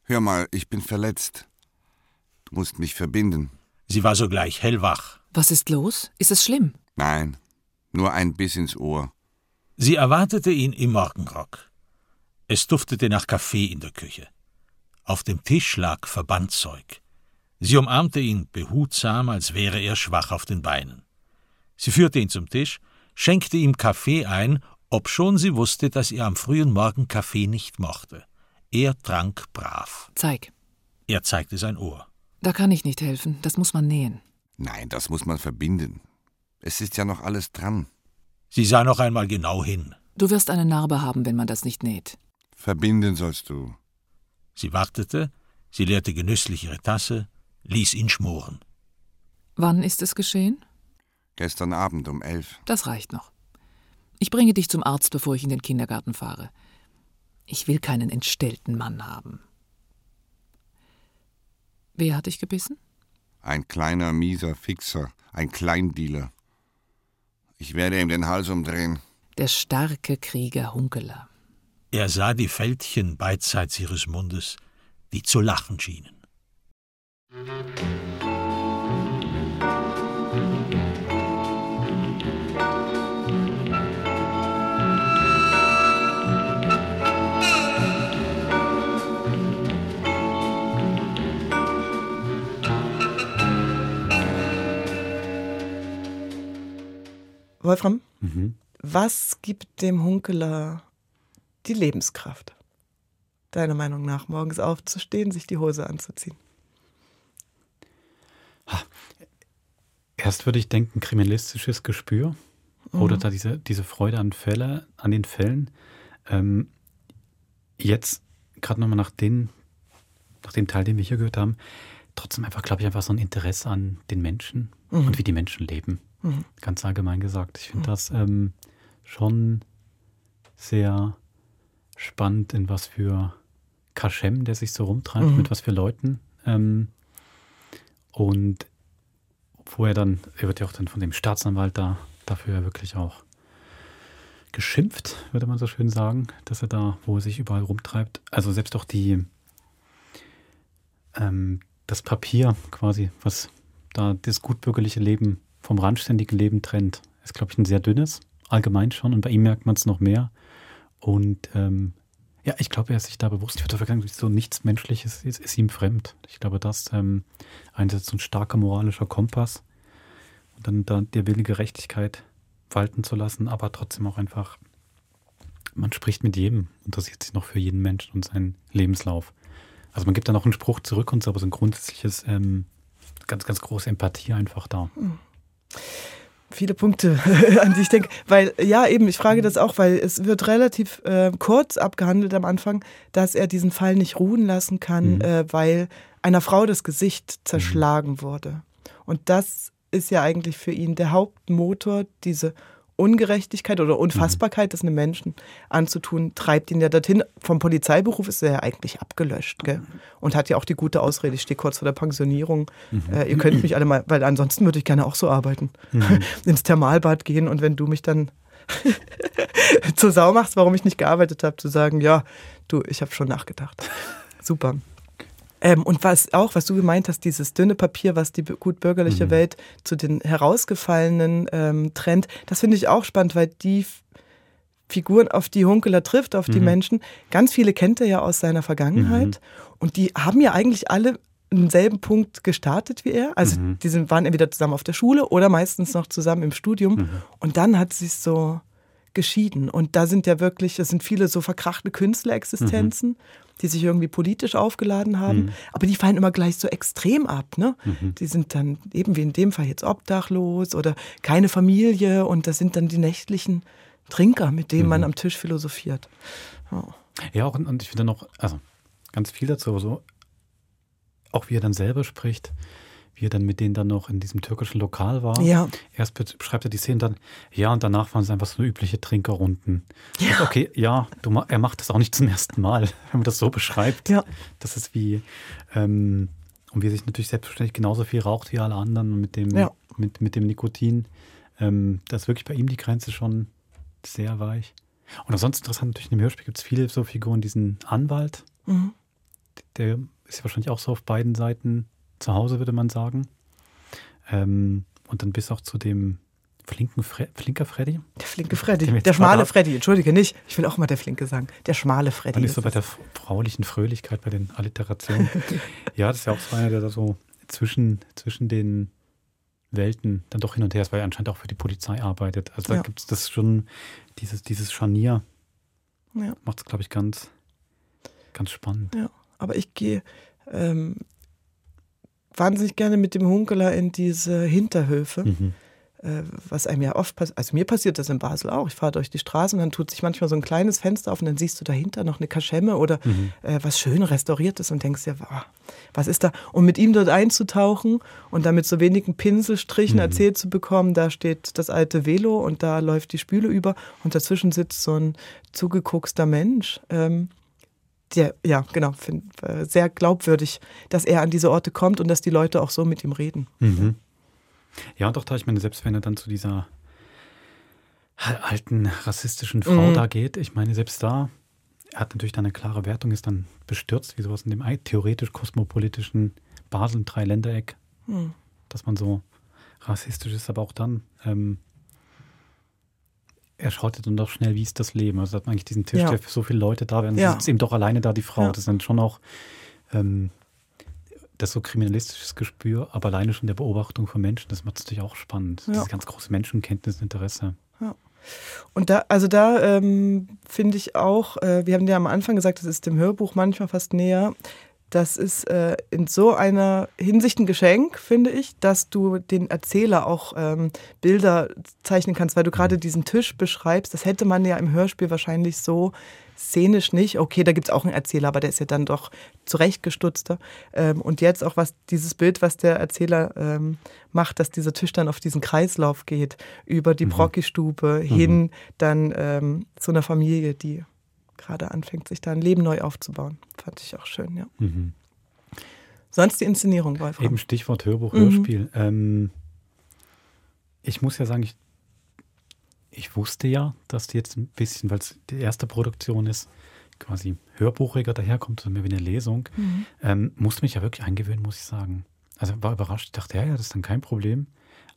Hör mal, ich bin verletzt. Du musst mich verbinden. Sie war sogleich hellwach. Was ist los? Ist es schlimm? Nein, nur ein Biss ins Ohr. Sie erwartete ihn im Morgenrock. Es duftete nach Kaffee in der Küche. Auf dem Tisch lag Verbandzeug. Sie umarmte ihn behutsam, als wäre er schwach auf den Beinen. Sie führte ihn zum Tisch, schenkte ihm Kaffee ein, obschon sie wusste, dass er am frühen Morgen Kaffee nicht mochte. Er trank brav. Zeig. Er zeigte sein Ohr. Da kann ich nicht helfen, das muss man nähen. Nein, das muss man verbinden. Es ist ja noch alles dran. Sie sah noch einmal genau hin. Du wirst eine Narbe haben, wenn man das nicht näht. Verbinden sollst du. Sie wartete, sie leerte genüsslich ihre Tasse, ließ ihn schmoren. Wann ist es geschehen? Gestern Abend um elf. Das reicht noch. Ich bringe dich zum Arzt, bevor ich in den Kindergarten fahre. Ich will keinen entstellten Mann haben. Wer hat dich gebissen? Ein kleiner, mieser Fixer, ein Kleindealer. Ich werde ihm den Hals umdrehen. Der starke Krieger Hunkeler. Er sah die Fältchen beidseits ihres Mundes, die zu lachen schienen. Wolfram, mhm. was gibt dem Hunkeler die Lebenskraft? Deiner Meinung nach, morgens aufzustehen, sich die Hose anzuziehen? Erst würde ich denken, kriminalistisches Gespür mhm. oder da diese, diese Freude an Fälle, an den Fällen. Ähm, jetzt, gerade nochmal nach, den, nach dem Teil, den wir hier gehört haben, trotzdem einfach, glaube ich, einfach so ein Interesse an den Menschen mhm. und wie die Menschen leben. Mhm. Ganz allgemein gesagt. Ich finde mhm. das ähm, schon sehr spannend, in was für Kaschem der sich so rumtreibt, mhm. mit was für Leuten. Ähm, und wo er dann, er wird ja auch dann von dem Staatsanwalt da dafür wirklich auch geschimpft, würde man so schön sagen, dass er da, wo er sich überall rumtreibt. Also selbst auch die, ähm, das Papier quasi, was da das gutbürgerliche Leben vom randständigen Leben trennt, ist, glaube ich, ein sehr dünnes, allgemein schon. Und bei ihm merkt man es noch mehr. Und ähm, ja, ich glaube, er ist sich da bewusst. Ich würde sagen, so nichts Menschliches ist, ist ihm fremd. Ich glaube, das ähm, einerseits so ein starker moralischer Kompass und dann da der Wille Gerechtigkeit walten zu lassen, aber trotzdem auch einfach, man spricht mit jedem, interessiert sich noch für jeden Menschen und seinen Lebenslauf. Also man gibt dann auch einen Spruch zurück und so, aber so ein grundsätzliches, ähm, ganz, ganz große Empathie einfach da. Mhm viele Punkte, an die ich denke. Weil, ja, eben, ich frage das auch, weil es wird relativ äh, kurz abgehandelt am Anfang, dass er diesen Fall nicht ruhen lassen kann, mhm. äh, weil einer Frau das Gesicht zerschlagen mhm. wurde. Und das ist ja eigentlich für ihn der Hauptmotor, diese Ungerechtigkeit oder Unfassbarkeit, mhm. das einem Menschen anzutun, treibt ihn ja dorthin. Vom Polizeiberuf ist er ja eigentlich abgelöscht gell? und hat ja auch die gute Ausrede, ich stehe kurz vor der Pensionierung. Mhm. Äh, ihr könnt mich alle mal, weil ansonsten würde ich gerne auch so arbeiten. Mhm. Ins Thermalbad gehen und wenn du mich dann zur Sau machst, warum ich nicht gearbeitet habe, zu sagen, ja, du, ich habe schon nachgedacht. Super. Ähm, und was auch, was du gemeint hast, dieses dünne Papier, was die gut bürgerliche mhm. Welt zu den herausgefallenen ähm, trennt, das finde ich auch spannend, weil die Figuren, auf die Hunkeler trifft, auf die mhm. Menschen, ganz viele kennt er ja aus seiner Vergangenheit. Mhm. Und die haben ja eigentlich alle denselben Punkt gestartet wie er. Also mhm. die sind, waren entweder zusammen auf der Schule oder meistens noch zusammen im Studium. Mhm. Und dann hat sich so geschieden. Und da sind ja wirklich, es sind viele so verkrachte Künstlerexistenzen, mhm. Die sich irgendwie politisch aufgeladen haben. Mhm. Aber die fallen immer gleich so extrem ab. Ne? Mhm. Die sind dann eben wie in dem Fall jetzt obdachlos oder keine Familie. Und das sind dann die nächtlichen Trinker, mit denen man mhm. am Tisch philosophiert. Ja, ja auch, und ich finde noch, also ganz viel dazu, so, auch wie er dann selber spricht wie er dann mit denen dann noch in diesem türkischen Lokal war. Ja. Erst beschreibt er die Szene dann, ja, und danach waren es einfach so übliche Trinkerrunden. Ja. okay, ja, du, er macht das auch nicht zum ersten Mal, wenn man das so beschreibt. Ja. Das ist wie, ähm, und wie er sich natürlich selbstverständlich genauso viel raucht wie alle anderen und mit dem, ja. mit, mit dem Nikotin. Ähm, da ist wirklich bei ihm die Grenze schon sehr weich. Und ansonsten interessant, natürlich in dem Hörspiel gibt es viele so Figuren, diesen Anwalt, mhm. der ist ja wahrscheinlich auch so auf beiden Seiten zu Hause, würde man sagen. Ähm, und dann bis auch zu dem flinken Fre flinker Freddy. Der flinke Freddy. Der, der schmale Freddy, entschuldige nicht. Ich will auch mal der flinke sagen. Der schmale Freddy. Dann ist so bei der fraulichen Fröhlichkeit, bei den Alliterationen. ja, das ist ja auch so einer, der da so zwischen, zwischen den Welten dann doch hin und her ist, weil er anscheinend auch für die Polizei arbeitet. Also da ja. gibt es das schon, dieses, dieses Scharnier. Ja. Macht es, glaube ich, ganz, ganz spannend. Ja, aber ich gehe ähm, wahnsinnig gerne mit dem Hunkeler in diese Hinterhöfe. Mhm. Äh, was einem ja oft passiert, also mir passiert das in Basel auch. Ich fahre durch die Straße und dann tut sich manchmal so ein kleines Fenster auf und dann siehst du dahinter noch eine Kaschemme oder mhm. äh, was schön restauriertes und denkst dir, wow, was ist da? Und mit ihm dort einzutauchen und dann mit so wenigen Pinselstrichen mhm. erzählt zu bekommen, da steht das alte Velo und da läuft die Spüle über und dazwischen sitzt so ein zugeguckster Mensch. Ähm, der, ja, genau, find, äh, sehr glaubwürdig, dass er an diese Orte kommt und dass die Leute auch so mit ihm reden. Mhm. Ja, doch, da ich meine, selbst wenn er dann zu dieser alten rassistischen Frau mhm. da geht, ich meine, selbst da, er hat natürlich dann eine klare Wertung, ist dann bestürzt, wie sowas in dem theoretisch kosmopolitischen Basel-Dreiländereck, hm. dass man so rassistisch ist, aber auch dann ähm, er schaut dann doch schnell, wie ist das Leben. Also hat man eigentlich diesen Tisch, ja. der für so viele Leute da wäre, ja. sitzt eben doch alleine da die Frau. Ja. Das ist dann schon auch ähm, das so kriminalistisches Gespür, aber alleine schon der Beobachtung von Menschen, das macht es natürlich auch spannend. Ja. Diese ganz große Menschenkenntnis, Interesse. Ja. Und da, also da ähm, finde ich auch, äh, wir haben ja am Anfang gesagt, das ist dem Hörbuch manchmal fast näher. Das ist äh, in so einer Hinsicht ein Geschenk, finde ich, dass du den Erzähler auch ähm, Bilder zeichnen kannst, weil du gerade diesen Tisch beschreibst. Das hätte man ja im Hörspiel wahrscheinlich so szenisch nicht. Okay, da gibt es auch einen Erzähler, aber der ist ja dann doch zurechtgestutzter. Ähm, und jetzt auch was dieses Bild, was der Erzähler ähm, macht, dass dieser Tisch dann auf diesen Kreislauf geht, über die mhm. Brocki-Stube mhm. hin, dann ähm, zu einer Familie, die gerade anfängt, sich da ein Leben neu aufzubauen. Fand ich auch schön, ja. Mhm. Sonst die Inszenierung, Wolfram. Eben Stichwort Hörbuch, Hörspiel. Mhm. Ähm, ich muss ja sagen, ich, ich wusste ja, dass die jetzt ein bisschen, weil es die erste Produktion ist, quasi hörbuchiger daherkommt, so mehr wie eine Lesung, mhm. ähm, musste mich ja wirklich eingewöhnen, muss ich sagen. Also war überrascht. Ich dachte, ja, ja, das ist dann kein Problem.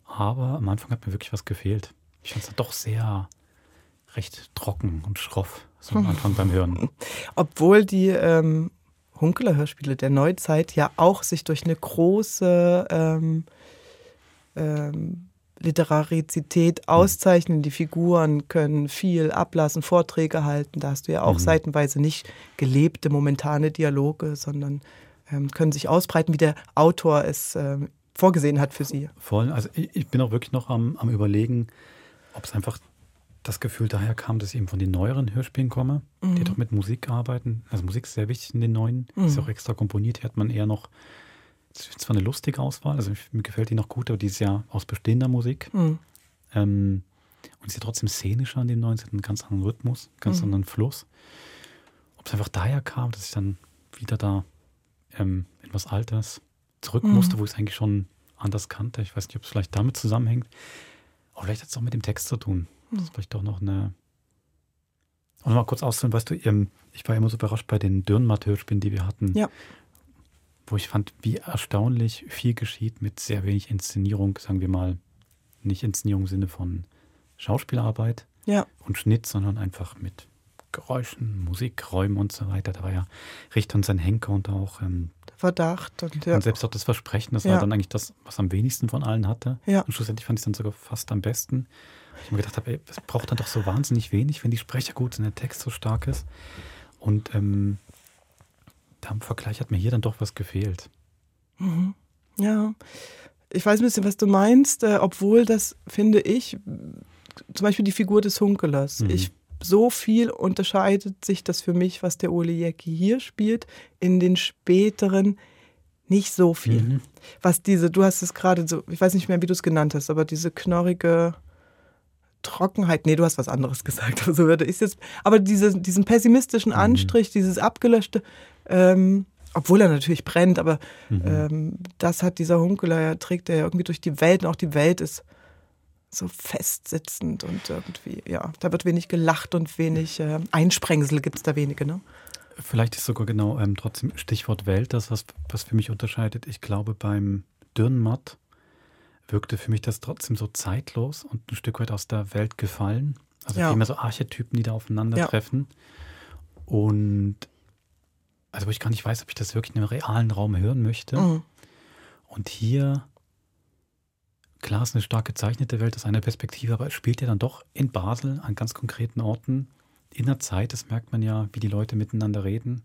Aber am Anfang hat mir wirklich was gefehlt. Ich fand es doch sehr recht trocken und schroff, so am Anfang beim Hören. Obwohl die ähm, Hunkeler-Hörspiele der Neuzeit ja auch sich durch eine große ähm, ähm, Literarizität auszeichnen. Die Figuren können viel ablassen, Vorträge halten. Da hast du ja auch mhm. seitenweise nicht gelebte, momentane Dialoge, sondern ähm, können sich ausbreiten, wie der Autor es ähm, vorgesehen hat für sie. Voll. Also ich, ich bin auch wirklich noch am, am Überlegen, ob es einfach das Gefühl daher kam, dass ich eben von den neueren Hörspielen komme, mhm. die doch mit Musik arbeiten. Also Musik ist sehr wichtig in den neuen, mhm. ist auch extra komponiert. Hier hat man eher noch, zwar eine lustige Auswahl, also mir gefällt die noch gut, aber die ist ja aus bestehender Musik. Mhm. Ähm, und ist ja trotzdem szenischer an den neuen, sie hat einen ganz anderen Rhythmus, einen ganz mhm. anderen Fluss. Ob es einfach daher kam, dass ich dann wieder da ähm, etwas Alters zurück mhm. musste, wo ich es eigentlich schon anders kannte. Ich weiß nicht, ob es vielleicht damit zusammenhängt. Aber vielleicht hat es auch mit dem Text zu tun. Das ist vielleicht doch noch eine. Und mal kurz auszuholen, weißt du, ich war immer so überrascht bei den Dürrenmatt-Hörspielen, die wir hatten. Ja. Wo ich fand, wie erstaunlich viel geschieht mit sehr wenig Inszenierung, sagen wir mal, nicht Inszenierung im Sinne von Schauspielarbeit ja. und Schnitt, sondern einfach mit Geräuschen, Musik, Räumen und so weiter. Da war ja Richter und sein Henker und auch ähm, Verdacht. Und, ja. und, selbst auch das Versprechen, das ja. war dann eigentlich das, was am wenigsten von allen hatte. Ja. Und schlussendlich fand ich es dann sogar fast am besten. Ich mir gedacht habe, ey, es braucht dann doch so wahnsinnig wenig, wenn die Sprecher gut sind, der Text so stark ist. Und ähm, da im Vergleich hat mir hier dann doch was gefehlt. Mhm. Ja, ich weiß ein bisschen, was du meinst, äh, obwohl das, finde ich, zum Beispiel die Figur des Hunkelers. Mhm. Ich so viel unterscheidet sich das für mich, was der Ole Jäcki hier spielt, in den späteren nicht so viel. Mhm. Was diese, du hast es gerade so, ich weiß nicht mehr, wie du es genannt hast, aber diese knorrige Trockenheit, nee, du hast was anderes gesagt, so würde ich jetzt, aber diese, diesen pessimistischen mhm. Anstrich, mhm. dieses abgelöschte, ähm, obwohl er natürlich brennt, aber mhm. ähm, das hat dieser Hunkeler, ja, trägt er ja irgendwie durch die Welt und auch die Welt ist so festsitzend und irgendwie, ja, da wird wenig gelacht und wenig äh, Einsprengsel gibt es da wenige, ne? Vielleicht ist sogar genau ähm, trotzdem Stichwort Welt das, was, was für mich unterscheidet. Ich glaube, beim Dürrenmatt wirkte für mich das trotzdem so zeitlos und ein Stück weit aus der Welt gefallen. Also ja. immer so Archetypen, die da aufeinandertreffen. Ja. Und also wo ich gar nicht weiß, ob ich das wirklich in einem realen Raum hören möchte. Mhm. Und hier, klar, ist eine stark gezeichnete Welt aus einer Perspektive, aber es spielt ja dann doch in Basel an ganz konkreten Orten in der Zeit. Das merkt man ja, wie die Leute miteinander reden.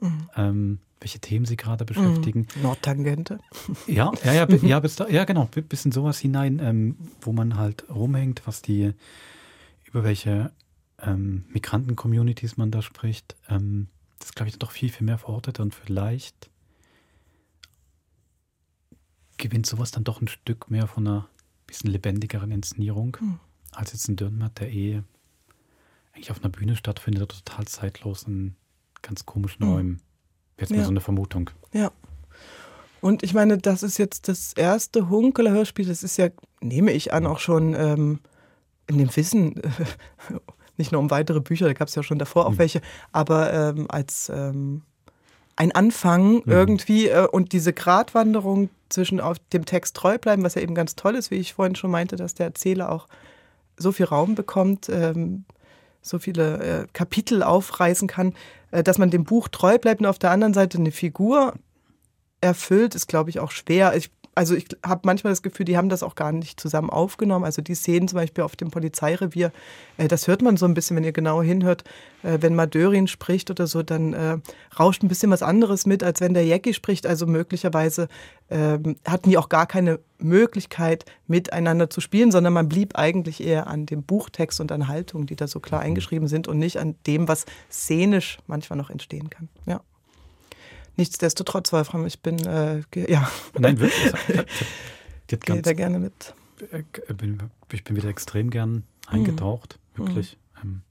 Mhm. Ähm, welche Themen sie gerade beschäftigen. Mhm. Nordtangente. Ja, ja, ja, mhm. ja, bis da, ja, genau, bis in sowas hinein, ähm, wo man halt rumhängt, was die, über welche ähm, Migranten-Communities man da spricht. Ähm, das glaube ich doch viel, viel mehr verortet und vielleicht gewinnt sowas dann doch ein Stück mehr von einer bisschen lebendigeren Inszenierung, mhm. als jetzt ein Dürrenmatt, der eh eigentlich auf einer Bühne stattfindet, total zeitlos in ganz komischen mhm. Räumen. Jetzt ja. mal so eine Vermutung. Ja. Und ich meine, das ist jetzt das erste Hunkeler Hörspiel. Das ist ja, nehme ich an, auch schon ähm, in dem Wissen, nicht nur um weitere Bücher, da gab es ja schon davor auch mhm. welche, aber ähm, als ähm, ein Anfang mhm. irgendwie äh, und diese Gratwanderung zwischen auf dem Text treu bleiben, was ja eben ganz toll ist, wie ich vorhin schon meinte, dass der Erzähler auch so viel Raum bekommt, ähm, so viele äh, Kapitel aufreißen kann, äh, dass man dem Buch treu bleibt und auf der anderen Seite eine Figur erfüllt, ist, glaube ich, auch schwer. Ich also ich habe manchmal das Gefühl, die haben das auch gar nicht zusammen aufgenommen. Also die Szenen zum Beispiel auf dem Polizeirevier, äh, das hört man so ein bisschen, wenn ihr genau hinhört. Äh, wenn Madörin spricht oder so, dann äh, rauscht ein bisschen was anderes mit, als wenn der Jackie spricht. Also möglicherweise ähm, hatten die auch gar keine Möglichkeit, miteinander zu spielen, sondern man blieb eigentlich eher an dem Buchtext und an Haltungen, die da so klar eingeschrieben sind und nicht an dem, was szenisch manchmal noch entstehen kann. Ja. Nichtsdestotrotz, Wolfram, ich bin, äh, ja. Nein, wirklich. Ich gehe da gerne mit. Äh, ich bin wieder extrem gern eingetaucht, mhm. wirklich. Mhm.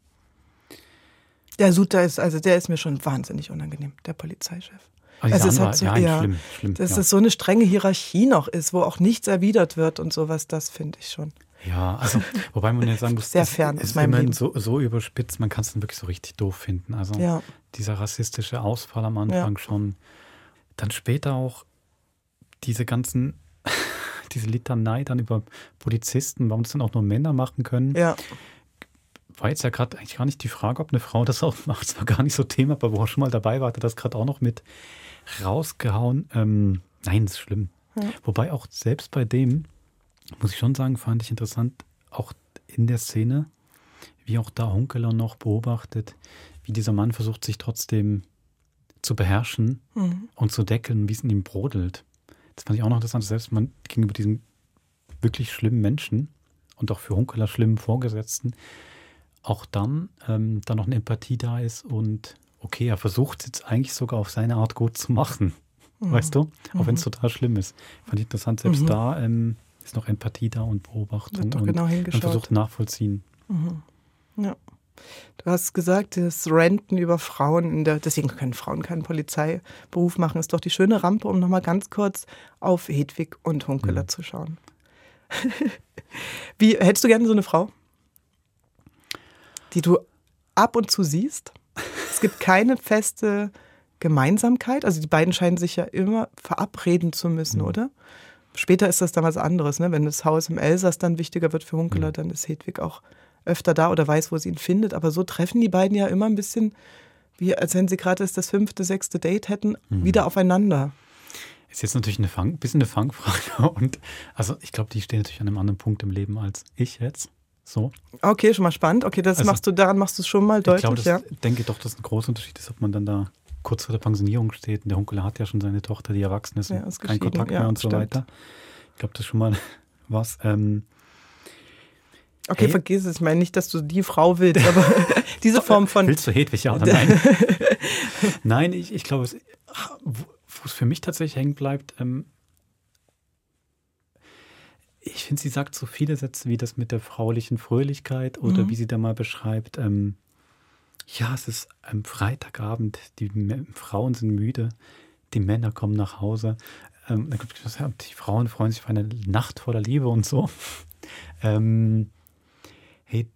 Der Suter ist, also der ist mir schon wahnsinnig unangenehm, der Polizeichef. Also es hat so, ja, ja, schlimm, schlimm, dass ja. es so eine strenge Hierarchie noch ist, wo auch nichts erwidert wird und sowas, das finde ich schon. Ja, also wobei man ja sagen muss, sehr fern ist immerhin so, so überspitzt, man kann es dann wirklich so richtig doof finden. Also ja. dieser rassistische Ausfall am Anfang ja. schon. Dann später auch diese ganzen, diese Litanei dann über Polizisten, warum das dann auch nur Männer machen können. Ja. War jetzt ja gerade eigentlich gar nicht die Frage, ob eine Frau das auch macht. Es war gar nicht so Thema, aber wo er schon mal dabei war, hat er das gerade auch noch mit rausgehauen. Ähm, nein, ist schlimm. Ja. Wobei auch selbst bei dem, muss ich schon sagen, fand ich interessant, auch in der Szene, wie auch da Hunkeler noch beobachtet, wie dieser Mann versucht, sich trotzdem zu beherrschen mhm. und zu deckeln, wie es in ihm brodelt. Das fand ich auch noch interessant, selbst man gegenüber diesem wirklich schlimmen Menschen und auch für Hunkeler schlimmen Vorgesetzten, auch dann, ähm, da noch eine Empathie da ist und okay, er versucht es jetzt eigentlich sogar auf seine Art gut zu machen. Mhm. Weißt du? Auch mhm. wenn es total schlimm ist. Fand ich interessant, selbst mhm. da ähm, ist noch Empathie da und Beobachtung und genau versucht nachvollziehen. Mhm. Ja. Du hast gesagt, das Renten über Frauen, in der, deswegen können Frauen keinen Polizeiberuf machen, ist doch die schöne Rampe, um nochmal ganz kurz auf Hedwig und Hunkeler mhm. zu schauen. Wie hättest du gerne so eine Frau, die du ab und zu siehst? Es gibt keine feste Gemeinsamkeit. Also die beiden scheinen sich ja immer verabreden zu müssen, mhm. oder? Später ist das dann was anderes. Ne? Wenn das Haus im Elsass dann wichtiger wird für Hunkeler, mhm. dann ist Hedwig auch öfter da oder weiß, wo sie ihn findet. Aber so treffen die beiden ja immer ein bisschen, wie als wenn sie gerade das fünfte, sechste Date hätten, mhm. wieder aufeinander. Ist jetzt natürlich eine Fang, bisschen eine Fangfrage. Und also ich glaube, die stehen natürlich an einem anderen Punkt im Leben als ich jetzt. So. Okay, schon mal spannend. Okay, das also, machst du, daran machst du es schon mal deutlich. Ich glaube, ja. denke doch, dass ein großer Unterschied ist, ob man dann da kurz vor der Pensionierung steht. Und der Onkel hat ja schon seine Tochter, die erwachsen ist, ja, ist kein Kontakt mehr ja, und so stimmt. weiter. Ich glaube, das ist schon mal was. Ähm, okay, hey. vergiss es. Ich meine nicht, dass du die Frau willst, aber diese Form von. Willst du Hedwig, ja oder nein? nein, ich, ich glaube, wo es für mich tatsächlich hängen bleibt, ähm, ich finde, sie sagt so viele Sätze wie das mit der fraulichen Fröhlichkeit oder mhm. wie sie da mal beschreibt, ähm, ja, es ist am Freitagabend, die Frauen sind müde, die Männer kommen nach Hause. Ähm, die Frauen freuen sich auf eine Nacht voller Liebe und so. Ähm, hey,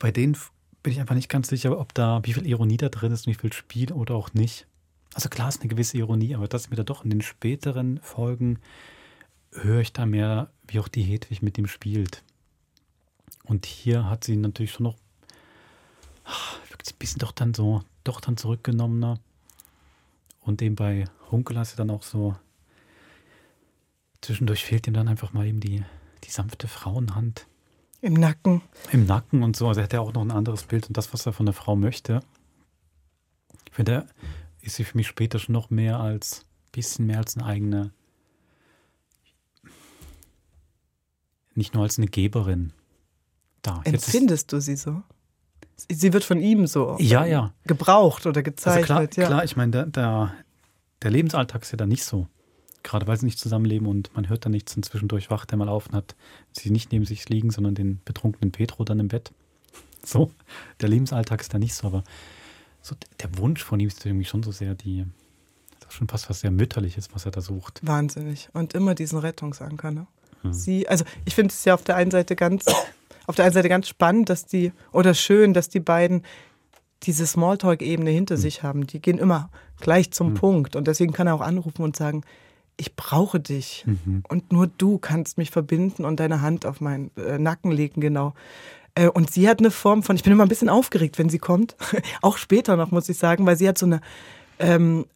bei denen bin ich einfach nicht ganz sicher, ob da, wie viel Ironie da drin ist und wie viel Spiel oder auch nicht. Also klar ist eine gewisse Ironie, aber das mir da doch in den späteren Folgen höre ich da mehr, wie auch die Hedwig mit dem spielt. Und hier hat sie natürlich schon noch wirkt ein bisschen doch dann so, doch dann zurückgenommener. Und dem bei Hunkel hast du dann auch so, zwischendurch fehlt ihm dann einfach mal eben die, die sanfte Frauenhand. Im Nacken. Im Nacken und so. Also er hat ja auch noch ein anderes Bild und das, was er von der Frau möchte. Ich finde, ist sie für mich später schon noch mehr als, bisschen mehr als eine eigene, nicht nur als eine Geberin da. Empfindest du sie so? Sie wird von ihm so ja, ja. gebraucht oder gezeichnet. Also klar, ja. klar, ich meine, der, der, der, Lebensalltag ist ja da nicht so. Gerade weil sie nicht zusammenleben und man hört da nichts und zwischendurch wacht er mal auf und hat sie nicht neben sich liegen, sondern den betrunkenen Petro dann im Bett. So, der Lebensalltag ist da nicht so, aber so der Wunsch von ihm ist irgendwie schon so sehr die, das ist schon fast was sehr mütterliches, was er da sucht. Wahnsinnig. Und immer diesen Rettungsanker, ne? Hm. Sie, also ich finde es ja auf der einen Seite ganz auf der einen Seite ganz spannend, dass die, oder schön, dass die beiden diese Smalltalk-Ebene hinter mhm. sich haben. Die gehen immer gleich zum mhm. Punkt. Und deswegen kann er auch anrufen und sagen, ich brauche dich. Mhm. Und nur du kannst mich verbinden und deine Hand auf meinen äh, Nacken legen, genau. Äh, und sie hat eine Form von, ich bin immer ein bisschen aufgeregt, wenn sie kommt. auch später noch, muss ich sagen, weil sie hat so eine, ähm,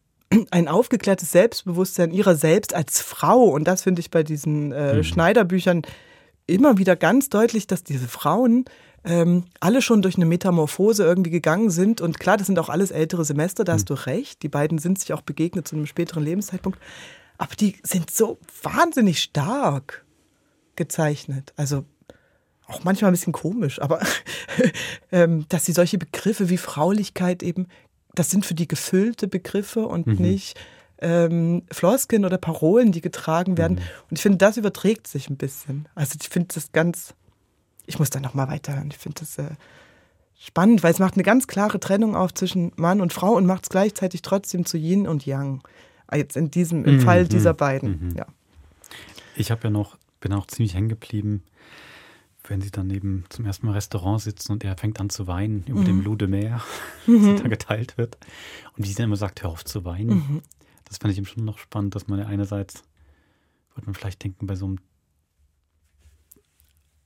ein aufgeklärtes Selbstbewusstsein ihrer selbst als Frau. Und das finde ich bei diesen äh, mhm. Schneiderbüchern immer wieder ganz deutlich, dass diese Frauen ähm, alle schon durch eine Metamorphose irgendwie gegangen sind. Und klar, das sind auch alles ältere Semester, da hast mhm. du recht. Die beiden sind sich auch begegnet zu einem späteren Lebenszeitpunkt. Aber die sind so wahnsinnig stark gezeichnet. Also auch manchmal ein bisschen komisch, aber ähm, dass sie solche Begriffe wie Fraulichkeit eben, das sind für die gefüllte Begriffe und mhm. nicht ähm, Floskeln oder Parolen, die getragen werden. Mhm. Und ich finde, das überträgt sich ein bisschen. Also ich finde das ganz, ich muss da nochmal weiterhören. Ich finde das äh, spannend, weil es macht eine ganz klare Trennung auf zwischen Mann und Frau und macht es gleichzeitig trotzdem zu Yin und Yang. Ah, jetzt in diesem, im mhm. Fall dieser mhm. beiden, mhm. ja. Ich habe ja noch, bin auch ziemlich hängen geblieben, wenn sie dann eben zum ersten Mal im Restaurant sitzen und er fängt an zu weinen über mhm. dem Loup de Mer, das da geteilt wird. Und wie sie dann immer sagt, hör auf zu weinen. Mhm. Das fand ich eben schon noch spannend, dass man ja einerseits, würde man vielleicht denken, bei so einem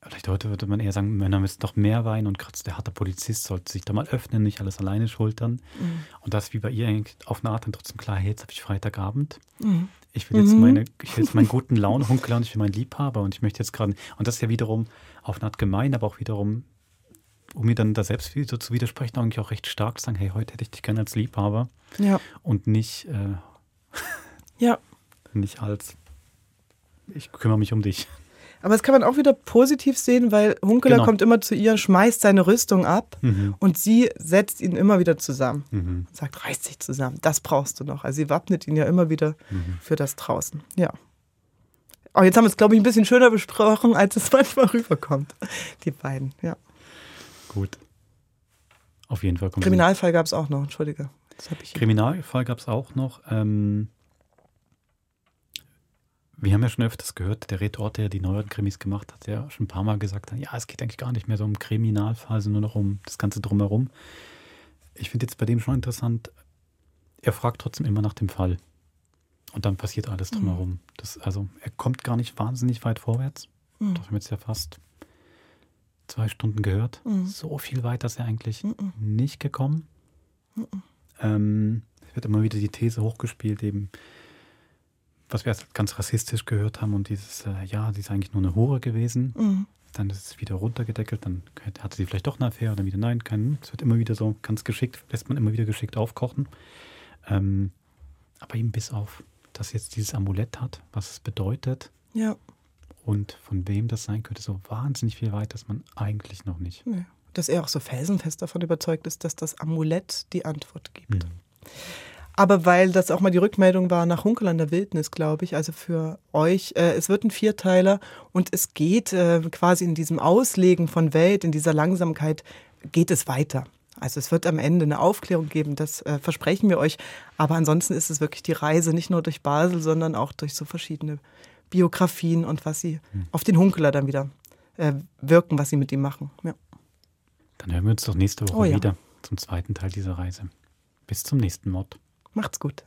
Vielleicht heute würde man eher sagen, Männer müssen doch mehr weinen und gerade der harte Polizist sollte sich da mal öffnen, nicht alles alleine schultern. Mhm. Und das wie bei ihr eigentlich auf eine Art dann trotzdem klar, hey, jetzt habe ich Freitagabend. Mhm. Ich will jetzt mhm. meine, ich will jetzt meinen guten Launenhunkel und ich will meinen Liebhaber und ich möchte jetzt gerade, und das ist ja wiederum auf eine Art gemein, aber auch wiederum, um mir dann da selbst so zu widersprechen, eigentlich auch recht stark zu sagen, hey, heute hätte ich dich gerne als Liebhaber. Ja. Und nicht, äh, ja. nicht als, ich kümmere mich um dich. Aber das kann man auch wieder positiv sehen, weil Hunkeler genau. kommt immer zu ihr, schmeißt seine Rüstung ab mhm. und sie setzt ihn immer wieder zusammen. Mhm. Sagt, reiß dich zusammen, das brauchst du noch. Also sie wappnet ihn ja immer wieder mhm. für das draußen. Ja. Oh, jetzt haben wir es, glaube ich, ein bisschen schöner besprochen, als es manchmal rüberkommt. Die beiden, ja. Gut. Auf jeden Fall. Kriminalfall gab es auch noch, entschuldige. Kriminalfall gab es auch noch. Ähm, wir haben ja schon öfters gehört, der Redort, der die neueren Krimis gemacht hat, der schon ein paar Mal gesagt hat, ja, es geht eigentlich gar nicht mehr so um Kriminalfall, sondern nur noch um das Ganze drumherum. Ich finde jetzt bei dem schon interessant, er fragt trotzdem immer nach dem Fall. Und dann passiert alles mhm. drumherum. Mhm. Das, also er kommt gar nicht wahnsinnig weit vorwärts. Mhm. Das haben wir jetzt ja fast zwei Stunden gehört. Mhm. So viel weiter ist er eigentlich mhm. nicht gekommen. Mhm. Ähm, es wird immer wieder die These hochgespielt, eben, was wir erst ganz rassistisch gehört haben und dieses, äh, ja, sie ist eigentlich nur eine Hure gewesen. Mhm. Dann ist es wieder runtergedeckelt, dann hatte sie vielleicht doch eine Affäre, dann wieder nein, kein, es wird immer wieder so ganz geschickt, lässt man immer wieder geschickt aufkochen. Ähm, aber eben bis auf, dass jetzt dieses Amulett hat, was es bedeutet. Ja. Und von wem das sein könnte, so wahnsinnig viel weit, dass man eigentlich noch nicht. Ja. Dass er auch so felsenfest davon überzeugt ist, dass das Amulett die Antwort gibt. Mhm. Aber weil das auch mal die Rückmeldung war nach Hunkel an der Wildnis, glaube ich, also für euch. Äh, es wird ein Vierteiler und es geht äh, quasi in diesem Auslegen von Welt, in dieser Langsamkeit, geht es weiter. Also es wird am Ende eine Aufklärung geben, das äh, versprechen wir euch. Aber ansonsten ist es wirklich die Reise nicht nur durch Basel, sondern auch durch so verschiedene Biografien und was sie hm. auf den Hunkeler dann wieder äh, wirken, was sie mit ihm machen. Ja. Dann hören wir uns doch nächste Woche oh, ja. wieder zum zweiten Teil dieser Reise. Bis zum nächsten Mord. Macht's gut.